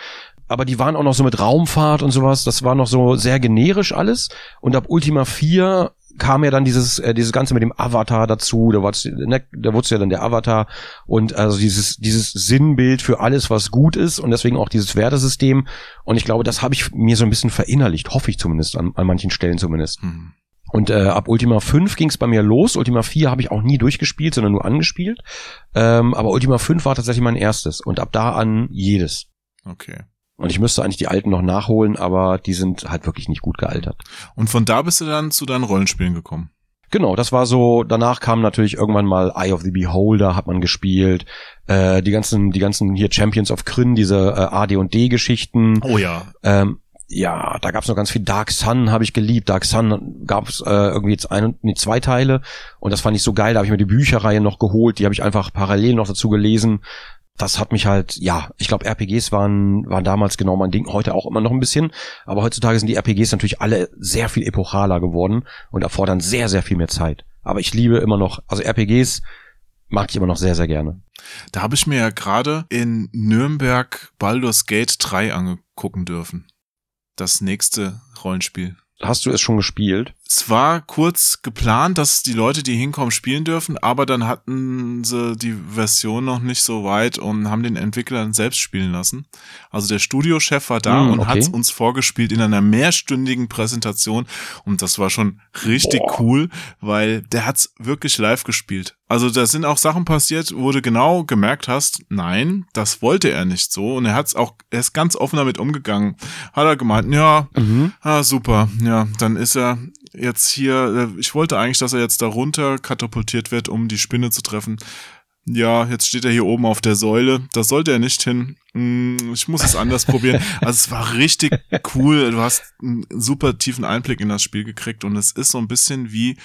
Aber die waren auch noch so mit Raumfahrt und sowas. Das war noch so sehr generisch alles. Und ab Ultima 4 kam ja dann dieses, äh, dieses Ganze mit dem Avatar dazu. Da, war's, ne, da wurde ja dann der Avatar. Und also dieses, dieses Sinnbild für alles, was gut ist. Und deswegen auch dieses Wertesystem. Und ich glaube, das habe ich mir so ein bisschen verinnerlicht. Hoffe ich zumindest, an, an manchen Stellen zumindest. Hm. Und äh, ab Ultima 5 ging es bei mir los. Ultima 4 habe ich auch nie durchgespielt, sondern nur angespielt. Ähm, aber Ultima 5 war tatsächlich mein erstes. Und ab da an jedes. Okay. Und ich müsste eigentlich die alten noch nachholen, aber die sind halt wirklich nicht gut gealtert. Und von da bist du dann zu deinen Rollenspielen gekommen. Genau, das war so, danach kam natürlich irgendwann mal Eye of the Beholder, hat man gespielt, äh, die ganzen, die ganzen hier Champions of Kryn, diese äh, AD&D-Geschichten. Oh ja. Ähm, ja, da gab's noch ganz viel. Dark Sun habe ich geliebt. Dark Sun gab's äh, irgendwie jetzt ein, nee, zwei Teile und das fand ich so geil. Da habe ich mir die Bücherreihe noch geholt. Die habe ich einfach parallel noch dazu gelesen. Das hat mich halt, ja, ich glaube, RPGs waren, waren damals genau mein Ding, heute auch immer noch ein bisschen. Aber heutzutage sind die RPGs natürlich alle sehr viel epochaler geworden und erfordern sehr, sehr viel mehr Zeit. Aber ich liebe immer noch, also RPGs mag ich immer noch sehr, sehr gerne. Da habe ich mir ja gerade in Nürnberg Baldur's Gate 3 angucken dürfen. Das nächste Rollenspiel. hast du es schon gespielt? Es war kurz geplant, dass die Leute, die hinkommen, spielen dürfen, aber dann hatten sie die Version noch nicht so weit und haben den Entwickler dann selbst spielen lassen. Also der Studiochef war da Hm, und okay. hat es uns vorgespielt in einer mehrstündigen Präsentation und das war schon richtig cool, weil der hat's wirklich live gespielt. Also da sind auch Sachen passiert, wo du genau gemerkt hast, nein, das wollte er nicht so und er hat's auch, er ist ganz offen damit umgegangen. Hat er gemeint, ja, Mhm. Ah, super. Ja, dann ist er jetzt hier. äh, Ich wollte eigentlich, dass er jetzt da runter katapultiert wird, um die Spinne zu treffen. Ja, jetzt steht er hier oben auf der Säule. Da sollte er nicht hin. Hm, Ich muss es anders probieren. Also es war richtig cool. Du hast einen super tiefen Einblick in das Spiel gekriegt und es ist so ein bisschen wie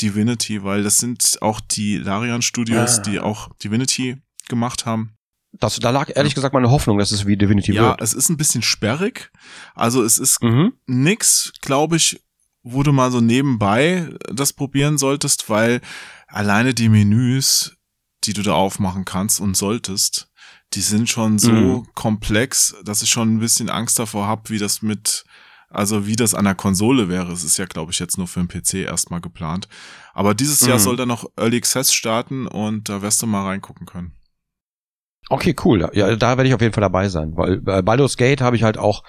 Divinity, weil das sind auch die Larian Studios, Ah. die auch Divinity gemacht haben. Das, da lag ehrlich gesagt meine Hoffnung, dass es wie Divinity Ja, wird. es ist ein bisschen sperrig. Also es ist Mhm. nix, glaube ich, wo du mal so nebenbei das probieren solltest, weil alleine die Menüs, die du da aufmachen kannst und solltest, die sind schon so Mhm. komplex, dass ich schon ein bisschen Angst davor habe, wie das mit, also wie das an der Konsole wäre. Es ist ja, glaube ich, jetzt nur für den PC erstmal geplant. Aber dieses Jahr Mhm. soll dann noch Early Access starten und da wirst du mal reingucken können. Okay, cool. Ja, da werde ich auf jeden Fall dabei sein, weil bei Baldur's Gate habe ich halt auch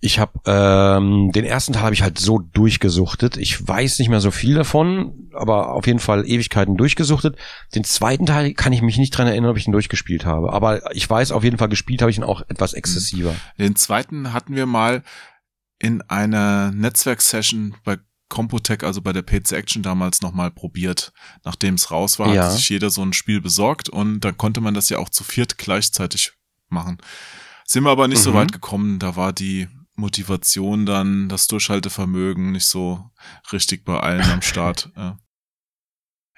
ich habe ähm, den ersten Teil habe ich halt so durchgesuchtet. Ich weiß nicht mehr so viel davon, aber auf jeden Fall Ewigkeiten durchgesuchtet. Den zweiten Teil kann ich mich nicht dran erinnern, ob ich ihn durchgespielt habe, aber ich weiß auf jeden Fall gespielt habe ich ihn auch etwas exzessiver. Den zweiten hatten wir mal in einer Netzwerksession bei Computec, also bei der PC Action damals nochmal probiert. Nachdem es raus war, Ja. hat sich jeder so ein Spiel besorgt und da konnte man das ja auch zu viert gleichzeitig machen. Sind wir aber nicht so Mhm. weit gekommen, da war die Motivation dann, das Durchhaltevermögen nicht so richtig bei allen am Start. Ja.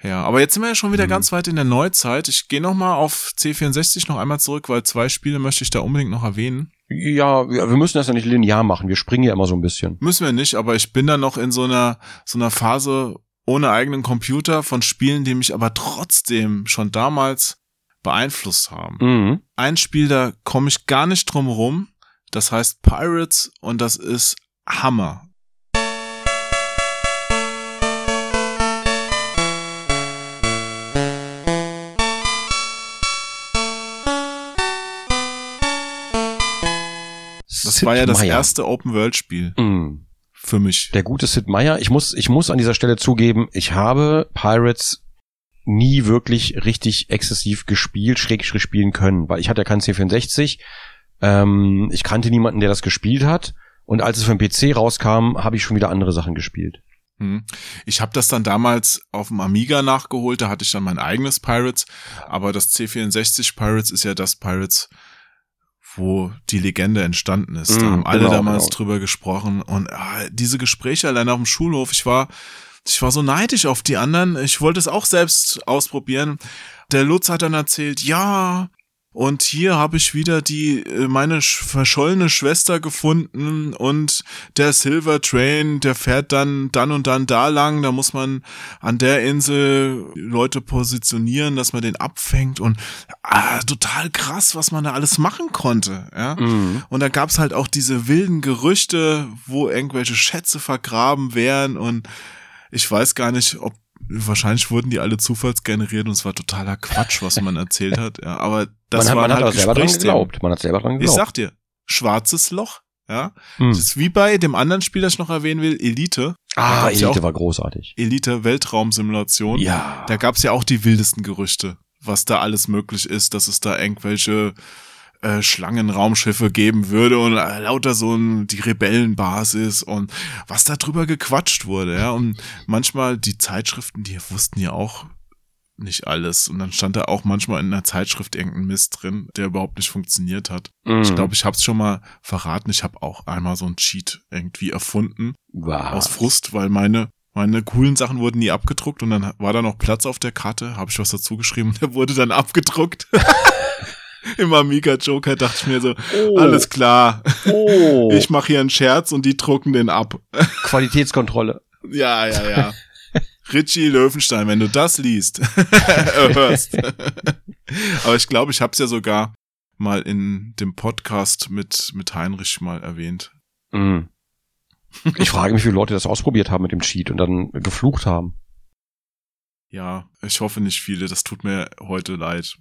Ja, aber jetzt sind wir ja schon wieder Mhm. ganz weit in der Neuzeit. Ich gehe nochmal auf C64 noch einmal zurück, weil zwei Spiele möchte ich da unbedingt noch erwähnen. Ja, wir wir müssen das ja nicht linear machen. Wir springen ja immer so ein bisschen. Müssen wir nicht, aber ich bin da noch in so einer, so einer Phase ohne eigenen Computer von Spielen, die mich aber trotzdem schon damals beeinflusst haben. Mhm. Ein Spiel, da komme ich gar nicht drum rum. Das heißt Pirates und das ist Hammer. Das Sid war ja das Meier. erste Open-World-Spiel Mhm. für mich. Der gute Sid Meier. Ich muss, ich muss an dieser Stelle zugeben, ich habe Pirates nie wirklich richtig exzessiv gespielt, schrägstrich spielen können, weil ich hatte ja keinen C64. Ähm, ich kannte niemanden, der das gespielt hat. Und als es für den PC rauskam, habe ich schon wieder andere Sachen gespielt. Hm. Ich habe das dann damals auf dem Amiga nachgeholt, da hatte ich dann mein eigenes Pirates, aber das C64 Pirates ist ja das Pirates, wo die Legende entstanden ist. da Mm, haben alle genau, damals genau. drüber gesprochen und ah, diese Gespräche allein auf dem Schulhof, ich war ich war so neidisch auf die anderen. Ich wollte es auch selbst ausprobieren. Der Lutz hat dann erzählt, ja, und hier habe ich wieder die äh, meine sch- verschollene Schwester gefunden und der Silver Train, der fährt dann dann und dann da lang, da muss man an der Insel Leute positionieren, dass man den abfängt und ah, total krass, was man da alles machen konnte, ja? Mhm. Und da gab's halt auch diese wilden Gerüchte, wo irgendwelche Schätze vergraben wären und ich weiß gar nicht, ob wahrscheinlich wurden die alle zufallsgeneriert und es war totaler Quatsch, was man erzählt hat. Ja, aber das man hat, man hat halt auch selber dran geglaubt. Man hat selber dran Ich geglaubt. sag dir, schwarzes Loch. Ja, Mhm. das ist wie bei dem anderen Spiel, das ich noch erwähnen will, Elite. Ah, ja Elite auch war großartig. Elite Weltraumsimulation. Ja. Da gab's ja auch die wildesten Gerüchte, was da alles möglich ist, dass es da irgendwelche äh, Schlangenraumschiffe geben würde und äh, lauter so ein, die Rebellenbasis und was da drüber gequatscht wurde, ja. Und manchmal die Zeitschriften, die wussten ja auch nicht alles. Und dann stand da auch manchmal in einer Zeitschrift irgendein Mist drin, der überhaupt nicht funktioniert hat. Mhm. Ich glaube, ich habe es schon mal verraten. Ich habe auch einmal so ein Cheat irgendwie erfunden Wow. aus Frust, weil meine meine coolen Sachen wurden nie abgedruckt und dann war da noch Platz auf der Karte, habe ich was dazu geschrieben, der wurde dann abgedruckt. Im Amiga Joker dachte ich mir so, alles klar, Oh. ich mache hier einen Scherz und die drucken den ab. Qualitätskontrolle. Ja, ja, ja. Richie Löwenstein, wenn du das liest, hörst. Aber ich glaube, ich habe es ja sogar mal in dem Podcast mit mit Heinrich mal erwähnt. Mhm. Ich frage mich, wie viele Leute das ausprobiert haben mit dem Cheat und dann geflucht haben. Ja, ich hoffe nicht viele, das tut mir heute leid.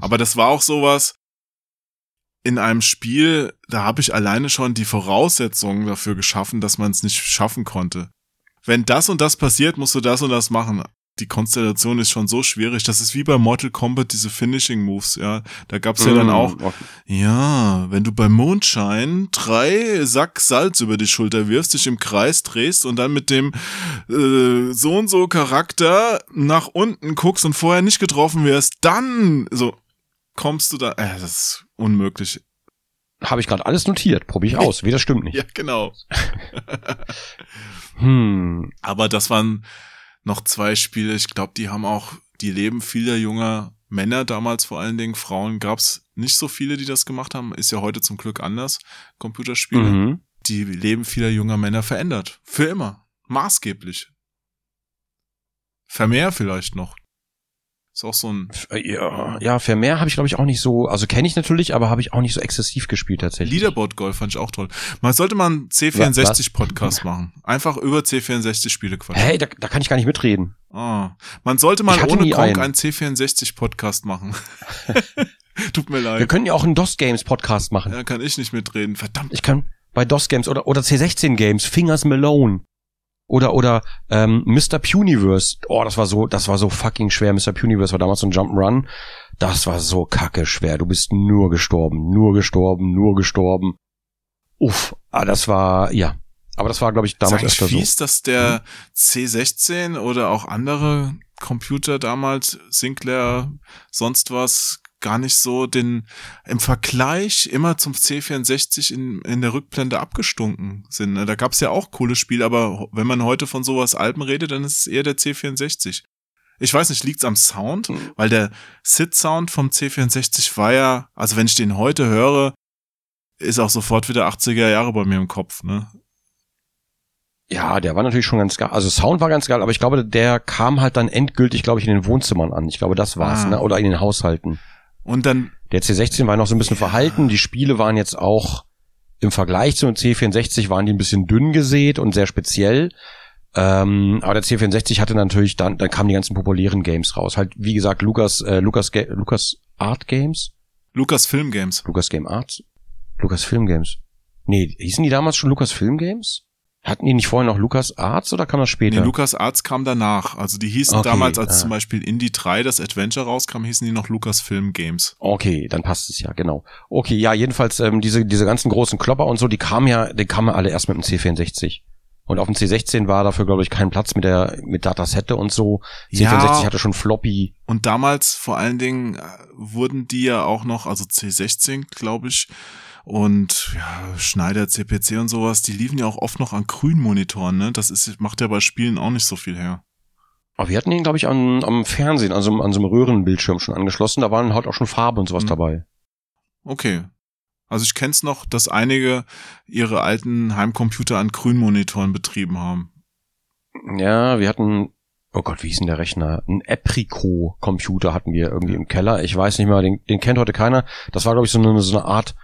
Aber das war auch sowas in einem Spiel, da habe ich alleine schon die Voraussetzungen dafür geschaffen, dass man es nicht schaffen konnte. Wenn das und das passiert, musst du das und das machen. Die Konstellation ist schon so schwierig. Das ist wie bei Mortal Kombat, diese Finishing Moves, ja. Da gab's ja dann Mm, auch, ja, wenn du bei Mondschein drei Sack Salz über die Schulter wirfst, dich im Kreis drehst und dann mit dem äh, so und so Charakter nach unten guckst und vorher nicht getroffen wirst, dann so kommst du da. Äh, das ist unmöglich. Habe ich gerade alles notiert. Probiere ich aus. Wie, das stimmt nicht. Ja, genau. Hm. Aber das waren noch zwei Spiele. Ich glaube, die haben auch die Leben vieler junger Männer damals vor allen Dingen. Frauen gab's nicht so viele, die das gemacht haben. Ist ja heute zum Glück anders. Computerspiele. Mhm. Die Leben vieler junger Männer verändert. Für immer. Maßgeblich. Vermehr vielleicht noch. Ist auch so ein äh, Ja, ja, Vermeer habe ich glaube ich auch nicht so, also kenne ich natürlich, aber habe ich auch nicht so exzessiv gespielt tatsächlich. Leaderboard Golf fand ich auch toll. Man sollte mal einen C64 Podcast machen. Einfach über C64 Spiele quatschen. Hey, da, da kann ich gar nicht mitreden. Ah, man sollte mal ohne nie Gronk einen. einen C64 Podcast machen. Tut mir Wir leid. können ja auch einen DOS Games Podcast machen. Ja, kann ich nicht mitreden. Verdammt. Ich kann bei DOS Games oder oder C16 Games, Fingers Malone oder oder ähm, Mr. Puniverse. Oh, das war so, das war so fucking schwer. Mr. Puniverse war damals so ein Jump'n'Run. Das war so kacke schwer. Du bist nur gestorben, nur gestorben, nur gestorben. Uff, ah, das war ja. Aber das war glaube ich damals öfter so. fies, dass der C16 oder auch andere Computer damals, Sinclair, sonst was, gar nicht so den im Vergleich immer zum C64 in, in der Rückblende abgestunken sind. ne? Da gab's ja auch coole Spiele, aber wenn man heute von sowas Alpen redet, dann ist es eher der C64. Ich weiß nicht, liegt's am Sound? Hm. Weil der Sit-Sound vom C64 war ja, also wenn ich den heute höre, ist auch sofort wieder 80er Jahre bei mir im Kopf, ne? Ja, der war natürlich schon ganz geil. Also Sound war ganz geil, aber ich glaube, der kam halt dann endgültig, glaube ich, in den Wohnzimmern an. Ich glaube, das war's, Ah. ne? Oder in den Haushalten. Und dann Der C16 war noch so ein bisschen verhalten. Die Spiele waren jetzt auch im Vergleich zum C64 waren die ein bisschen dünn gesät und sehr speziell. Ähm, aber der C64 hatte natürlich dann, dann kamen die ganzen populären Games raus. Halt, wie gesagt, Lukas, äh, Lukas, Ga Lukas Art Games? Lukas Film Games. Lukas Game Arts? Lukas Film Games. Nee, hießen die damals schon Lukas Film Games? Hatten die nicht vorher noch Lukas Arts oder kam das später? Nee, Lukas Arts kam danach. Also die hießen Okay, damals, als ah. zum Beispiel Indie 3 das Adventure rauskam, hießen die noch Lukas Film Games. Okay, dann passt es ja, genau. Okay, ja, jedenfalls ähm, diese diese ganzen großen Klopper und so, die kamen ja, die kamen alle erst mit dem C64. Und auf dem C16 war dafür, glaube ich, kein Platz mit der mit Datasette und so. C64 Ja. hatte schon Floppy. Und damals vor allen Dingen äh, wurden die ja auch noch, also C16, glaube ich, und ja, Schneider, CPC und sowas, die liefen ja auch oft noch an grünen Monitoren, ne? Das ist, macht ja bei Spielen auch nicht so viel her. Aber wir hatten ihn, glaube ich, an, am Fernsehen, also an so einem Röhrenbildschirm schon angeschlossen. Da waren halt auch schon Farbe und sowas Mhm. dabei. Okay. Also ich kenn's noch, dass einige ihre alten Heimcomputer an grünen Monitoren betrieben haben. Ja, wir hatten, oh Gott, wie hieß denn der Rechner? Ein Eprico-Computer hatten wir irgendwie im Keller. Ich weiß nicht mehr, den, den kennt heute keiner. Das war, glaube ich, so eine, so eine Art,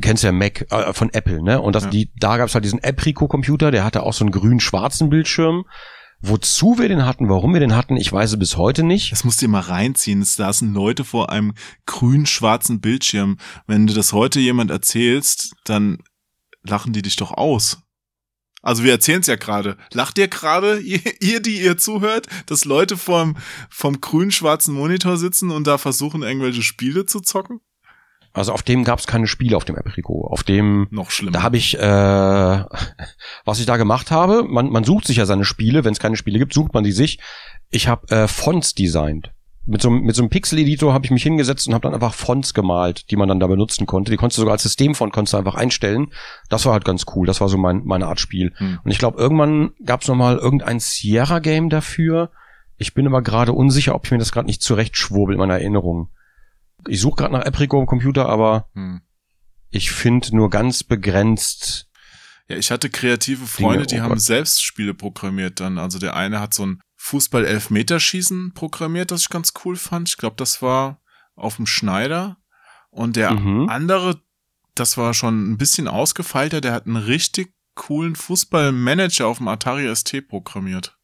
kennst ja Mac äh, von Apple, ne? Und das, Ja. die, da gab's halt diesen Eprico-Computer, der hatte auch so einen grün-schwarzen Bildschirm. Wozu wir den hatten, warum wir den hatten, ich weiß es bis heute nicht. Das musst du dir mal reinziehen. Es saßen Leute vor einem grün-schwarzen Bildschirm. Wenn du das heute jemand erzählst, dann lachen die dich doch aus. Also wir erzählen es ja gerade. Lacht ihr gerade, ihr, ihr, die ihr zuhört, dass Leute vom, vom grün-schwarzen Monitor sitzen und da versuchen, irgendwelche Spiele zu zocken? Also auf dem gab's keine Spiele auf dem Eprico. Auf dem Noch schlimmer. Da habe ich, äh, was ich da gemacht habe, man, man sucht sich ja seine Spiele, wenn es keine Spiele gibt, sucht man die sich. Ich habe äh, Fonts designt. Mit so, einem- mit so einem Pixel-Editor habe ich mich hingesetzt und habe dann einfach Fonts gemalt, die man dann da benutzen konnte. Die konntest du sogar als Systemfont konntest du einfach einstellen. Das war halt ganz cool. Das war so mein, meine Art Spiel. Hm. Und ich glaube, irgendwann gab es nochmal irgendein Sierra-Game dafür. Ich bin aber gerade unsicher, ob ich mir das gerade nicht zurechtschwurbel in meiner Erinnerung. Ich suche gerade nach Eprico im Computer, aber Hm. ich finde nur ganz begrenzt Ja, ich hatte kreative Freunde, Dinge, die oh haben selbst Spiele programmiert dann. Also der eine hat so ein Fußball-Elfmeterschießen programmiert, das ich ganz cool fand. Ich glaube, das war auf dem Schneider. Und der Mhm. andere, das war schon ein bisschen ausgefeilter, der hat ein richtig coolen Fußballmanager auf dem Atari ST programmiert.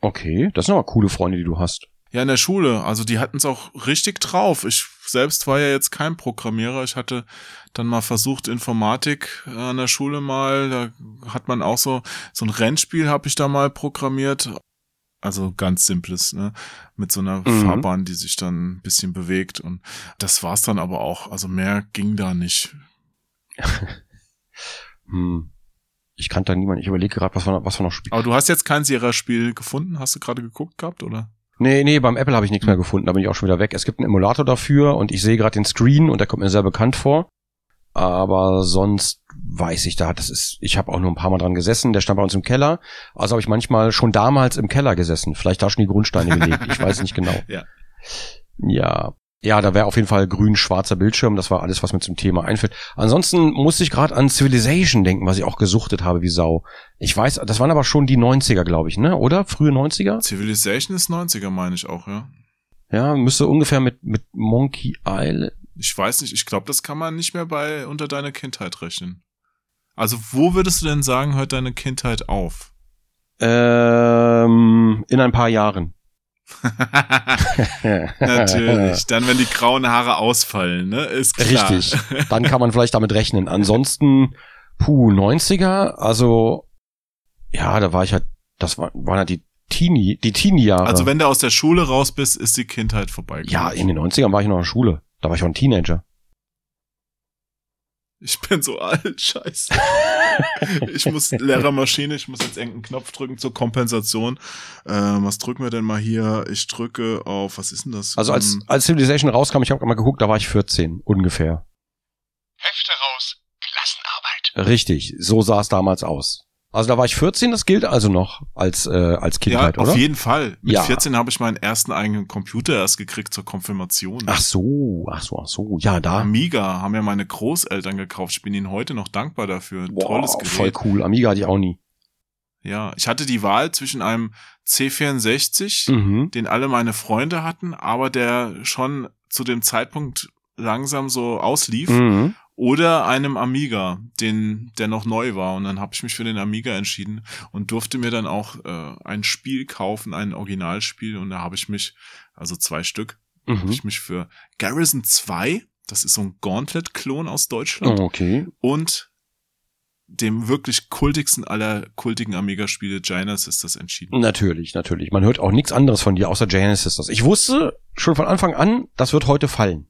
Okay, das sind aber coole Freunde, die du hast. Ja, in der Schule. Also die hatten es auch richtig drauf. Ich selbst war ja jetzt kein Programmierer. Ich hatte dann mal versucht, Informatik äh, an der Schule mal. Da hat man auch so, so ein Rennspiel habe ich da mal programmiert. Also ganz simples, ne? Mit so einer Mhm. Fahrbahn, die sich dann ein bisschen bewegt. Und das war's dann aber auch. Also mehr ging da nicht. Hm. Ich kannte da niemanden. Ich überlege gerade, was wir, noch- was wir noch spielen. Aber du hast jetzt kein Sierra-Spiel gefunden? Hast du gerade geguckt gehabt, oder? Nee, nee, beim Apple habe ich nichts mehr gefunden. Da bin ich auch schon wieder weg. Es gibt einen Emulator dafür und ich sehe gerade den Screen und der kommt mir sehr bekannt vor. Aber sonst weiß ich da, das ist, ich habe auch nur ein paar Mal dran gesessen. Der stand bei uns im Keller. Also habe ich manchmal schon damals im Keller gesessen. Vielleicht da schon die Grundsteine gelegt. Ich weiß nicht genau. Ja. Ja. Ja, da wäre auf jeden Fall grün-schwarzer Bildschirm. Das war alles, was mir zum Thema einfällt. Ansonsten musste ich gerade an Civilization denken, was ich auch gesuchtet habe wie Sau. Ich weiß, das waren aber schon die 90er, glaube ich, ne? Oder? Frühe 90er? Civilization ist 90er, meine ich auch, ja. Ja, müsste ungefähr mit, mit Monkey Island. Ich weiß nicht, ich glaube, das kann man nicht mehr bei unter deiner Kindheit rechnen. Also, wo würdest du denn sagen, hört deine Kindheit auf? Ähm, in ein paar Jahren. Natürlich. Dann, wenn die grauen Haare ausfallen, ne? Ist klar. Richtig. Dann kann man vielleicht damit rechnen. Ansonsten, puh, 90er, also, ja, da war ich halt, das war, waren halt die Teenie, die Teenie-Jahre. Also, wenn du aus der Schule raus bist, ist die Kindheit vorbei. ja, in den 90ern war ich noch in der Schule. Da war ich auch ein Teenager. Ich bin so alt, scheiße. ich muss Lehrermaschine, ich muss jetzt irgendeinen Knopf drücken zur Kompensation. Ähm, was drücken wir denn mal hier? Ich drücke auf, was ist denn das? Also als, Ähm, als Civilization rauskam, ich habe mal geguckt, da war ich 14, ungefähr. Hefte raus. Klassenarbeit. Richtig, so sah es damals aus. Also da war ich 14, das gilt also noch als, äh, als ja, Kindheit, auf oder? jeden Fall. Mit Ja. 14 habe ich meinen ersten eigenen Computer erst gekriegt zur Konfirmation. Ach so, ach so, ach so. Ja, da. Amiga haben ja meine Großeltern gekauft. Ich bin ihnen heute noch dankbar dafür. Boah, Tolles Gerät. voll cool. Amiga hatte ich auch nie. Ja, ich hatte die Wahl zwischen einem C64, Mhm. den alle meine Freunde hatten, aber der schon zu dem Zeitpunkt langsam so auslief, Mhm. Oder einem Amiga, den der noch neu war. Und dann habe ich mich für den Amiga entschieden und durfte mir dann auch äh, ein Spiel kaufen, ein Originalspiel. Und da habe ich mich, also zwei Stück, habe Mhm. ich mich für Garrison 2, das ist so ein Gauntlet-Klon aus Deutschland, Oh, okay. und dem wirklich kultigsten aller kultigen Amiga-Spiele, Genesis, das entschieden. Natürlich, natürlich. Man hört auch nichts anderes von dir außer Genesis. Ich wusste schon von Anfang an, das wird heute fallen.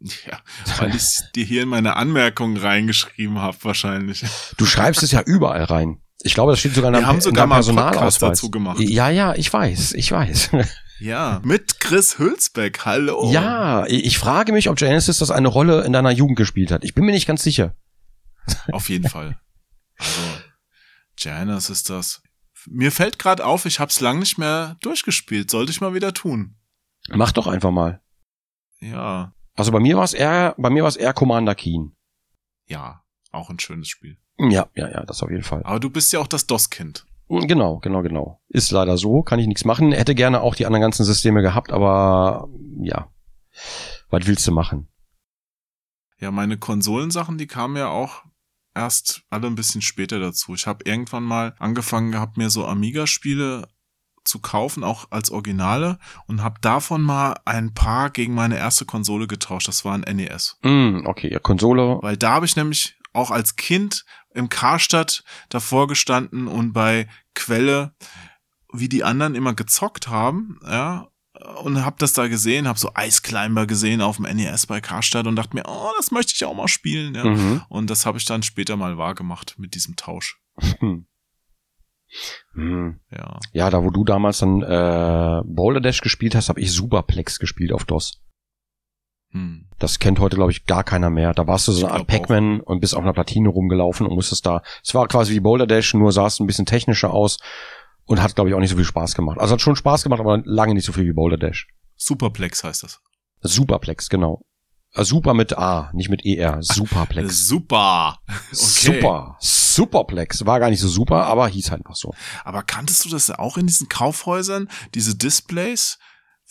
Ja, weil ich dir hier in meine Anmerkungen reingeschrieben habe, wahrscheinlich. Du schreibst es ja überall rein. Ich glaube, das steht sogar in Wir deinem, haben in sogar deinem mal einen dazu gemacht. Ja, ja, ich weiß, ich weiß. Ja, mit Chris Hülsbeck, hallo. Ja, ich frage mich, ob Genesis das eine Rolle in deiner Jugend gespielt hat. Ich bin mir nicht ganz sicher. Auf jeden Fall. Also, Janus ist das. Mir fällt gerade auf, ich hab's lang nicht mehr durchgespielt. Sollte ich mal wieder tun. Mach doch einfach mal. Ja, Also bei mir war es eher, bei mir war es eher Commander Keen. ja, auch ein schönes Spiel. Ja, ja, ja, das auf jeden Fall. Aber du bist ja auch das DOS-Kind. Genau, genau, genau. Ist leider so, kann ich nichts machen. Hätte gerne auch die anderen ganzen Systeme gehabt, aber ja. Was willst du machen? Ja, meine Konsolensachen, die kamen ja auch erst alle ein bisschen später dazu. Ich habe irgendwann mal angefangen gehabt, mir so Amiga-Spiele zu kaufen, auch als Originale, und habe davon mal ein paar gegen meine erste Konsole getauscht. Das war ein NES. Hm, okay, ja, Konsole. Weil da habe ich nämlich auch als Kind im Karstadt davor gestanden und bei Quelle, wie die anderen immer gezockt haben, ja, und hab das da gesehen, hab so Ice Climber gesehen auf dem NES bei Karstadt und dachte mir, oh, das möchte ich auch mal spielen, ja. Mhm. Und das habe ich dann später mal wahrgemacht mit diesem Tausch. Hm. Hm. Ja. Ja, da wo du damals dann äh, Boulder Dash gespielt hast, habe ich Superplex gespielt auf DOS. Hm. Das kennt heute, glaube ich, gar keiner mehr. Da warst du so eine Art. Pac-Man und bist auf einer Platine rumgelaufen und musstest da. Es war quasi wie Boulder Dash, nur sah es ein bisschen technischer aus und hat, glaube ich, auch nicht so viel Spaß gemacht. Also hat schon Spaß gemacht, aber lange nicht so viel wie Boulder Dash. Superplex heißt das. Superplex, genau. Äh, Super mit A, nicht mit ER. Superplex. Super. Okay. Super. Superplex. War gar nicht so super, aber hieß halt einfach so. Aber kanntest du das auch in diesen Kaufhäusern, diese Displays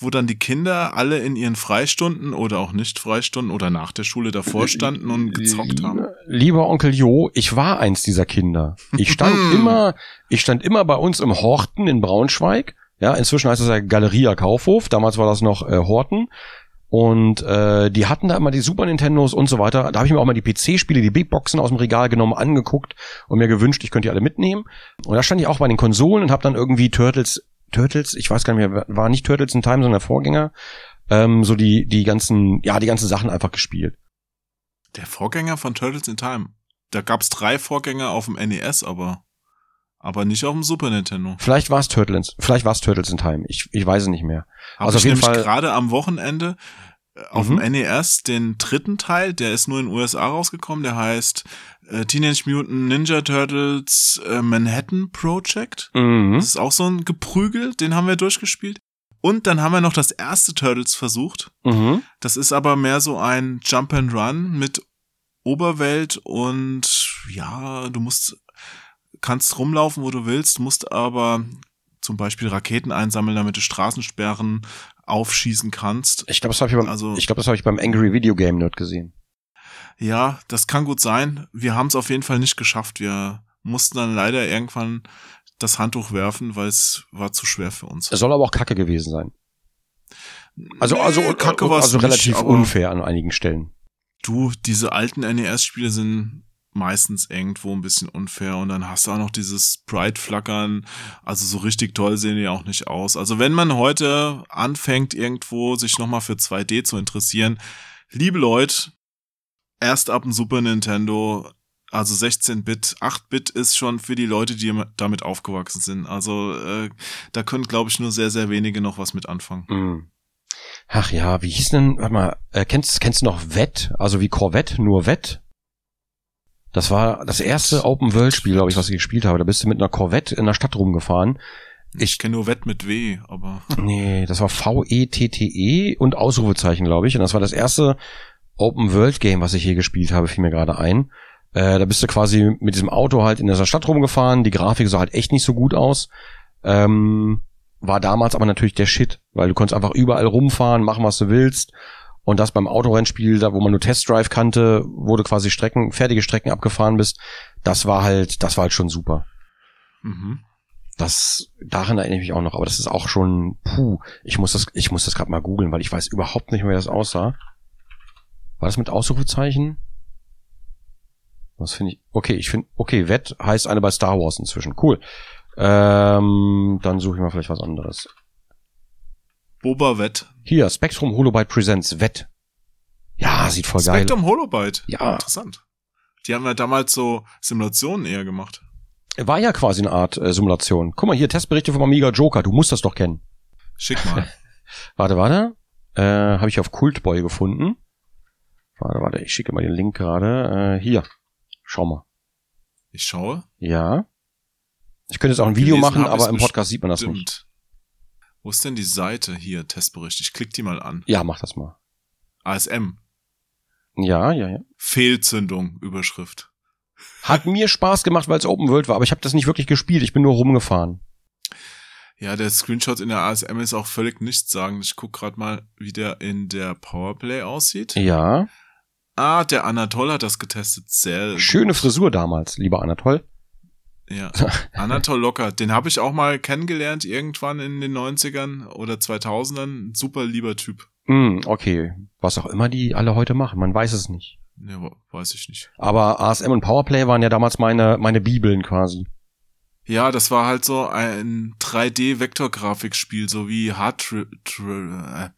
wo dann die Kinder alle in ihren Freistunden oder auch nicht Freistunden oder nach der Schule davor standen und gezockt haben? Lieber Onkel Jo, ich war eins dieser Kinder. Ich stand immer, ich stand immer bei uns im Horten in Braunschweig. Ja, inzwischen heißt es ja Galeria Kaufhof. Damals war das noch äh, Horten. Und äh, die hatten da immer die Super Nintendos und so weiter. Da habe ich mir auch mal die PC-Spiele, die Big Boxen aus dem Regal genommen, angeguckt und mir gewünscht, ich könnte die alle mitnehmen. Und da stand ich auch bei den Konsolen und habe dann irgendwie Turtles, Turtles, ich weiß gar nicht mehr, war nicht Turtles in Time, sondern der Vorgänger, ähm, so die die ganzen, ja die ganzen Sachen einfach gespielt. Der Vorgänger von Turtles in Time. Da gab's drei Vorgänger auf dem NES, aber aber nicht auf dem Super Nintendo. Vielleicht war es Turtles, vielleicht war es Turtles in Time. Ich, ich weiß es nicht mehr. Hab Also ich auf jeden nämlich Fall- gerade am Wochenende äh, auf Mhm. dem NES den dritten Teil, der ist nur in den USA rausgekommen, der heißt äh, Teenage Mutant Ninja Turtles äh, Manhattan Project. Mhm. Das ist auch so ein Geprügel, den haben wir durchgespielt. Und dann haben wir noch das erste Turtles versucht. Mhm. Das ist aber mehr so ein Jump and Run mit Oberwelt und ja, du musst, kannst rumlaufen, wo du willst, musst aber zum Beispiel Raketen einsammeln, damit du Straßensperren aufschießen kannst. Ich glaube, das habe ich beim, Also- ich glaube, das habe ich beim Angry Video Game Nerd gesehen. Ja, das kann gut sein. Wir haben es auf jeden Fall nicht geschafft. Wir mussten dann leider irgendwann das Handtuch werfen, weil es war zu schwer für uns. Es soll aber auch Kacke gewesen sein. Also, Nee, also, Kacke also nicht, relativ aber- unfair an einigen Stellen. Du, diese alten NES-Spiele sind meistens irgendwo ein bisschen unfair und dann hast du auch noch dieses Sprite-Flackern. Also so richtig toll sehen die auch nicht aus. Also wenn man heute anfängt, irgendwo sich nochmal für 2D zu interessieren, liebe Leute, erst ab dem Super Nintendo, also 16-Bit, 8-Bit ist schon für die Leute, die damit aufgewachsen sind. Also äh, da können, glaube ich, nur sehr, sehr wenige noch was mit anfangen. Mhm. Ach ja, wie hieß denn, warte mal, äh, kennst, kennst du noch Wett? Also wie Corvette, nur Wett? Das war das erste Open-World-Spiel, glaube ich, was ich gespielt habe. Da bist du mit einer Corvette in der Stadt rumgefahren. Ich kenne nur Wett mit W, aber Nee, das war V-E-T-T-E und Ausrufezeichen, glaube ich. Und das war das erste Open-World-Game, was ich hier gespielt habe, fiel mir gerade ein. Äh, da bist du quasi mit diesem Auto halt in dieser Stadt rumgefahren. Die Grafik sah halt echt nicht so gut aus. Ähm, war damals aber natürlich der Shit, weil du konntest einfach überall rumfahren, machen, was du willst. Und das beim Autorennspiel, da wo man nur Test Drive kannte, wo du quasi Strecken, fertige Strecken abgefahren bist, das war halt, das war halt schon super. mhm. Das, daran erinnere ich mich auch noch, aber das ist auch schon, puh, ich muss das, ich muss das gerade mal googeln, weil ich weiß überhaupt nicht mehr, wie das aussah. War das mit Ausrufezeichen? Was finde ich? Okay, ich finde, okay, Wett heißt eine bei Star Wars inzwischen. Cool. Ähm, dann suche ich mal vielleicht was anderes. Boba Wett. Hier, Spectrum Holobyte Presents Wett. Ja, sieht voll geil. Spectrum Holobyte. Ja. Interessant. Die haben ja damals so Simulationen eher gemacht. War ja quasi eine Art äh, Simulation. Guck mal hier, Testberichte vom Amiga Joker, du musst das doch kennen. Schick mal. Warte, warte. Äh, Habe ich auf Cultboy gefunden. Warte, warte, ich schicke mal den Link gerade. Äh, hier. Schau mal. Ich schaue. Ja. Ich könnte jetzt auch ein Video machen, aber im Podcast sieht man das nicht. Wo ist denn die Seite? Hier, Testbericht. Ich klick die mal an. Ja, mach das mal. ASM. Ja, ja, ja. Fehlzündung, Überschrift. Hat mir Spaß gemacht, weil es Open World war, aber ich habe das nicht wirklich gespielt. Ich bin nur rumgefahren. Ja, der Screenshot in der ASM ist auch völlig nichtssagend. Ich guck gerade mal, wie der in der Powerplay aussieht. Ja. Ah, der Anatol hat das getestet. Sehr Schöne gut. Frisur damals, lieber Anatol. Ja, Anatol Locker. Den habe ich auch mal kennengelernt irgendwann in den 90ern oder 2000ern. Super lieber Typ. Hm, okay. Was auch immer die alle heute machen, man weiß es nicht. Ja, weiß ich nicht. Aber ASM und Powerplay waren ja damals meine, meine Bibeln quasi. Ja, das war halt so ein 3D-Vektorgrafikspiel, so wie Hard, Tri Tri äh,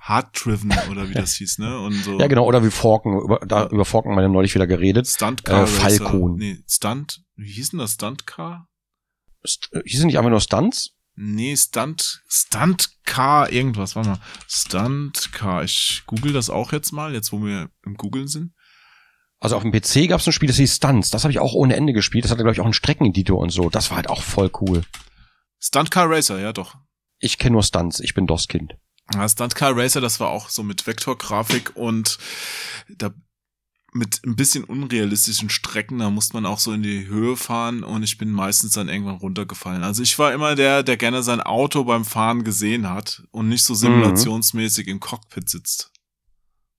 Hard Driven oder wie das hieß, ne? Und so Ja, genau, oder wie Forken. Über, da, über Forken haben wir neulich wieder geredet. Stunt Car Äh, Falcon. Nee, Stunt, wie hieß denn das? Stunt Car? St hieß es nicht einfach nur Stunts? Nee, Stunt, Stunt Car, irgendwas, warte mal. Stunt Car. Ich google das auch jetzt mal, jetzt wo wir im Googeln sind. Also auf dem PC gab es ein Spiel, das hieß Stunts. Das habe ich auch ohne Ende gespielt. Das hatte, glaube ich, auch einen Streckeneditor und so. Das war halt auch voll cool. Stunt Car Racer, ja doch. Ich kenne nur Stunts. Ich bin DOS-Kind. Ja, Stunt Car Racer, das war auch so mit Vektorgrafik und da mit ein bisschen unrealistischen Strecken, da musste man auch so in die Höhe fahren und ich bin meistens dann irgendwann runtergefallen. Also ich war immer der, der gerne sein Auto beim Fahren gesehen hat und nicht so simulationsmäßig im Cockpit sitzt.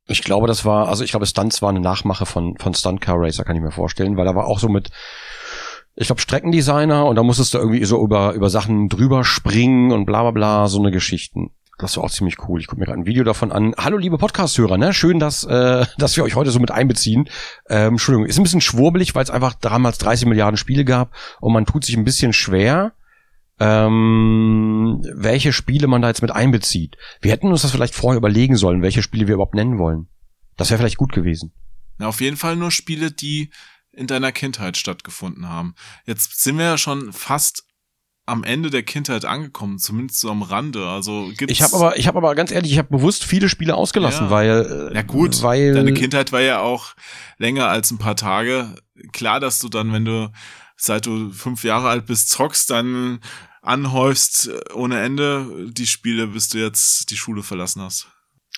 Ich glaube, das war, also ich glaube, Stunts war eine Nachmache von, von Stunt Car Racer, kann ich mir vorstellen, weil da war auch so mit, ich glaube, Streckendesigner und da musstest du irgendwie so über, über Sachen drüber springen und bla bla bla, so eine Geschichten. Das war auch ziemlich cool. Ich gucke mir gerade ein Video davon an. Hallo liebe Podcast-Hörer, ne? Schön, dass, äh, dass wir euch heute so mit einbeziehen. Ähm, Entschuldigung, ist ein bisschen schwurbelig, weil es einfach damals 30 Milliarden Spiele gab und man tut sich ein bisschen schwer, ähm, welche Spiele man da jetzt mit einbezieht. Wir hätten uns das vielleicht vorher überlegen sollen, welche Spiele wir überhaupt nennen wollen. Das wäre vielleicht gut gewesen. Na, auf jeden Fall nur Spiele, die in deiner Kindheit stattgefunden haben. Jetzt sind wir ja schon fast am Ende der Kindheit angekommen, zumindest so am Rande. Also gibt's Ich habe aber, ich habe aber ganz ehrlich, ich habe bewusst viele Spiele ausgelassen, Ja. weil Ja gut, weil deine Kindheit war ja auch länger als ein paar Tage. Klar, dass du dann, wenn du seit du fünf Jahre alt bist, zockst, dann anhäufst äh, ohne Ende die Spiele, bis du jetzt die Schule verlassen hast.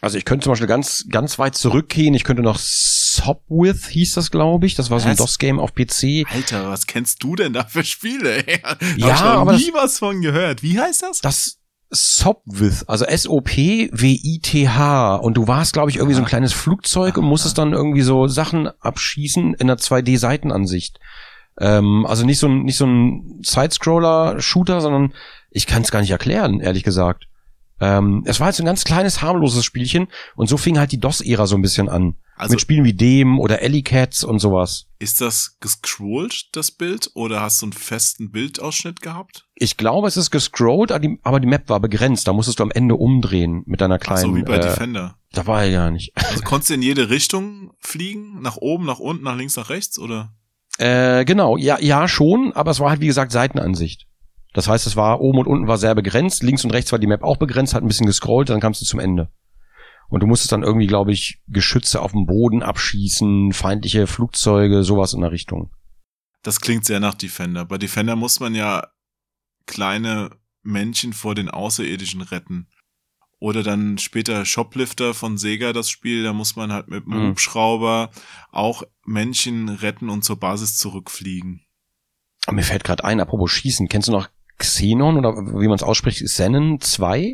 Also ich könnte zum Beispiel ganz, ganz weit zurückgehen. Ich könnte noch Sopwith hieß das, glaube ich. Das war so ein? DOS-Game auf PC. Alter, was kennst du denn da für Spiele? Hab Ja, ich noch aber nie was von gehört. Wie heißt das? Das Sopwith, also S-O-P-W-I-T-H. Und du warst, glaube ich, irgendwie so ein kleines Flugzeug und musstest dann irgendwie so Sachen abschießen in einer 2D-Seitenansicht. Ähm, also nicht so ein, nicht so ein Side-Scroller-Shooter, sondern ich kann es gar nicht erklären, ehrlich gesagt. Ähm, es war halt so ein ganz kleines, harmloses Spielchen und so fing halt die DOS-Ära so ein bisschen an. Also Mit Spielen wie dem oder Alley Cats und sowas. ist das gescrollt, das Bild? Oder hast du einen festen Bildausschnitt gehabt? Ich glaube, es ist gescrollt, aber die, Map war begrenzt. Da musstest du am Ende umdrehen mit deiner Ach kleinen. so wie bei äh, Defender. da war er ja nicht. Also konntest du in jede Richtung fliegen? Nach oben, nach unten, nach links, nach rechts? Oder? Äh, genau, ja, ja schon, aber es war halt wie gesagt Seitenansicht. Das heißt, es war oben und unten war sehr begrenzt, links und rechts war die Map auch begrenzt, hat ein bisschen gescrollt, dann kamst du zum Ende. Und du musstest dann irgendwie, glaube ich, Geschütze auf dem Boden abschießen, feindliche Flugzeuge, sowas in der Richtung. Das klingt sehr nach Defender. Bei Defender muss man ja kleine Männchen vor den Außerirdischen retten. Oder dann später Shoplifter von Sega das Spiel, da muss man halt mit dem Mhm. Hubschrauber auch Männchen retten und zur Basis zurückfliegen. Mir fällt gerade ein, apropos Schießen, kennst du noch Xenon oder wie man es ausspricht, Xenon 2?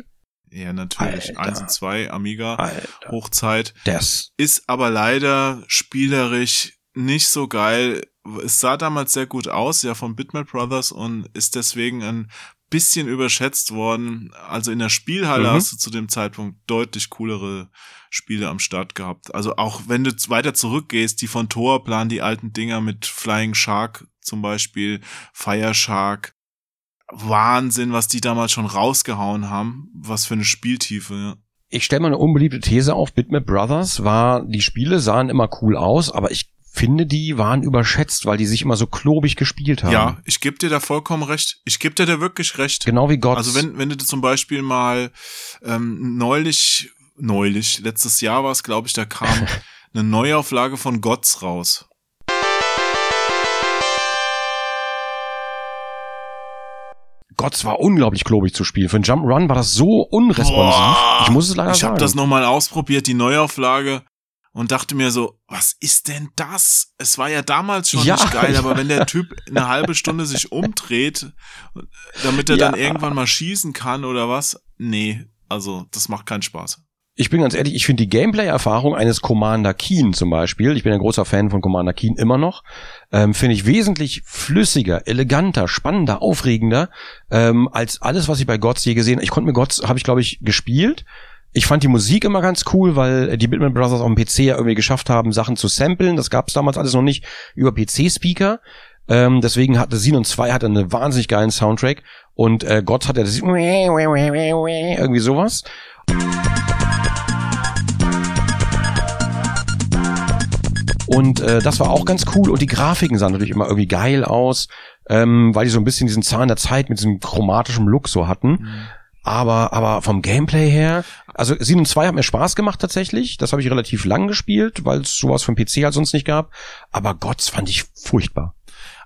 Ja, natürlich. Alter. Eins und zwei, Amiga, Alter. Hochzeit. Das. Ist aber leider spielerisch nicht so geil. Es sah damals sehr gut aus, ja, von Bitmap Brothers und ist deswegen ein bisschen überschätzt worden. Also in der Spielhalle Mhm. hast du zu dem Zeitpunkt deutlich coolere Spiele am Start gehabt. Also auch wenn du weiter zurückgehst, die von Torplan, die alten Dinger mit Flying Shark zum Beispiel, Fire Shark. Wahnsinn, was die damals schon rausgehauen haben. Was für eine Spieltiefe, ja. Ich stelle mal eine unbeliebte These auf. Bitmap Brothers war, die Spiele sahen immer cool aus, aber ich finde, die waren überschätzt, weil die sich immer so klobig gespielt haben. Ja, ich gebe dir da vollkommen recht. Ich gebe dir da wirklich recht. Genau wie Gott. Also wenn, wenn du zum Beispiel mal ähm, neulich, neulich, letztes Jahr war es, glaube ich, da kam eine Neuauflage von Gods raus. Gott war unglaublich klobig zu spielen. Für einen Jump'n'Run war das so unresponsiv. Boah. ich muss es leider Ich sagen. habe das nochmal ausprobiert, die Neuauflage, und dachte mir so, was ist denn das? Es war ja damals schon Ja, nicht geil, ja. aber wenn der Typ eine halbe Stunde sich umdreht, damit er dann Ja. irgendwann mal schießen kann oder was, nee, also das macht keinen Spaß. ich bin ganz ehrlich, ich finde die Gameplay-Erfahrung eines Commander Keen zum Beispiel, ich bin ein großer Fan von Commander Keen immer noch, ähm, finde ich wesentlich flüssiger, eleganter, spannender, aufregender ähm, als alles, was ich bei Gods je gesehen habe. Ich konnte mir Gods, habe ich glaube ich gespielt. Ich fand die Musik immer ganz cool, weil die Bitman Brothers auf dem PC ja irgendwie geschafft haben, Sachen zu samplen. Das gab es damals alles noch nicht über PC-Speaker. Ähm, deswegen hatte Xenon 2 hatte einen wahnsinnig geilen Soundtrack und äh, Gods hatte das irgendwie sowas. Und äh, das war auch ganz cool. Und die Grafiken sahen natürlich immer irgendwie geil aus, ähm, weil die so ein bisschen diesen Zahn der Zeit mit diesem chromatischen Look so hatten. Aber, aber vom Gameplay her, also 7 und 2 hat mir Spaß gemacht tatsächlich. Das habe ich relativ lang gespielt, weil es sowas vom PC halt sonst nicht gab. Aber Gods fand ich furchtbar.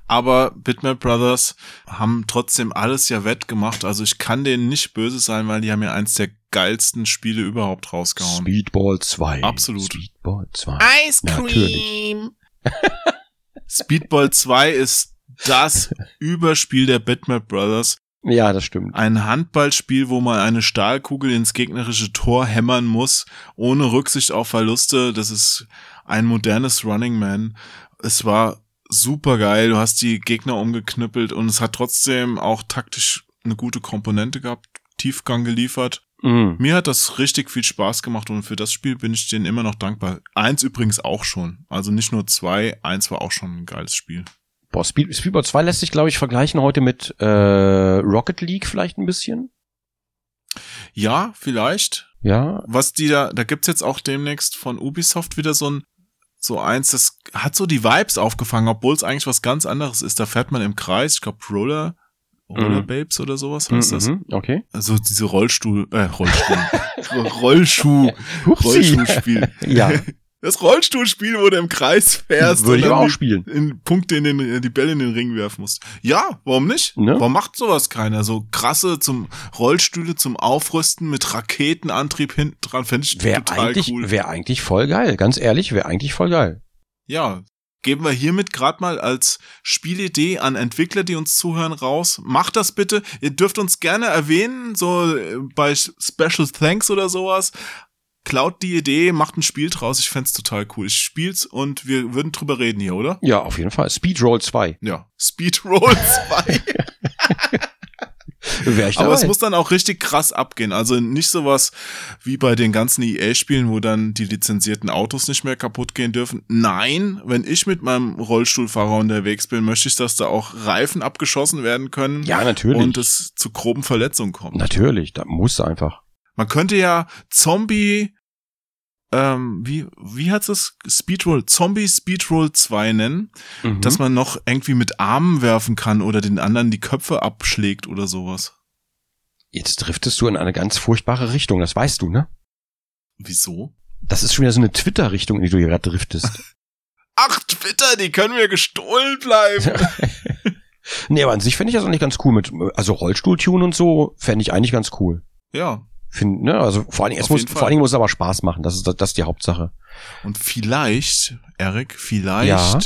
Aber Bitmap Brothers haben trotzdem alles ja wettgemacht. Also ich kann denen nicht böse sein, weil die haben ja eins der geilsten Spiele überhaupt rausgehauen. Speedball 2. Absolut. Speedball 2. Ice Natürlich. Speedball 2 ist das Überspiel der Bitmap Brothers. Ja, das stimmt. Ein Handballspiel, wo man eine Stahlkugel ins gegnerische Tor hämmern muss, ohne Rücksicht auf Verluste. Das ist ein modernes Running Man. Es war super geil. Du hast die Gegner umgeknüppelt und es hat trotzdem auch taktisch eine gute Komponente gehabt, Tiefgang geliefert. Mhm. Mir hat das richtig viel Spaß gemacht und für das Spiel bin ich denen immer noch dankbar. Eins übrigens auch schon. Also nicht nur zwei, eins war auch schon ein geiles Spiel. Boah, Speed, Speedball 2 lässt sich, glaube ich, vergleichen heute mit äh, Rocket League vielleicht ein bisschen. Ja, vielleicht. Ja. Was die da, da gibt's jetzt auch demnächst von Ubisoft wieder so ein, so eins, das hat so die Vibes aufgefangen, obwohl es eigentlich was ganz anderes ist. Da fährt man im Kreis, ich glaube Roller, Roller Mhm. Babes oder sowas heißt das. Mhm, okay. Also diese Rollstuhl, äh, Rollstuhl, Rollschuh. Rollschuhspiel. Ja, Das Rollstuhlspiel, wo du im Kreis fährst. würde ich und aber auch spielen. In Punkte in den, die Bälle in den Ring werfen musst. Ja, warum nicht? Ne? Warum macht sowas keiner? So krasse zum Rollstühle zum Aufrüsten mit Raketenantrieb hinten dran, fände ich Wäre total eigentlich, cool. wäre eigentlich voll geil. Ganz ehrlich, wäre eigentlich voll geil. Ja, geben wir hiermit gerade mal als Spielidee an Entwickler, die uns zuhören, raus. Macht das bitte. Ihr dürft uns gerne erwähnen, so äh, bei Special Thanks oder sowas. Klaut die Idee, macht ein Spiel draus. Ich fänd's total cool. Ich spiel's und wir würden drüber reden hier, oder? Ja, auf jeden Fall. Speedroll 2. Ja. Speedroll 2. Wäre ich Aber dabei. es muss dann auch richtig krass abgehen. Also nicht sowas wie bei den ganzen EA-Spielen, wo dann die lizenzierten Autos nicht mehr kaputt gehen dürfen. Nein, wenn ich mit meinem Rollstuhlfahrer unterwegs bin, möchte ich, dass da auch Reifen abgeschossen werden können. ja, natürlich. Und es zu groben Verletzungen kommt. natürlich, da muss einfach. Man könnte ja Zombie, ähm, wie, wie hat's es? Speedroll, Zombie Speedroll 2 nennen, Mhm. dass man noch irgendwie mit Armen werfen kann oder den anderen die Köpfe abschlägt oder sowas. Jetzt driftest du in eine ganz furchtbare Richtung, das weißt du, ne? Wieso? Das ist schon wieder so eine Twitter-Richtung, in die du hier gerade driftest. Ach, Twitter, die können mir gestohlen bleiben. nee, aber an sich fände ich das eigentlich ganz cool mit, also Rollstuhltune und so, fände ich eigentlich ganz cool. ja. Find, ne, also vor allen Dingen, es muss, vor allen Dingen muss es aber Spaß machen, das ist, das ist die Hauptsache. Und vielleicht, Erik, vielleicht Ja.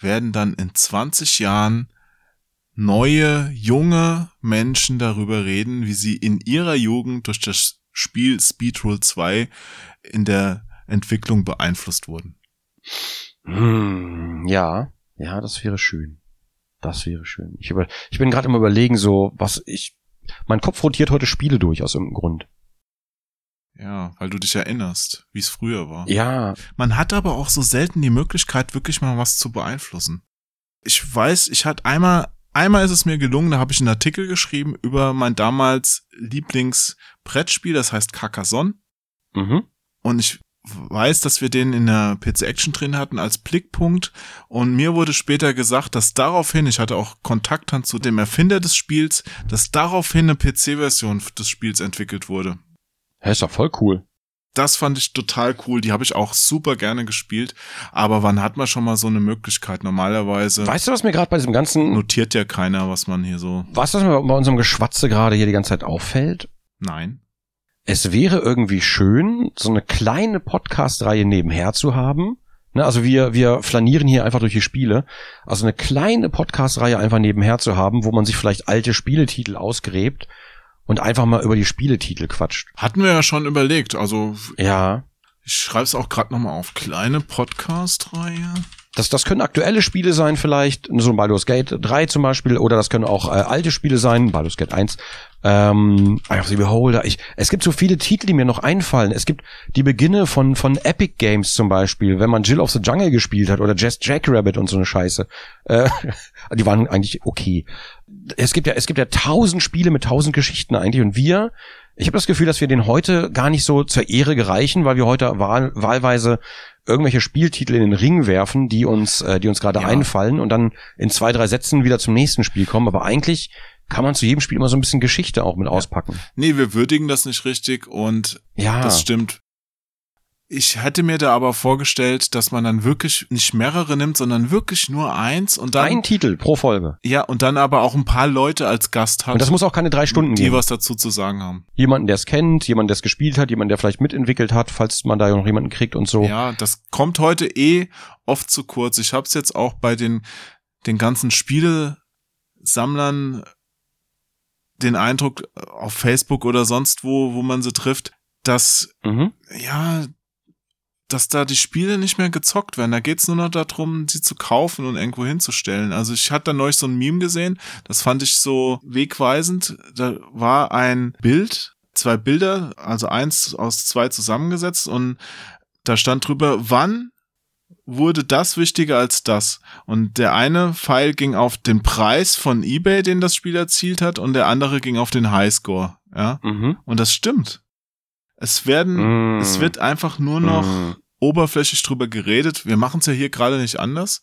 werden dann in 20 Jahren neue, junge Menschen darüber reden, wie sie in ihrer Jugend durch das Spiel Speedroll 2 in der Entwicklung beeinflusst wurden. Hm, ja, ja, das wäre schön. Das wäre schön. Ich, über, ich bin gerade im Überlegen, so, was ich, mein Kopf rotiert heute Spiele durch aus irgendeinem Grund. Ja, weil du dich erinnerst, wie es früher war. Ja, Man hat aber auch so selten die Möglichkeit, wirklich mal was zu beeinflussen. Ich weiß, ich hatte einmal, einmal ist es mir gelungen, da habe ich einen Artikel geschrieben über mein damals Lieblingsbrettspiel, das heißt Carcassonne. mhm. Und ich weiß, dass wir den in der PC Action drin hatten als Blickpunkt. Und mir wurde später gesagt, dass daraufhin, ich hatte auch Kontakt dann zu dem Erfinder des Spiels, dass daraufhin eine PC-Version des Spiels entwickelt wurde. Ja, ist doch voll cool. Das fand ich total cool. Die habe ich auch super gerne gespielt. Aber wann hat man schon mal so eine Möglichkeit? Normalerweise Weißt du, was mir gerade bei diesem ganzen, notiert ja keiner, was man hier so. weißt du, was mir bei unserem Geschwatze gerade hier die ganze Zeit auffällt? Nein. Es wäre irgendwie schön, so eine kleine Podcast-Reihe nebenher zu haben. Ne, also wir, wir flanieren hier einfach durch die Spiele. Also eine kleine Podcast-Reihe einfach nebenher zu haben, wo man sich vielleicht alte Spieletitel ausgräbt und einfach mal über die Spieletitel quatscht. Hatten wir ja schon überlegt. Also Ja. ich schreibe es auch gerade nochmal auf. Kleine Podcast-Reihe. Das, das können aktuelle Spiele sein vielleicht, so ein Baldur's Gate 3 zum Beispiel, oder das können auch äh, alte Spiele sein, Baldur's Gate 1, ähm, einfach die Beholder. Ich, es gibt so viele Titel, die mir noch einfallen. Es gibt die Beginne von, von Epic Games zum Beispiel, wenn man Jill of the Jungle gespielt hat oder Just Jackrabbit und so eine Scheiße. Äh, die waren eigentlich okay. Es gibt ja, es gibt ja tausend Spiele mit tausend Geschichten eigentlich und wir, ich habe das Gefühl, dass wir den heute gar nicht so zur Ehre gereichen, weil wir heute wahl, wahlweise irgendwelche Spieltitel in den Ring werfen, die uns, äh, die uns gerade Ja. einfallen und dann in zwei, drei Sätzen wieder zum nächsten Spiel kommen. Aber eigentlich kann man zu jedem Spiel immer so ein bisschen Geschichte auch mit auspacken. Nee, wir würdigen das nicht richtig und Ja, das stimmt. Ich hätte mir da aber vorgestellt, dass man dann wirklich nicht mehrere nimmt, sondern wirklich nur eins und dann. Ein Titel pro Folge. Ja, und dann aber auch ein paar Leute als Gast hat. Und das muss auch keine drei Stunden die gehen. was dazu zu sagen haben. Jemanden, der es kennt, jemanden, der es gespielt hat, jemanden, der vielleicht mitentwickelt hat, falls man da noch jemanden kriegt und so. Ja, das kommt heute eh oft zu kurz. Ich hab's jetzt auch bei den, den ganzen Spielesammlern den Eindruck äh, auf Facebook oder sonst wo, wo man sie trifft, dass, Mhm. ja, dass da die Spiele nicht mehr gezockt werden. Da geht's nur noch darum, sie zu kaufen und irgendwo hinzustellen. Also ich hatte da neulich so ein Meme gesehen, das fand ich so wegweisend. Da war ein Bild, zwei Bilder, also eins aus zwei zusammengesetzt und da stand drüber, wann wurde das wichtiger als das? Und der eine Pfeil ging auf den Preis von eBay, den das Spiel erzielt hat, und der andere ging auf den Highscore. Ja, Mhm. und das stimmt. Es werden, Mm. es wird einfach nur noch Mm. oberflächlich drüber geredet. Wir machen es ja hier gerade nicht anders.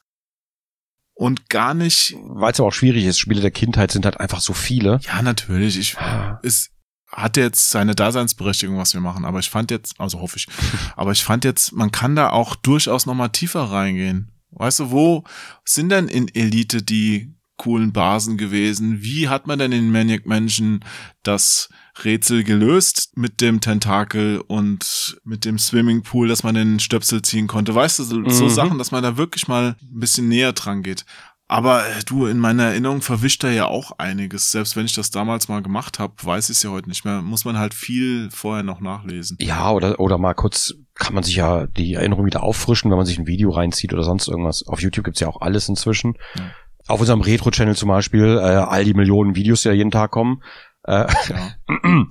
Und gar nicht, Weil es aber auch schwierig ist, Spiele der Kindheit sind halt einfach so viele. ja, natürlich, ich, es hat jetzt seine Daseinsberechtigung, was wir machen, aber ich fand jetzt, also hoffe ich, aber ich fand jetzt, man kann da auch durchaus nochmal tiefer reingehen. Weißt du, wo sind denn in Elite die coolen Basen gewesen? Wie hat man denn in Maniac Mansion das Rätsel gelöst mit dem Tentakel und mit dem Swimmingpool, dass man den Stöpsel ziehen konnte? Weißt du, so, so Mhm. Sachen, dass man da wirklich mal ein bisschen näher dran geht. Aber äh, du, in meiner Erinnerung verwischt da ja auch einiges. Selbst wenn ich das damals mal gemacht habe, weiß ich es ja heute nicht mehr. Muss man halt viel vorher noch nachlesen. Ja, oder, oder mal kurz kann man sich ja die Erinnerung wieder auffrischen, wenn man sich ein Video reinzieht oder sonst irgendwas. Auf YouTube gibt's ja auch alles inzwischen. Ja. Auf unserem Retro-Channel zum Beispiel, äh, all die Millionen Videos, die ja jeden Tag kommen. Äh, Ja.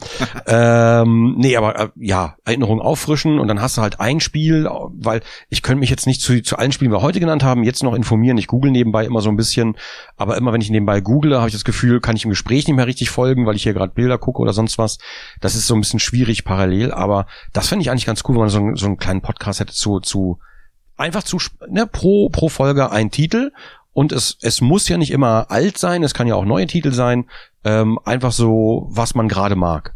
ähm, nee, aber äh, ja, Erinnerung auffrischen und dann hast du halt ein Spiel, weil ich könnte mich jetzt nicht zu, zu allen Spielen, die wir heute genannt haben, jetzt noch informieren. Ich google nebenbei immer so ein bisschen, aber immer wenn ich nebenbei google, habe ich das Gefühl, kann ich im Gespräch nicht mehr richtig folgen, weil ich hier gerade Bilder gucke oder sonst was. Das ist so ein bisschen schwierig parallel, aber das fände ich eigentlich ganz cool, wenn man so, einen- so einen kleinen Podcast hätte zu, zu einfach zu ne, pro pro Folge ein Titel und es es muss ja nicht immer alt sein, es kann ja auch neue Titel sein, ähm, einfach so was man gerade mag.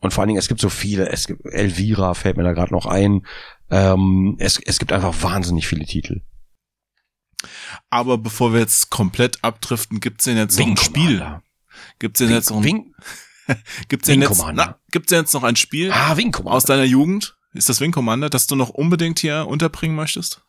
Und vor allen Dingen, es gibt so viele, es gibt Elvira fällt mir da gerade noch ein. Ähm, es, es gibt einfach wahnsinnig viele Titel. Aber bevor wir jetzt komplett abdriften, gibt's denn jetzt noch ein Wing Spiel? Gibt's denn jetzt noch ein, Wing, gibt's denn Wing jetzt, Commander. na, gibt's denn jetzt noch ein Spiel ah, Wing Commander. aus deiner Jugend? Ist das Wing Commander, das du noch unbedingt hier unterbringen möchtest?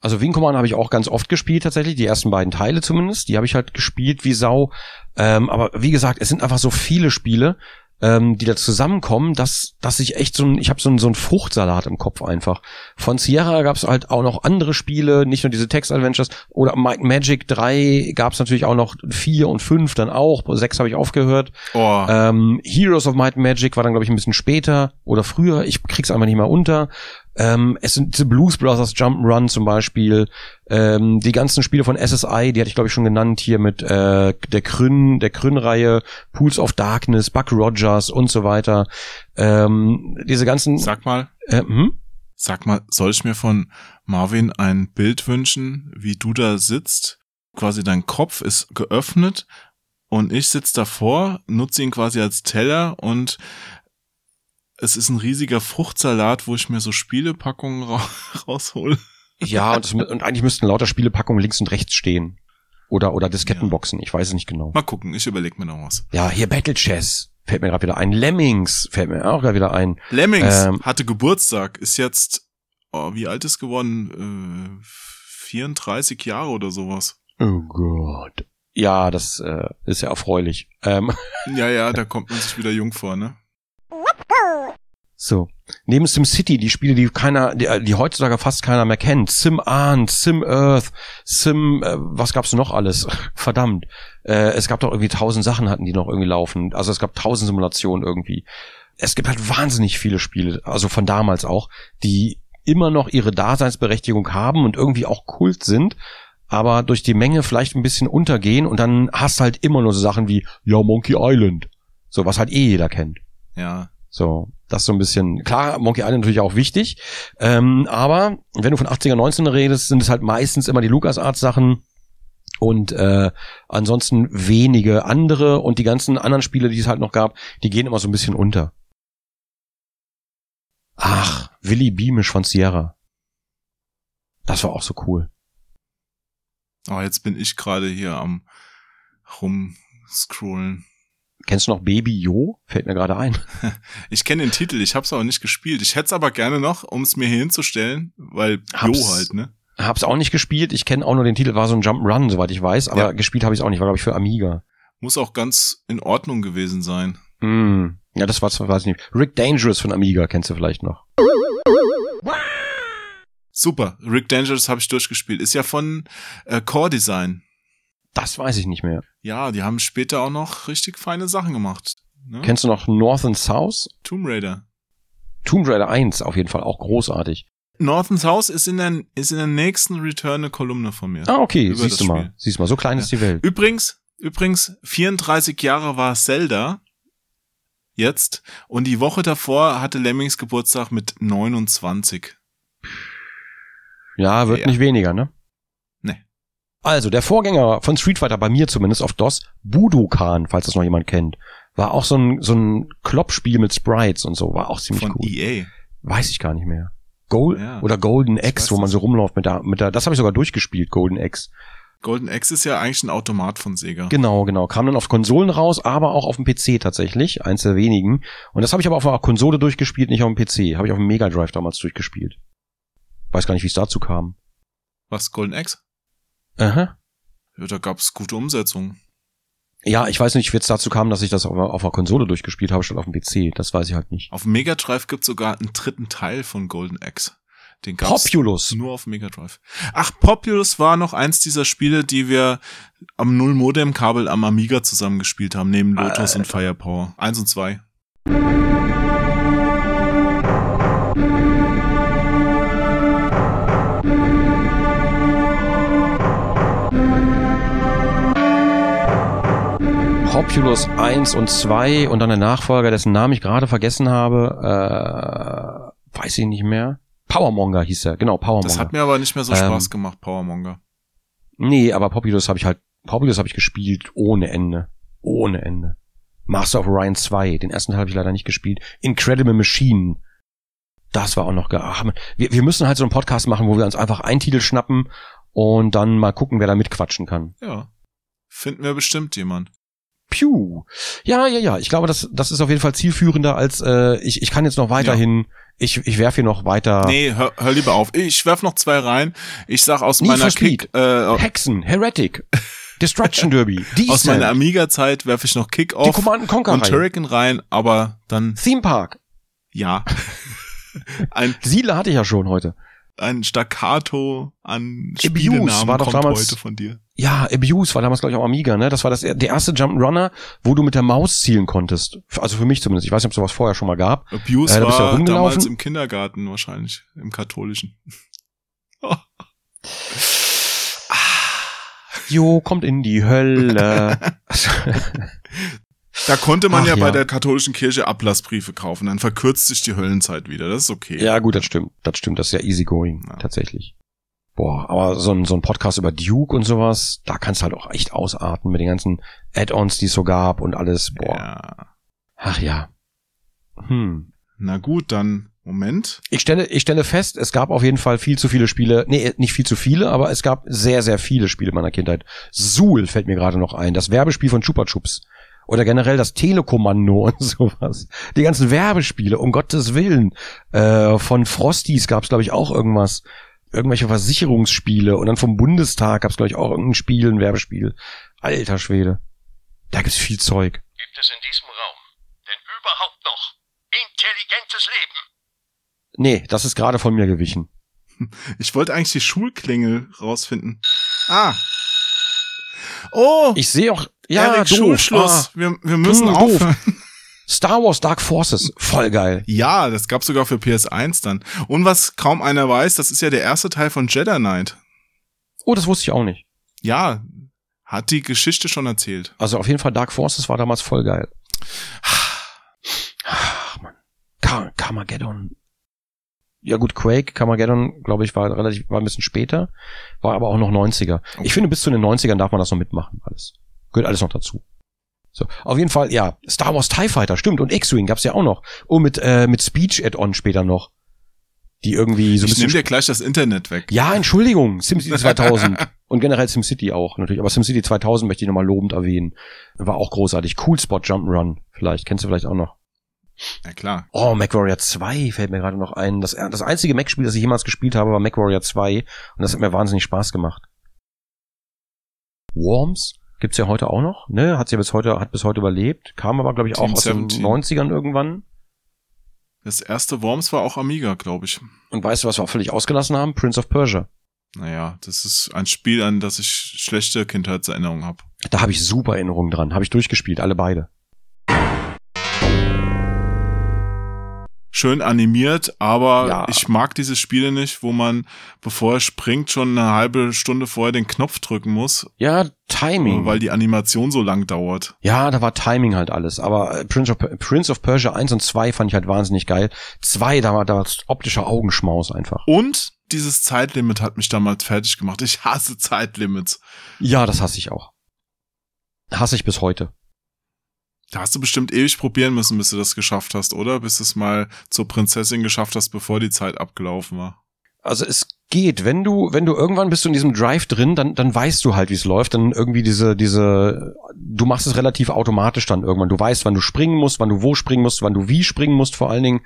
Also Wing Commander habe ich auch ganz oft gespielt tatsächlich, die ersten beiden Teile zumindest, die habe ich halt gespielt wie Sau. Ähm, aber wie gesagt, es sind einfach so viele Spiele, ähm, die da zusammenkommen, dass, dass ich echt so ein, ich habe so ein, so ein Fruchtsalat im Kopf einfach. Von Sierra gab es halt auch noch andere Spiele, nicht nur diese Text-Adventures oder Magic 3 gab es natürlich auch noch vier und fünf dann auch, sechs habe ich aufgehört. Oh, Ähm, Heroes of Might and Magic war dann, glaube ich, ein bisschen später oder früher. Ich krieg's einfach nicht mehr unter. Ähm, es sind diese Blues Brothers Jump'n'Run zum Beispiel. Ähm, die ganzen Spiele von SSI, die hatte ich, glaube ich, schon genannt hier mit äh, der Kryn, der Kryn-Reihe, Pools of Darkness, Buck Rogers und so weiter. Ähm, diese ganzen. sag mal, Äh, hm? sag mal, soll ich mir von Marvin ein Bild wünschen, wie du da sitzt? Quasi dein Kopf ist geöffnet und ich sitz davor, nutze ihn quasi als Teller und es ist ein riesiger Fruchtsalat, wo ich mir so Spielepackungen ra raushole. Ja, und, mü- und eigentlich müssten lauter Spielepackungen links und rechts stehen. Oder, oder Diskettenboxen, ich weiß es nicht genau. Mal gucken, ich überleg mir noch was. Ja, hier Battle Chess fällt mir gerade wieder ein. Lemmings fällt mir auch gerade wieder ein. Lemmings Ähm, hatte Geburtstag, ist jetzt, oh, wie alt ist geworden? Äh, 34 Jahre oder sowas. Oh Gott. Ja, das äh, ist ja erfreulich. Ähm, Ja, ja, da kommt man sich wieder jung vor, ne? So. Neben SimCity, die Spiele, die keiner, die, die heutzutage fast keiner mehr kennt. Sim Arndt, Sim Earth, Sim, äh, was gab's noch alles? Verdammt. Äh, es gab doch irgendwie tausend Sachen hatten die noch irgendwie laufen. Also es gab tausend Simulationen irgendwie. Es gibt halt wahnsinnig viele Spiele, also von damals auch, die immer noch ihre Daseinsberechtigung haben und irgendwie auch Kult sind, aber durch die Menge vielleicht ein bisschen untergehen und dann hast halt immer nur so Sachen wie, ja, Monkey Island. So, was halt eh jeder kennt. Ja. So, das so ein bisschen, klar, Monkey Island natürlich auch wichtig, ähm, aber wenn du von 80er, 90er redest, sind es halt meistens immer die LucasArts Sachen und äh, ansonsten wenige andere und die ganzen anderen Spiele, die es halt noch gab, die gehen immer so ein bisschen unter. Ach, Willy Beamish von Sierra. Das war auch so cool. Oh, jetzt bin ich gerade hier am rumscrollen. Kennst du noch Baby Jo? Fällt mir gerade ein. Ich kenne den Titel, ich habe es aber nicht gespielt. Ich hätte es aber gerne noch, um es mir hier hinzustellen, weil Hab's- Jo halt, ne? Hab's auch nicht gespielt. Ich kenne auch nur den Titel, war so ein Jump Run, soweit ich weiß. Aber Ja. gespielt habe ich auch nicht, war glaube ich für Amiga. Muss auch ganz in Ordnung gewesen sein. Hm. Ja, das war, weiß ich nicht. Rick Dangerous von Amiga kennst du vielleicht noch. Super, Rick Dangerous habe ich durchgespielt. Ist ja von äh, Core Design. Das weiß ich nicht mehr. Ja, die haben später auch noch richtig feine Sachen gemacht. Ne? Kennst du noch North and South? Tomb Raider. Tomb Raider 1 auf jeden Fall auch großartig. Northern South ist in der, ist in der nächsten Return eine Kolumne von mir. Ah, okay, siehst du mal. Spiel. Siehst du mal, so klein Ja. ist die Welt. Übrigens, übrigens, 34 Jahre war Zelda. Jetzt. Und die Woche davor hatte Lemmings Geburtstag mit 29. Ja, wird Ja. nicht weniger, ne? Also, der Vorgänger von Street Fighter, bei mir zumindest auf DOS, Budokan, falls das noch jemand kennt, war auch so ein, so ein Kloppspiel mit Sprites und so, war auch ziemlich Von cool. EA. Weiß ich gar nicht mehr. Gold Ja. oder Golden X, wo man so rumläuft mit der, mit der, das habe ich sogar durchgespielt, Golden X. Golden Axe ist ja eigentlich ein Automat von Sega. Genau, genau. Kam dann auf Konsolen raus, aber auch auf dem PC tatsächlich, eins der wenigen. Und das habe ich aber auf einer Konsole durchgespielt, nicht auf dem PC. Habe ich auf dem Mega Drive damals durchgespielt. Weiß gar nicht, wie es dazu kam. Was, Golden Axe? Aha. Ja, da gab's gute Umsetzungen. Ja, ich weiß nicht, wie es dazu kam, dass ich das auf, auf einer Konsole durchgespielt habe, statt auf dem PC. Das weiß ich halt nicht. Auf Mega Drive gibt's sogar einen dritten Teil von Golden Axe. Den gab's Populous. nur auf Mega Drive. Ach, Populous war noch eins dieser Spiele, die wir am Null-Modem-Kabel am Amiga zusammengespielt haben, neben Lotus und Firepower. Eins und zwei. Populous 1 und 2 und dann der Nachfolger, dessen Namen ich gerade vergessen habe, äh, weiß ich nicht mehr. Powermonger hieß er, genau, Powermonger. Das hat mir aber nicht mehr so Ähm, Spaß gemacht, Powermonger. Nee, aber Populous habe ich halt, Populous habe ich gespielt ohne Ende. Ohne Ende. Master of Orion 2, den ersten Teil habe ich leider nicht gespielt. Incredible Machine. Das war auch noch ge Ach, wir, wir müssen halt so einen Podcast machen, wo wir uns einfach einen Titel schnappen und dann mal gucken, wer da mitquatschen kann. Ja. Finden wir bestimmt jemand. Piu. Ja, ja, ja. Ich glaube, das, das ist auf jeden Fall zielführender als äh, ich, ich kann jetzt noch weiterhin, ich, ich werfe hier noch weiter. Nee, hör, hör lieber auf. Ich werf noch zwei rein. Ich sag aus Need meiner. Kick, äh, Hexen, Heretic, Destruction Derby, aus meiner Amiga-Zeit werf ich noch Kick-Off und Reihe, Turrican rein, aber dann, Theme Park. ja. ein, Siedler hatte ich ja schon heute. Ein Staccato an Abuse Spielenamen war doch kommt damals- heute von dir. Ja, Abuse war damals, glaube ich, auch Amiga, ne? Das war das, der erste Jump'n'Runner, wo du mit der Maus zielen konntest. Also für mich zumindest. Ich weiß nicht, ob es sowas vorher schon mal gab. Abuse Äh, da ja war rumgelaufen. damals im Kindergarten wahrscheinlich, im katholischen. Jo, kommt in die Hölle. Da konnte man Ach ja, bei ja. der katholischen Kirche Ablassbriefe kaufen, dann verkürzt sich die Höllenzeit wieder, das ist okay. ja, gut, das stimmt. Das stimmt. Das ist ja easygoing. Ja. Tatsächlich. Boah, aber so ein, so ein Podcast über Duke und sowas, da kannst du halt auch echt ausarten mit den ganzen Add-ons, die es so gab und alles. Boah. ja. Ach ja. Hm. Na gut, dann Moment. Ich stelle, ich stelle fest, es gab auf jeden Fall viel zu viele Spiele. Nee, nicht viel zu viele, aber es gab sehr, sehr viele Spiele meiner Kindheit. Suhl fällt mir gerade noch ein. Das Werbespiel von Chupa Chups. Oder generell das Telekommando und sowas. Die ganzen Werbespiele, um Gottes Willen. Äh, von Frosties gab es, glaube ich, auch irgendwas. Irgendwelche Versicherungsspiele. Und dann vom Bundestag gab es, glaube ich, auch irgendein Spiel, ein Werbespiel. Alter Schwede. Da gibt's viel Zeug. Gibt es in diesem Raum denn überhaupt noch intelligentes Leben? Nee, das ist gerade von mir gewichen. Ich wollte eigentlich die Schulklingel rausfinden. Ah. Oh, Ich sehe auch, ja, Erik, doof. Schulschluss. Ah. Wir, wir müssen Hm, doof. aufhören. Star Wars Dark Forces, voll geil. Ja, das gab's sogar für PS1 dann. Und was kaum einer weiß, das ist ja der erste Teil von Jedi Knight. Oh, das wusste ich auch nicht. Ja, hat die Geschichte schon erzählt. Also auf jeden Fall Dark Forces war damals voll geil. Ach, Mann. Car Carmageddon. Ja gut, Quake, Carmageddon, glaube ich, war relativ, war ein bisschen später, war aber auch noch 90er. Ich finde, bis zu den 90ern darf man das noch mitmachen, alles. Gehört alles noch dazu. So, auf jeden Fall, ja, Star Wars TIE Fighter, stimmt, und X-Wing gab's ja auch noch. Oh, mit, äh, mit Speech Add-on später noch. die irgendwie so ein ich bisschen nehme dir gleich das Internet weg. Ja, Entschuldigung, SimCity 2000 und generell SimCity auch natürlich, aber SimCity 2000 möchte ich nochmal lobend erwähnen. War auch großartig. Cool Spot Jump'n'Run, vielleicht kennst du vielleicht auch noch. Ja klar. Oh, MacWarrior 2 fällt mir gerade noch ein. Das, das einzige Mac-Spiel, das ich jemals gespielt habe, war MacWarrior 2 und das hat mir wahnsinnig Spaß gemacht. Worms gibt's ja heute auch noch, ne? Hat's ja bis heute, hat bis heute überlebt, kam aber glaube ich auch Team aus 17. den 90ern irgendwann. Das erste Worms war auch Amiga, glaube ich. Und weißt du, was wir auch völlig ausgelassen haben? Prince of Persia. Naja, das ist ein Spiel, an das ich schlechte Kindheitserinnerungen habe. Da habe ich super Erinnerungen dran. Habe ich durchgespielt, alle beide. Schön animiert, aber Ja. ich mag diese Spiele nicht, wo man, bevor er springt, schon eine halbe Stunde vorher den Knopf drücken muss, Ja, Timing. weil die Animation so lang dauert. Ja, da war Timing halt alles. Aber Prince of, Prince of Persia 1 und 2 fand ich halt wahnsinnig geil. 2, da war da war optischer Augenschmaus einfach. Und dieses Zeitlimit hat mich damals fertig gemacht. Ich hasse Zeitlimits. Ja, das hasse ich auch. Hasse ich bis heute. Da hast du bestimmt ewig probieren müssen, bis du das geschafft hast, oder? Bis du es mal zur Prinzessin geschafft hast, bevor die Zeit abgelaufen war. Also es geht, wenn du, wenn du irgendwann bist du in diesem Drive drin, dann, dann weißt du halt, wie es läuft. Dann irgendwie diese, diese, du machst es relativ automatisch dann irgendwann. Du weißt, wann du springen musst, wann du wo springen musst, wann du wie springen musst, vor allen Dingen,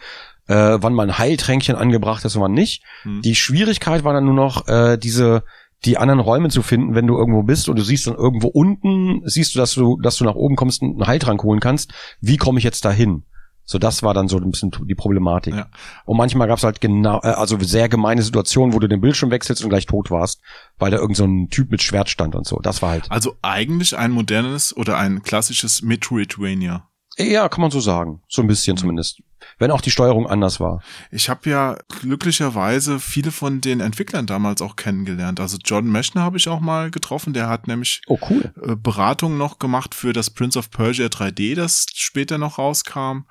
äh, wann mal ein Heiltränkchen angebracht ist und wann nicht. Hm. Die Schwierigkeit war dann nur noch, äh, diese, die anderen Räume zu finden, wenn du irgendwo bist und du siehst dann irgendwo unten, siehst du, dass du, dass du nach oben kommst und einen Heiltrank holen kannst. Wie komme ich jetzt dahin? So, das war dann so ein bisschen die Problematik. Ja. Und manchmal gab es halt genau, also sehr gemeine Situationen, wo du den Bildschirm wechselst und gleich tot warst, weil da irgend so ein Typ mit Schwert stand und so. Das war halt. Also eigentlich ein modernes oder ein klassisches Metroidvania. Ja, kann man so sagen. So ein bisschen zumindest. Wenn auch die Steuerung anders war. Ich habe ja glücklicherweise viele von den Entwicklern damals auch kennengelernt. Also John Meschner habe ich auch mal getroffen. Der hat nämlich Oh, cool. äh, Beratung noch gemacht für das Prince of Persia 3D, das später noch rauskam.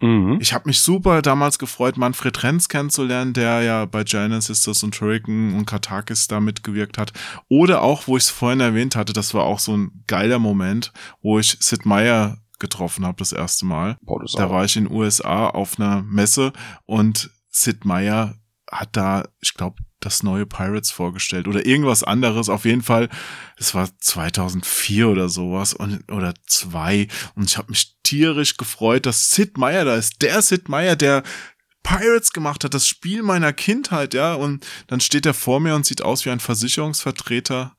Mhm. Ich habe mich super damals gefreut, Manfred Renz kennenzulernen, der ja bei Giant Sisters und Turrican und Katakis da mitgewirkt hat. Oder auch, wo ich es vorhin erwähnt hatte, das war auch so ein geiler Moment, wo ich Sid Meier getroffen habe das erste Mal. Boah, Da war ich in den USA auf einer Messe und Sid Meier hat da, ich glaube, das neue Pirates vorgestellt oder irgendwas anderes. Auf jeden Fall, es war 2004 oder sowas und, oder zwei und ich habe mich tierisch gefreut, dass Sid Meier da ist. Der Sid Meier, der Pirates gemacht hat, das Spiel meiner Kindheit, ja. Und dann steht er vor mir und sieht aus wie ein Versicherungsvertreter.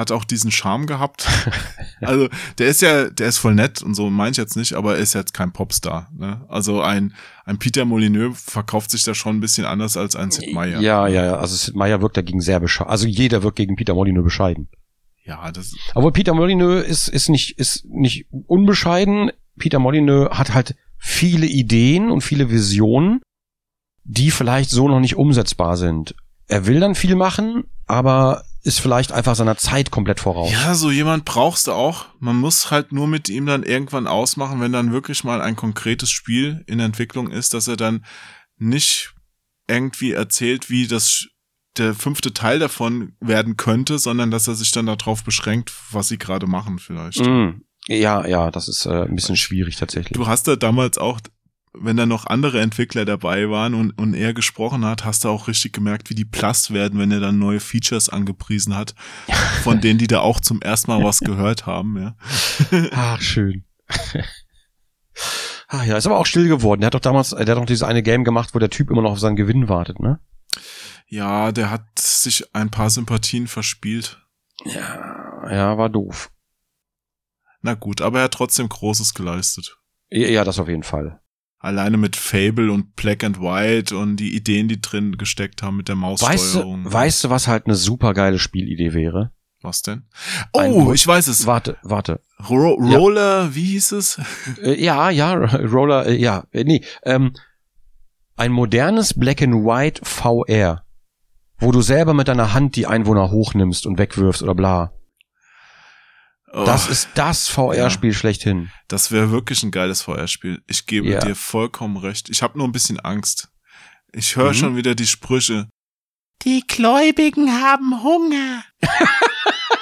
Hat auch diesen Charme gehabt. also, der ist ja, der ist voll nett und so meine ich jetzt nicht, aber er ist jetzt kein Popstar. Ne? Also ein, ein Peter Molyneux verkauft sich da schon ein bisschen anders als ein Sid Meier. Ja, ja, ja. Also Sid Meier wirkt dagegen sehr bescheiden. Also jeder wirkt gegen Peter Molyneux bescheiden. Ja, das, Aber Peter Molyneux ist, ist nicht, ist nicht unbescheiden. Peter Molyneux hat halt viele Ideen und viele Visionen, die vielleicht so noch nicht umsetzbar sind. Er will dann viel machen, aber ist vielleicht einfach seiner Zeit komplett voraus. ja, so jemand brauchst du auch. Man muss halt nur mit ihm dann irgendwann ausmachen, wenn dann wirklich mal ein konkretes Spiel in Entwicklung ist, dass er dann nicht irgendwie erzählt, wie das der fünfte Teil davon werden könnte, sondern dass er sich dann darauf beschränkt, was sie gerade machen vielleicht. Mm. Ja, ja, das ist äh, ein bisschen schwierig tatsächlich. Du hast da damals auch, wenn da noch andere Entwickler dabei waren und, und er gesprochen hat, hast du auch richtig gemerkt, wie die plass werden, wenn er dann neue Features angepriesen hat, von denen, die da auch zum ersten Mal was gehört haben, ja. Ach, schön. ah, ja, ist aber auch still geworden. Der hat doch damals, der hat doch dieses eine Game gemacht, wo der Typ immer noch auf seinen Gewinn wartet, ne? Ja, der hat sich ein paar Sympathien verspielt. Ja, ja, war doof. Na gut, aber er hat trotzdem Großes geleistet. Ja, das auf jeden Fall. Alleine mit Fable und Black and White und die Ideen, die drin gesteckt haben mit der Weißt Maussteuerung. du, weißt du, was halt eine super geile Spielidee wäre? Was denn? Ein Oh, Wo- ich weiß es. Warte, warte. Ro Ja. Roller, wie hieß es? Äh, ja, ja, Roller, äh, ja, äh, nee, ähm, ein modernes Black and White VR, wo du selber mit deiner Hand die Einwohner hochnimmst und wegwirfst oder bla. Oh, Das ist das VR-Spiel schlechthin. Das wäre wirklich ein geiles VR-Spiel. Ich gebe Ja. dir vollkommen recht. Ich habe nur ein bisschen Angst. Ich höre Mhm. schon wieder die Sprüche. Die Gläubigen haben Hunger.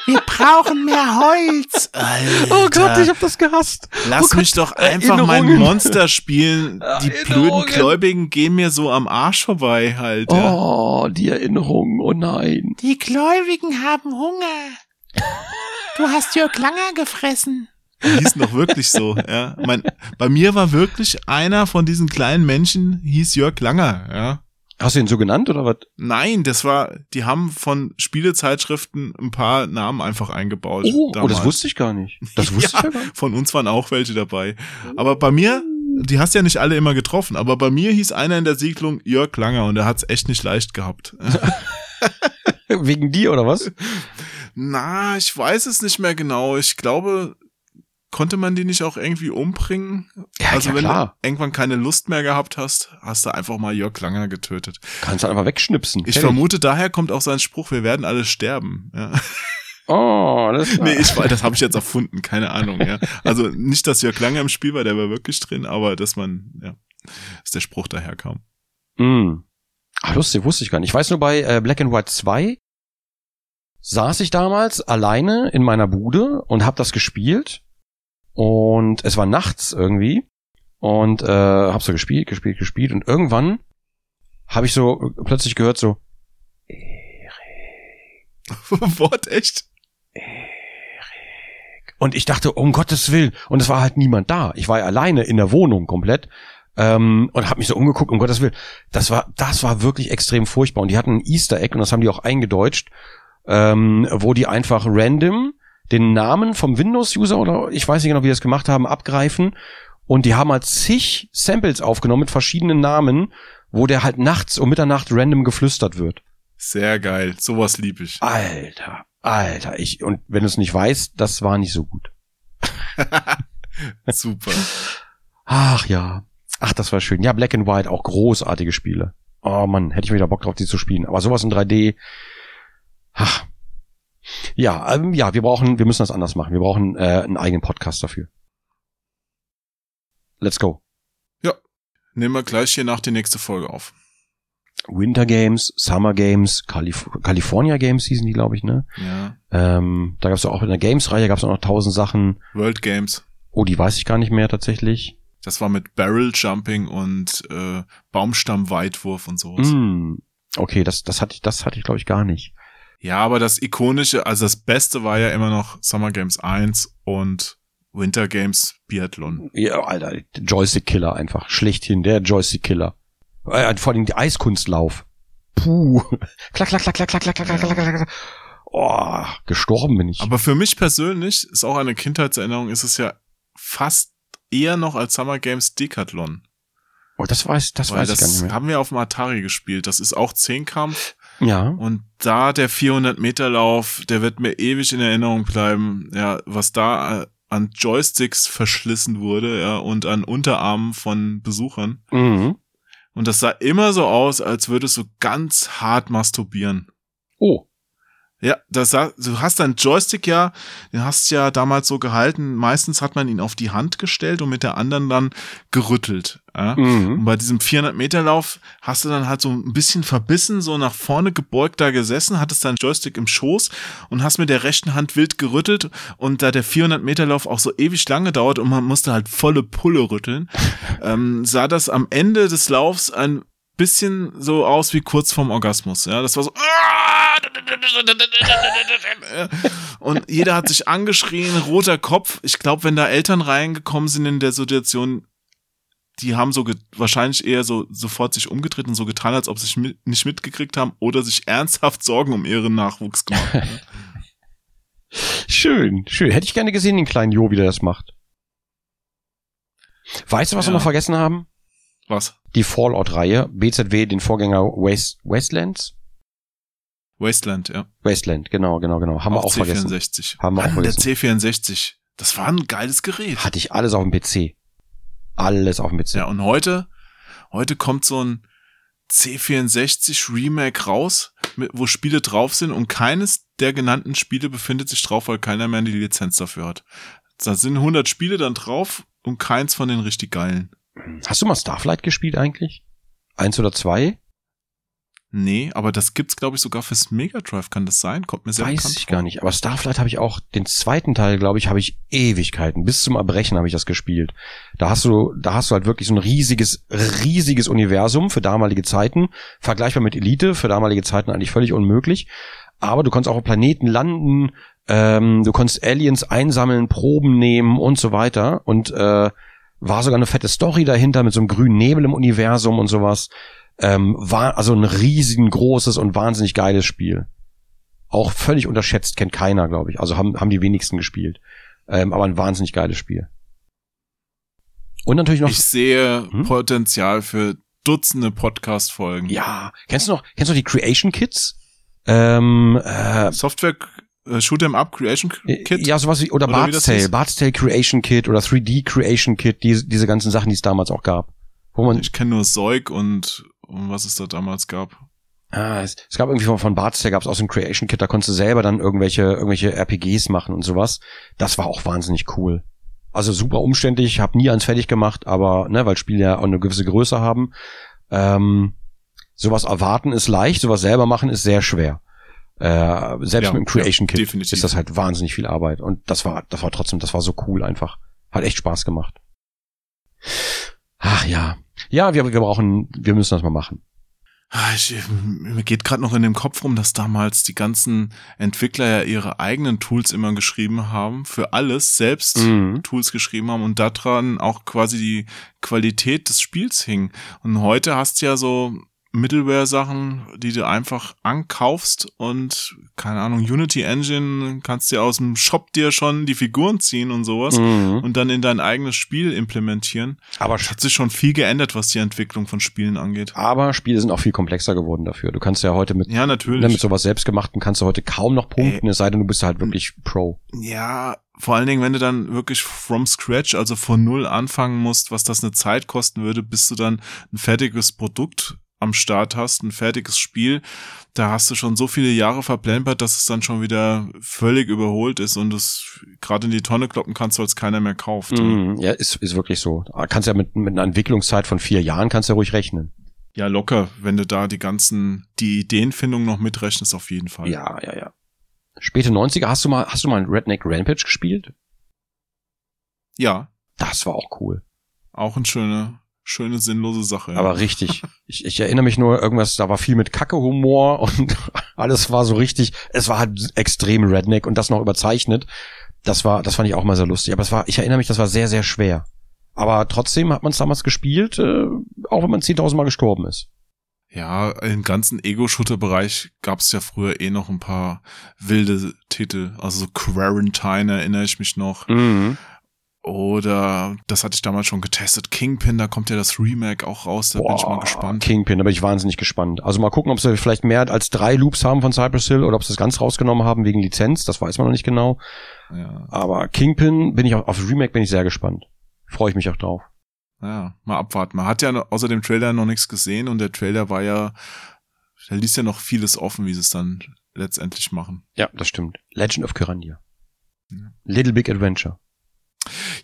Wir brauchen mehr Holz. Alter. Oh Gott, ich hab das gehasst. Lass oh mich doch einfach mein Erinnerungen. Monster spielen. Die blöden Erinnerungen. Gläubigen gehen mir so am Arsch vorbei halt. Ja. Oh, die Erinnerung, oh nein. Die Gläubigen haben Hunger. Du hast Jörg Langer gefressen. Hieß noch wirklich so, ja. Mein, bei mir war wirklich einer von diesen kleinen Menschen, hieß Jörg Langer, ja. Hast du ihn so genannt oder was? Nein, das war, die haben von Spielezeitschriften ein paar Namen einfach eingebaut. Oh, oh, das wusste ich gar nicht. Das wusste ja, ich ja gar nicht. Von uns waren auch welche dabei. Aber bei mir, die hast ja nicht alle immer getroffen, aber bei mir hieß einer in der Siedlung Jörg Langer und der hat's echt nicht leicht gehabt. Wegen dir oder was? Na, ich weiß es nicht mehr genau. Ich glaube, konnte man die nicht auch irgendwie umbringen? Ja, also ja, wenn klar. du irgendwann keine Lust mehr gehabt hast, hast du einfach mal Jörg Langer getötet. Kannst du einfach wegschnipsen. Ich Fertig. vermute, daher kommt auch sein Spruch, wir werden alle sterben. Ja. Oh, das Nee, ich weiß, das habe ich jetzt erfunden, keine Ahnung, ja. Also nicht, dass Jörg Langer im Spiel war, der war wirklich drin, aber dass man, ja, dass der Spruch daher kam. Mm. Ach, lustig, wusste ich gar nicht. Ich weiß nur, bei äh, Black and White 2 saß ich damals alleine in meiner Bude und hab das gespielt. Und es war nachts irgendwie. Und äh, hab so gespielt, gespielt, gespielt. Und irgendwann habe ich so plötzlich gehört so, Wort echt? Und ich dachte, um Gottes Willen. Und es war halt niemand da. Ich war ja alleine in der Wohnung komplett. Ähm, und habe mich so umgeguckt, um Gottes Willen. Das war, das war wirklich extrem furchtbar. Und die hatten ein Easter Egg, und das haben die auch eingedeutscht, ähm, wo die einfach random den Namen vom Windows-User oder ich weiß nicht genau, wie die das gemacht haben, abgreifen. Und die haben halt zig Samples aufgenommen mit verschiedenen Namen, wo der halt nachts um Mitternacht random geflüstert wird. Sehr geil, sowas lieb ich. Alter, Alter, ich, und wenn du es nicht weißt, das war nicht so gut. Super. Ach ja. Ach, das war schön. Ja, Black and White, auch großartige Spiele. Oh Mann, hätte ich wieder Bock drauf, die zu spielen. Aber sowas in 3D. Ach. Ja, ähm, ja, wir brauchen, wir müssen das anders machen. Wir brauchen äh, einen eigenen Podcast dafür. Let's go. Nehmen wir gleich hier nach die nächste Folge auf. Winter Games, Summer Games, Calif California Games hießen die, glaube ich, ne? Ja. Ähm, da gab's auch in der Games-Reihe gab's auch noch tausend Sachen. World Games. Oh, die weiß ich gar nicht mehr tatsächlich. Das war mit Barrel Jumping und äh, Baumstammweitwurf und sowas. Mm, okay, das, das hatte ich, das hatte ich, glaube ich, gar nicht. Ja, aber das ikonische, also das Beste war ja immer noch Summer Games 1 und Winter Games Biathlon. Ja, Alter, Joystick-Killer einfach. Schlechthin, der Joystick-Killer. Äh, vor allem die Eiskunstlauf. Puh. Klack, klack, klack, klack, klack, klack, klack, klack, klack, klack. Oh, gestorben bin ich. Aber für mich persönlich ist auch eine Kindheitserinnerung, ist es ja fast eher noch als Summer Games Decathlon. oh, das weiß, das Weil weiß ich gar nicht das mehr. haben wir auf dem Atari gespielt. Das ist auch Zehnkampf. Ja. Und da der 400 Meter Lauf, der wird mir ewig in Erinnerung bleiben. Ja, was da äh, an Joysticks verschlissen wurde, ja, und an Unterarmen von Besuchern. Mhm. Und das sah immer so aus, als würdest du ganz hart masturbieren. Oh. Ja, das sah, du hast deinen Joystick ja, den hast ja damals so gehalten. Meistens hat man ihn auf die Hand gestellt und mit der anderen dann gerüttelt. Ja? Und Mhm. bei diesem 400 Meter Lauf hast du dann halt so ein bisschen verbissen, so nach vorne gebeugt da gesessen, hattest deinen Joystick im Schoß und hast mit der rechten Hand wild gerüttelt und da der 400 Meter Lauf auch so ewig lange dauert und man musste halt volle Pulle rütteln, ähm, sah das am Ende des Laufs ein bisschen so aus wie kurz vorm Orgasmus. Ja, das war so. Und jeder hat sich angeschrien, roter Kopf. Ich glaube, wenn da Eltern reingekommen sind in der Situation, die haben so wahrscheinlich eher so sofort sich umgedreht und so getan, als ob sie sich mit, nicht mitgekriegt haben oder sich ernsthaft Sorgen um ihren Nachwuchs gemacht haben. Schön, schön. Hätte ich gerne gesehen, den kleinen Jo, wie der das macht. Weißt du, was wir Ja. noch vergessen haben? Was? Die Fallout-Reihe, BZW, den Vorgänger Waste, Wastelands? Wasteland, ja. Wasteland, genau, genau, genau. Haben wir auch vergessen. C64. Haben wir auch Mann, der vergessen. C64. Das war ein geiles Gerät. Hatte ich alles auf dem PC. Alles auf dem PC. Ja, und heute, heute kommt so ein C64 Remake raus, mit, wo Spiele drauf sind und keines der genannten Spiele befindet sich drauf, weil keiner mehr die Lizenz dafür hat. Da sind 100 Spiele dann drauf und keins von den richtig geilen. Hast du mal Starflight gespielt eigentlich? Eins oder zwei? Nee, aber das gibt's, glaube ich, sogar fürs Mega Drive. Kann das sein? Kommt mir sehr Weiß bekannt ich vor. gar nicht. Aber Starflight habe ich auch, den zweiten Teil, glaube ich, habe ich Ewigkeiten. Bis zum Erbrechen habe ich das gespielt. Da hast du, da hast du halt wirklich so ein riesiges, riesiges Universum für damalige Zeiten. Vergleichbar mit Elite, für damalige Zeiten eigentlich völlig unmöglich. Aber du konntest auch auf Planeten landen, ähm, du konntest Aliens einsammeln, Proben nehmen und so weiter. Und äh, war sogar eine fette Story dahinter mit so einem grünen Nebel im Universum und sowas. Ähm, war also ein riesen großes und wahnsinnig geiles Spiel. Auch völlig unterschätzt, kennt keiner, glaube ich. Also haben, haben die wenigsten gespielt. Ähm, aber ein wahnsinnig geiles Spiel. Und natürlich noch. Ich sehe Hm? Potenzial für Dutzende Podcast-Folgen. ja, kennst du noch, kennst du noch die Creation Kits? Ähm, äh, Software äh, Shoot 'em Up Creation Kit. Ja, sowas wie, oder, Oder Bart's Tale? Bart's Tale Creation Kit oder 3D Creation Kit, diese, diese ganzen Sachen, die es damals auch gab. Wo man, Ich kenne nur Zeug und, und was es da damals gab. ah, es, es gab irgendwie von, von Bart's Tale gab es so ein Creation Kit, da konntest du selber dann irgendwelche, irgendwelche RPGs machen und sowas. Das war auch wahnsinnig cool. Also super umständlich, habe nie eins fertig gemacht, aber, ne, weil Spiele ja auch eine gewisse Größe haben. Ähm, sowas erwarten ist leicht, sowas selber machen ist sehr schwer. Äh, selbst Ja, mit dem Creation Kit definitiv. ist das halt wahnsinnig viel Arbeit. Und das war, das war trotzdem, das war so cool einfach. Hat echt Spaß gemacht. Ach ja. Ja, wir, wir brauchen, wir müssen das mal machen. Ah, Ich, mir geht gerade noch in dem Kopf rum, dass damals die ganzen Entwickler ja ihre eigenen Tools immer geschrieben haben, für alles selbst Mhm. Tools geschrieben haben und daran auch quasi die Qualität des Spiels hing. Und heute hast du ja so Middleware-Sachen, die du einfach ankaufst und, keine Ahnung, Unity Engine kannst dir aus dem Shop dir schon die Figuren ziehen und sowas Mhm. und dann in dein eigenes Spiel implementieren. Aber, Es hat sich schon viel geändert, was die Entwicklung von Spielen angeht. aber Spiele sind auch viel komplexer geworden dafür. Du kannst ja heute mit, Ja, ne, natürlich. mit sowas selbstgemachten kannst du heute kaum noch punkten, es sei denn, du bist halt wirklich Pro. Ja, vor allen Dingen, wenn du dann wirklich from scratch, also von null anfangen musst, was das eine Zeit kosten würde, bis du dann ein fertiges Produkt am Start hast, ein fertiges Spiel, da hast du schon so viele Jahre verplempert, dass es dann schon wieder völlig überholt ist und es gerade in die Tonne kloppen kannst, weil es keiner mehr kauft. Mhm. Ja, ist, ist wirklich so. Da Kannst ja mit, mit einer Entwicklungszeit von vier Jahren kannst du ja ruhig rechnen. Ja, locker, wenn du da die ganzen, die Ideenfindung noch mitrechnest, auf jeden Fall. Ja, ja, ja. Späte 90er, hast du mal, hast du mal Redneck Rampage gespielt? Ja, Das war auch cool. auch eine schöne, schöne sinnlose Sache. ja. Aber richtig. Ich, ich erinnere mich nur, irgendwas, da war viel mit Kacke-Humor und alles war so richtig, es war halt extrem Redneck und das noch überzeichnet. Das war, das fand ich auch mal sehr lustig. Aber es war, ich erinnere mich, das war sehr, sehr schwer. Aber trotzdem hat man es damals gespielt, äh, auch wenn man 10.000 Mal gestorben ist. Ja, im ganzen Ego-Shooter-Bereich gab es ja früher eh noch ein paar wilde Titel. Also so Quarantine erinnere ich mich noch. Mhm. Oder, das hatte ich damals schon getestet, Kingpin, da kommt ja das Remake auch raus, da bin ich mal Boah, gespannt. Kingpin, da bin ich wahnsinnig gespannt. Also mal gucken, ob sie vielleicht mehr als drei Loops haben von Cypress Hill oder ob sie das ganz rausgenommen haben wegen Lizenz. Das weiß man noch nicht genau. Ja, Aber Kingpin bin ich auch, auf Remake bin ich sehr gespannt. Freue ich mich auch drauf. ja, mal abwarten. Man hat ja außer dem Trailer noch nichts gesehen und der Trailer war ja, der ließ ja noch vieles offen, wie sie es dann letztendlich machen. Ja, das stimmt. Legend of Kyrandia. Ja. Little Big Adventure.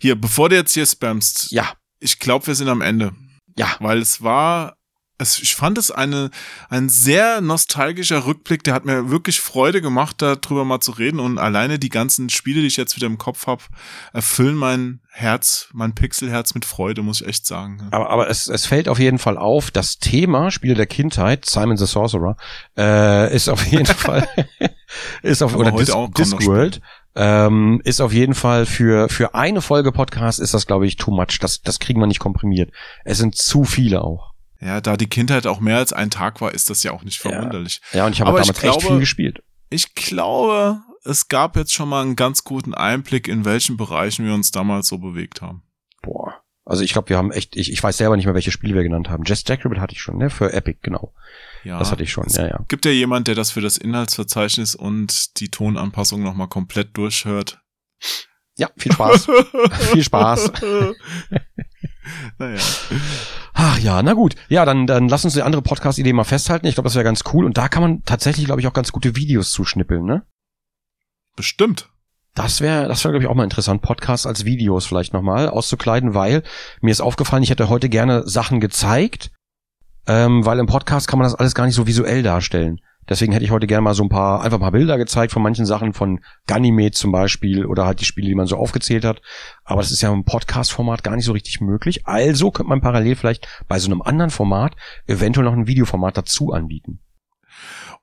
Hier, bevor du jetzt hier spammst, Ja, ich glaube, wir sind am Ende. ja. weil es war, es, ich fand es eine, ein sehr nostalgischer Rückblick, der hat mir wirklich Freude gemacht, darüber mal zu reden und alleine die ganzen Spiele, die ich jetzt wieder im Kopf habe, erfüllen mein Herz, mein Pixelherz mit Freude, muss ich echt sagen. Aber, aber es, es fällt auf jeden Fall auf, das Thema Spiele der Kindheit, Simon the Sorcerer, äh, ist auf jeden Fall, ist auf, Aber oder heute Dis Discworld, ähm, ist auf jeden Fall für, für eine Folge Podcast ist das, glaube ich, too much. Das, das kriegen wir nicht komprimiert. Es sind zu viele auch. Ja, da die Kindheit auch mehr als ein Tag war, ist das ja auch nicht Ja. verwunderlich. Ja, und ich habe Aber ich damals echt glaube- viel gespielt. Ich glaube, es gab jetzt schon mal einen ganz guten Einblick, in welchen Bereichen wir uns damals so bewegt haben. Boah. Also ich glaube, wir haben echt, ich, ich weiß selber nicht mehr, welche Spiele wir genannt haben. Just Jackrabbit hatte ich schon, ne? Für Epic, genau. Ja, Das hatte ich schon, ja, ja. Gibt ja jemand, der das für das Inhaltsverzeichnis und die Tonanpassung nochmal komplett durchhört? Ja, viel Spaß. viel Spaß. naja. Ach ja, na gut. Ja, dann, dann lass uns die andere Podcast-Idee mal festhalten. Ich glaube, das wäre ganz cool. Und da kann man tatsächlich, glaube ich, auch ganz gute Videos zuschnippeln, ne? Bestimmt. Das wäre, das wäre, glaube ich, auch mal interessant, Podcasts als Videos vielleicht nochmal auszukleiden, weil mir ist aufgefallen, ich hätte heute gerne Sachen gezeigt, ähm, weil im Podcast kann man das alles gar nicht so visuell darstellen. Deswegen hätte ich heute gerne mal so ein paar, einfach mal Bilder gezeigt von manchen Sachen, von Ganymede zum Beispiel oder halt die Spiele, die man so aufgezählt hat. Aber das ist ja im Podcast-Format gar nicht so richtig möglich. Also könnte man parallel vielleicht bei so einem anderen Format eventuell noch ein Videoformat dazu anbieten.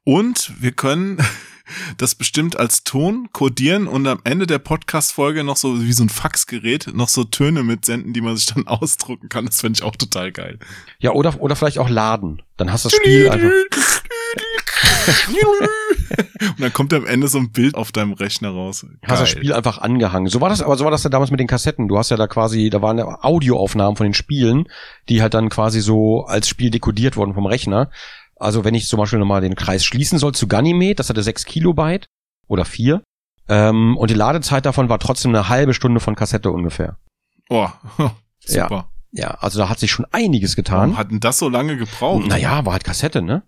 Und wir können das bestimmt als Ton kodieren und am Ende der Podcast-Folge noch so wie so ein Faxgerät noch so Töne mitsenden, die man sich dann ausdrucken kann. Das fände ich auch total geil. Ja, oder, oder vielleicht auch laden. Dann hast du das Spiel einfach. Und dann kommt am Ende so ein Bild auf deinem Rechner raus. Geil. Hast das Spiel einfach angehangen. So war das, aber so war das ja damals mit den Kassetten. Du hast ja da quasi, da waren ja Audioaufnahmen von den Spielen, die halt dann quasi so als Spiel dekodiert wurden vom Rechner. Also wenn ich zum Beispiel nochmal den Kreis schließen soll zu Ganymede, das hatte 6 Kilobyte oder 4. Ähm, und die Ladezeit davon war trotzdem eine halbe Stunde von Kassette ungefähr. Oh, super. Ja, also da hat sich schon einiges getan. Warum hat denn das so lange gebraucht? Naja, war halt Kassette, ne?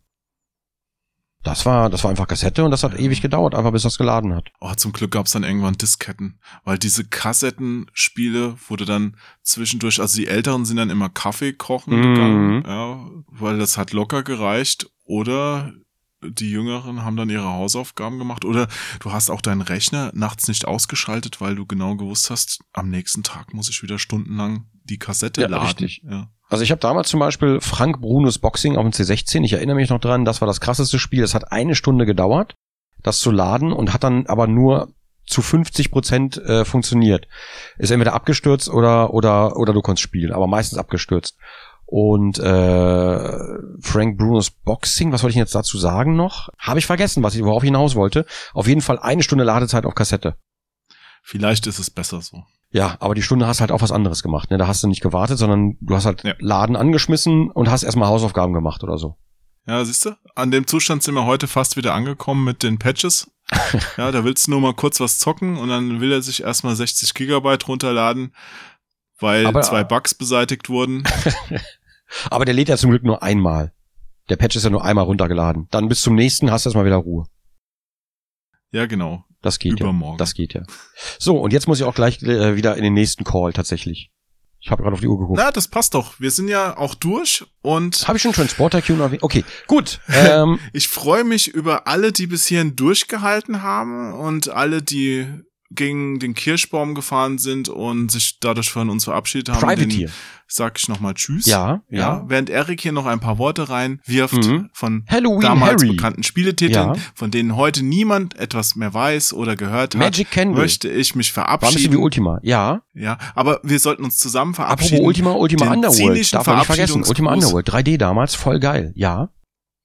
Das war, das war einfach Kassette und das hat ewig gedauert, einfach bis das geladen hat. Oh, zum Glück gab's dann irgendwann Disketten, weil diese Kassettenspiele wurde dann zwischendurch, also die Älteren sind dann immer Kaffee kochen Mhm. gegangen, ja, weil das hat locker gereicht oder die Jüngeren haben dann ihre Hausaufgaben gemacht oder du hast auch deinen Rechner nachts nicht ausgeschaltet, weil du genau gewusst hast, am nächsten Tag muss ich wieder stundenlang die Kassette Ja, laden. richtig. Ja. Also ich habe damals zum Beispiel Frank Brunos Boxing auf dem C16, ich erinnere mich noch dran, das war das krasseste Spiel. Es hat eine Stunde gedauert, das zu laden und hat dann aber nur zu 50 Prozent äh, funktioniert. Ist entweder abgestürzt oder oder oder du konntest spielen, aber meistens abgestürzt. Und äh, Frank Brunos Boxing, was wollte ich jetzt dazu sagen noch? Habe ich vergessen, was ich worauf ich hinaus wollte. Auf jeden Fall eine Stunde Ladezeit auf Kassette. Vielleicht ist es besser so. Ja, aber die Stunde hast halt auch was anderes gemacht. Ne? Da hast du nicht gewartet, sondern du hast halt Ja. Laden angeschmissen und hast erstmal Hausaufgaben gemacht oder so. Ja, siehst du, an dem Zustand sind wir heute fast wieder angekommen mit den Patches. ja, da willst du nur mal kurz was zocken und dann will er sich erstmal 60 Gigabyte runterladen, weil Aber- zwei Bugs beseitigt wurden. Aber der lädt ja zum Glück nur einmal. Der Patch ist ja nur einmal runtergeladen. Dann bis zum nächsten hast du erstmal wieder Ruhe. Ja, genau. Das geht Übermorgen. ja. Das geht ja. So, und jetzt muss ich auch gleich äh, wieder in den nächsten Call tatsächlich. Ich habe gerade auf die Uhr geguckt. Na, das passt doch. Wir sind ja auch durch und Habe ich schon Transporter Q erwähnt? Okay, gut. Ähm, ich freue mich über alle, die bis hierhin durchgehalten haben und alle, die gegen den Kirschbaum gefahren sind und sich dadurch von uns verabschiedet haben. Den. Sag ich nochmal Tschüss. Ja, Ja, ja. während Erik hier noch ein paar Worte reinwirft Mhm. von Halloween damals Harry. bekannten Spieletiteln, Ja. von denen heute niemand etwas mehr weiß oder gehört hat, Magic Candle. möchte ich mich War ein bisschen wie verabschieden. Ultima. Ja. Ja, aber wir sollten uns zusammen Apropos verabschieden. Ultima, Ultima Den Underworld. Darf man nicht vergessen. Ultima Underworld. 3D damals. Voll geil. Ja.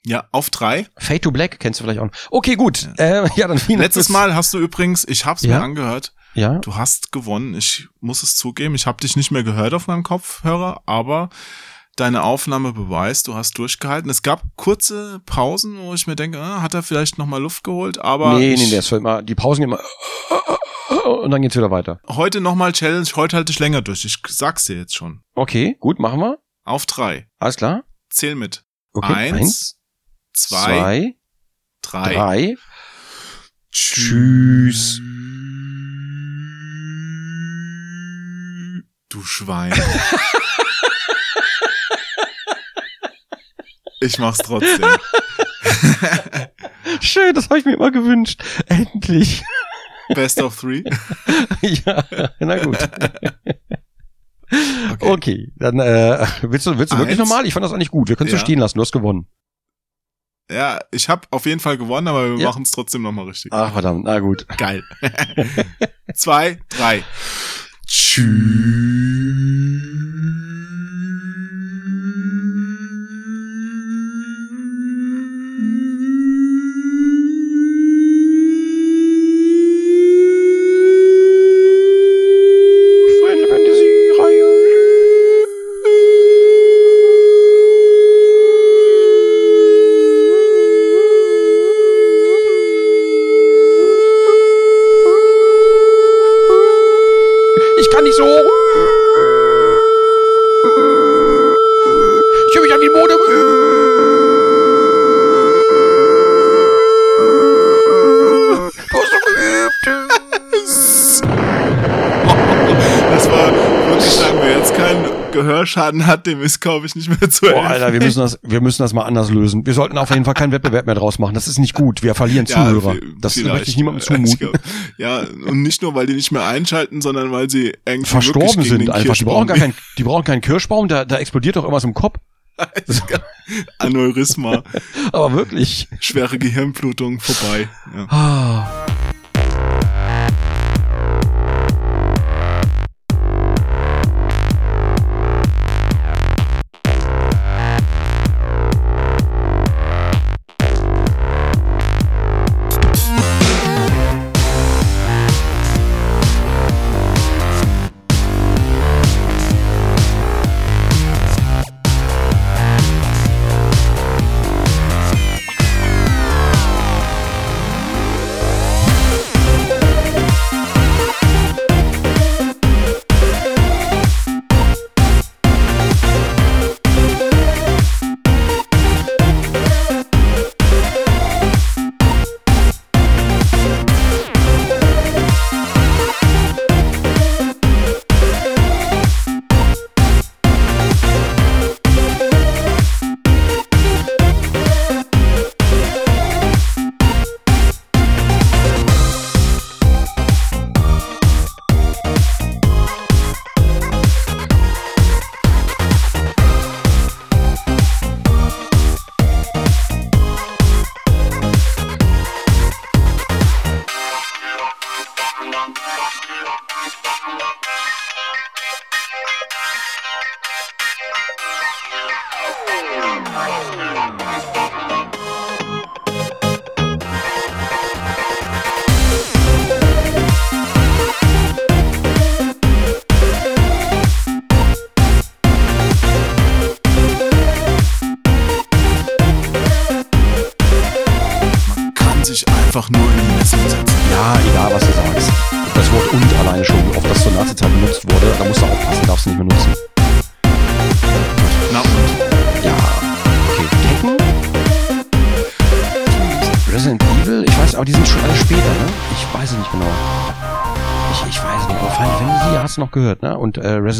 Ja, auf drei. Fade to Black kennst du vielleicht auch. noch. Okay, gut. Äh, ja, dann vielen Dank Letztes fürs- Mal hast du übrigens, ich hab's Ja? mir angehört, Ja. du hast gewonnen. Ich muss es zugeben, ich habe dich nicht mehr gehört auf meinem Kopfhörer, aber deine Aufnahme beweist, du hast durchgehalten. Es gab kurze Pausen, wo ich mir denke, ah, hat er vielleicht noch mal Luft geholt, aber nee, ich, nee, das wird immer, die Pausen gehen immer und dann geht's wieder weiter. heute noch mal Challenge, heute halte ich länger durch. Ich sag's dir jetzt schon. Okay, gut, machen wir. Auf drei. Alles klar. Zähl mit. Okay, Eins, zwei, zwei, drei. drei. Tschüss. Du Schwein. ich mach's trotzdem. Schön, das habe ich mir immer gewünscht. Endlich. Best of three. ja, na gut. Okay. Okay, dann äh, willst du, willst du wirklich nochmal? Ich fand das eigentlich gut. Wir können es so Ja. stehen lassen. Du hast gewonnen. Ja, ich habe auf jeden Fall gewonnen, aber wir Ja. machen's trotzdem nochmal richtig. Ach verdammt, na gut. Geil. Zwei, drei. Final Steuerschaden hat, dem ist, glaube ich, nicht mehr zu helfen. Boah, Alter, wir müssen das, wir müssen das mal anders lösen. Wir sollten auf jeden Fall keinen Wettbewerb mehr draus machen. Das ist nicht gut. Wir verlieren Zuhörer. vi- Das möchte ich niemandem Ich zumuten. glaub, Ja, und nicht nur, weil die nicht mehr einschalten, sondern weil sie irgendwie Verstorben sind einfach. Die brauchen gar keinen, die brauchen keinen Kirschbaum. Da, da explodiert doch irgendwas im Kopf. Aneurysma, Aber wirklich. schwere Gehirnblutung vorbei. Ja.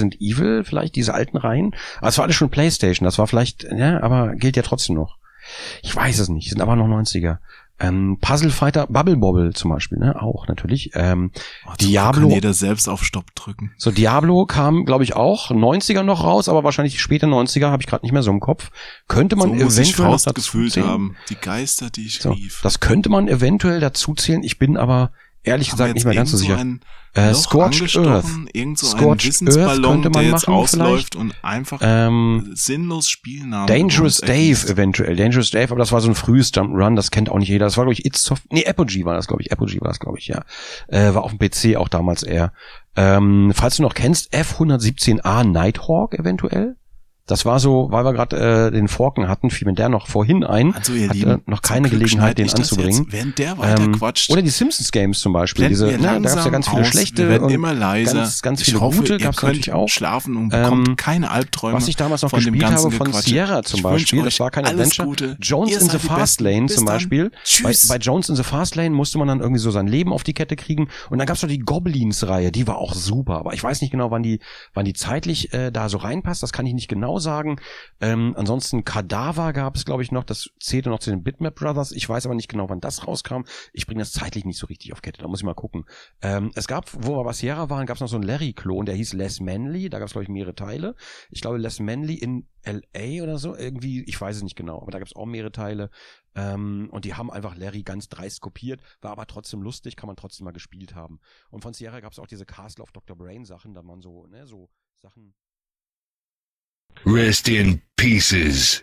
Resident Evil, vielleicht diese alten Reihen. Aber es war alles schon Playstation, das war vielleicht, ja, aber gilt ja trotzdem noch. Ich weiß es nicht, sind aber noch 90er. Ähm, Puzzle Fighter, Bubble Bobble zum Beispiel, ne? Auch natürlich. Ähm, Oh, Diablo. Kann jeder selbst auf Stopp drücken. so, Diablo kam, glaube ich, auch 90er noch raus, aber wahrscheinlich die späte 90er habe ich gerade nicht mehr so im Kopf. Könnte man so eventuell dazu zählen. haben. Die Geister, die ich So, rief. das könnte man eventuell dazu zählen. Ich bin aber ehrlich gesagt nicht mehr ganz so sicher. Äh, Scorched? Earth. Irgend so Scorched Earth könnte man der jetzt machen ausläuft und einfach Ähm, sinnlos Spielnamen. Dangerous Dave eventuell. Dangerous Dave, aber das war so ein frühes Jump'n'Run, das kennt auch nicht jeder. Das war, glaube ich, It's Soft. Nee, Apogee war das, glaube ich. Apogee war das, glaube ich, ja. Äh, war auf dem PC auch damals eher. Ähm, falls du noch kennst, F117A Nighthawk eventuell. Das war so, weil wir gerade äh, den Forken hatten, fiel mir der noch vorhin ein. Also ihr hatte Lieben, noch keine Gelegenheit, den anzubringen. Während der weiter Ähm, quatscht, oder die Simpsons Games zum Beispiel. blenden Diese, wir ne, da gab es ja ganz viele aus, schlechte wir und immer leiser. ganz, ganz ich viele hoffe, gute gab's könnt natürlich auch. schlafen und Ähm, bekommt keine Albträume. Was ich damals noch von dem gespielt habe von Gequatsche. Sierra zum Beispiel, das war kein Adventure. Gute. Jones in the Fast. Lane zum. Beispiel. Bei, bei Jones in the Fast Lane musste man dann irgendwie so sein Leben auf die Kette kriegen. Und dann gab's noch die Goblins-Reihe, die war auch super. Aber ich weiß nicht genau, wann die, wann die zeitlich äh, da so reinpasst. Das kann ich nicht genau sagen. Ähm, ansonsten Kadaver gab es, glaube ich, noch. Das zählte noch zu den Bitmap Brothers. Ich weiß aber nicht genau, wann das rauskam. Ich bringe das zeitlich nicht so richtig auf Kette. Da muss ich mal gucken. Ähm, es gab, wo wir bei Sierra waren, gab's noch so einen Larry-Klon, der hieß Les Manly. Da gab's glaube ich, mehrere Teile. Ich glaube, Les Manly in LA oder so. Irgendwie, ich weiß es nicht genau. Aber da gab's auch mehrere Teile. Ähm, und die haben einfach Larry ganz dreist kopiert. War aber trotzdem lustig, kann man trotzdem mal gespielt haben. Und von Sierra gab's auch diese Castle of Dr. Brain Sachen, da man so, ne, so Sachen. Rest in pieces.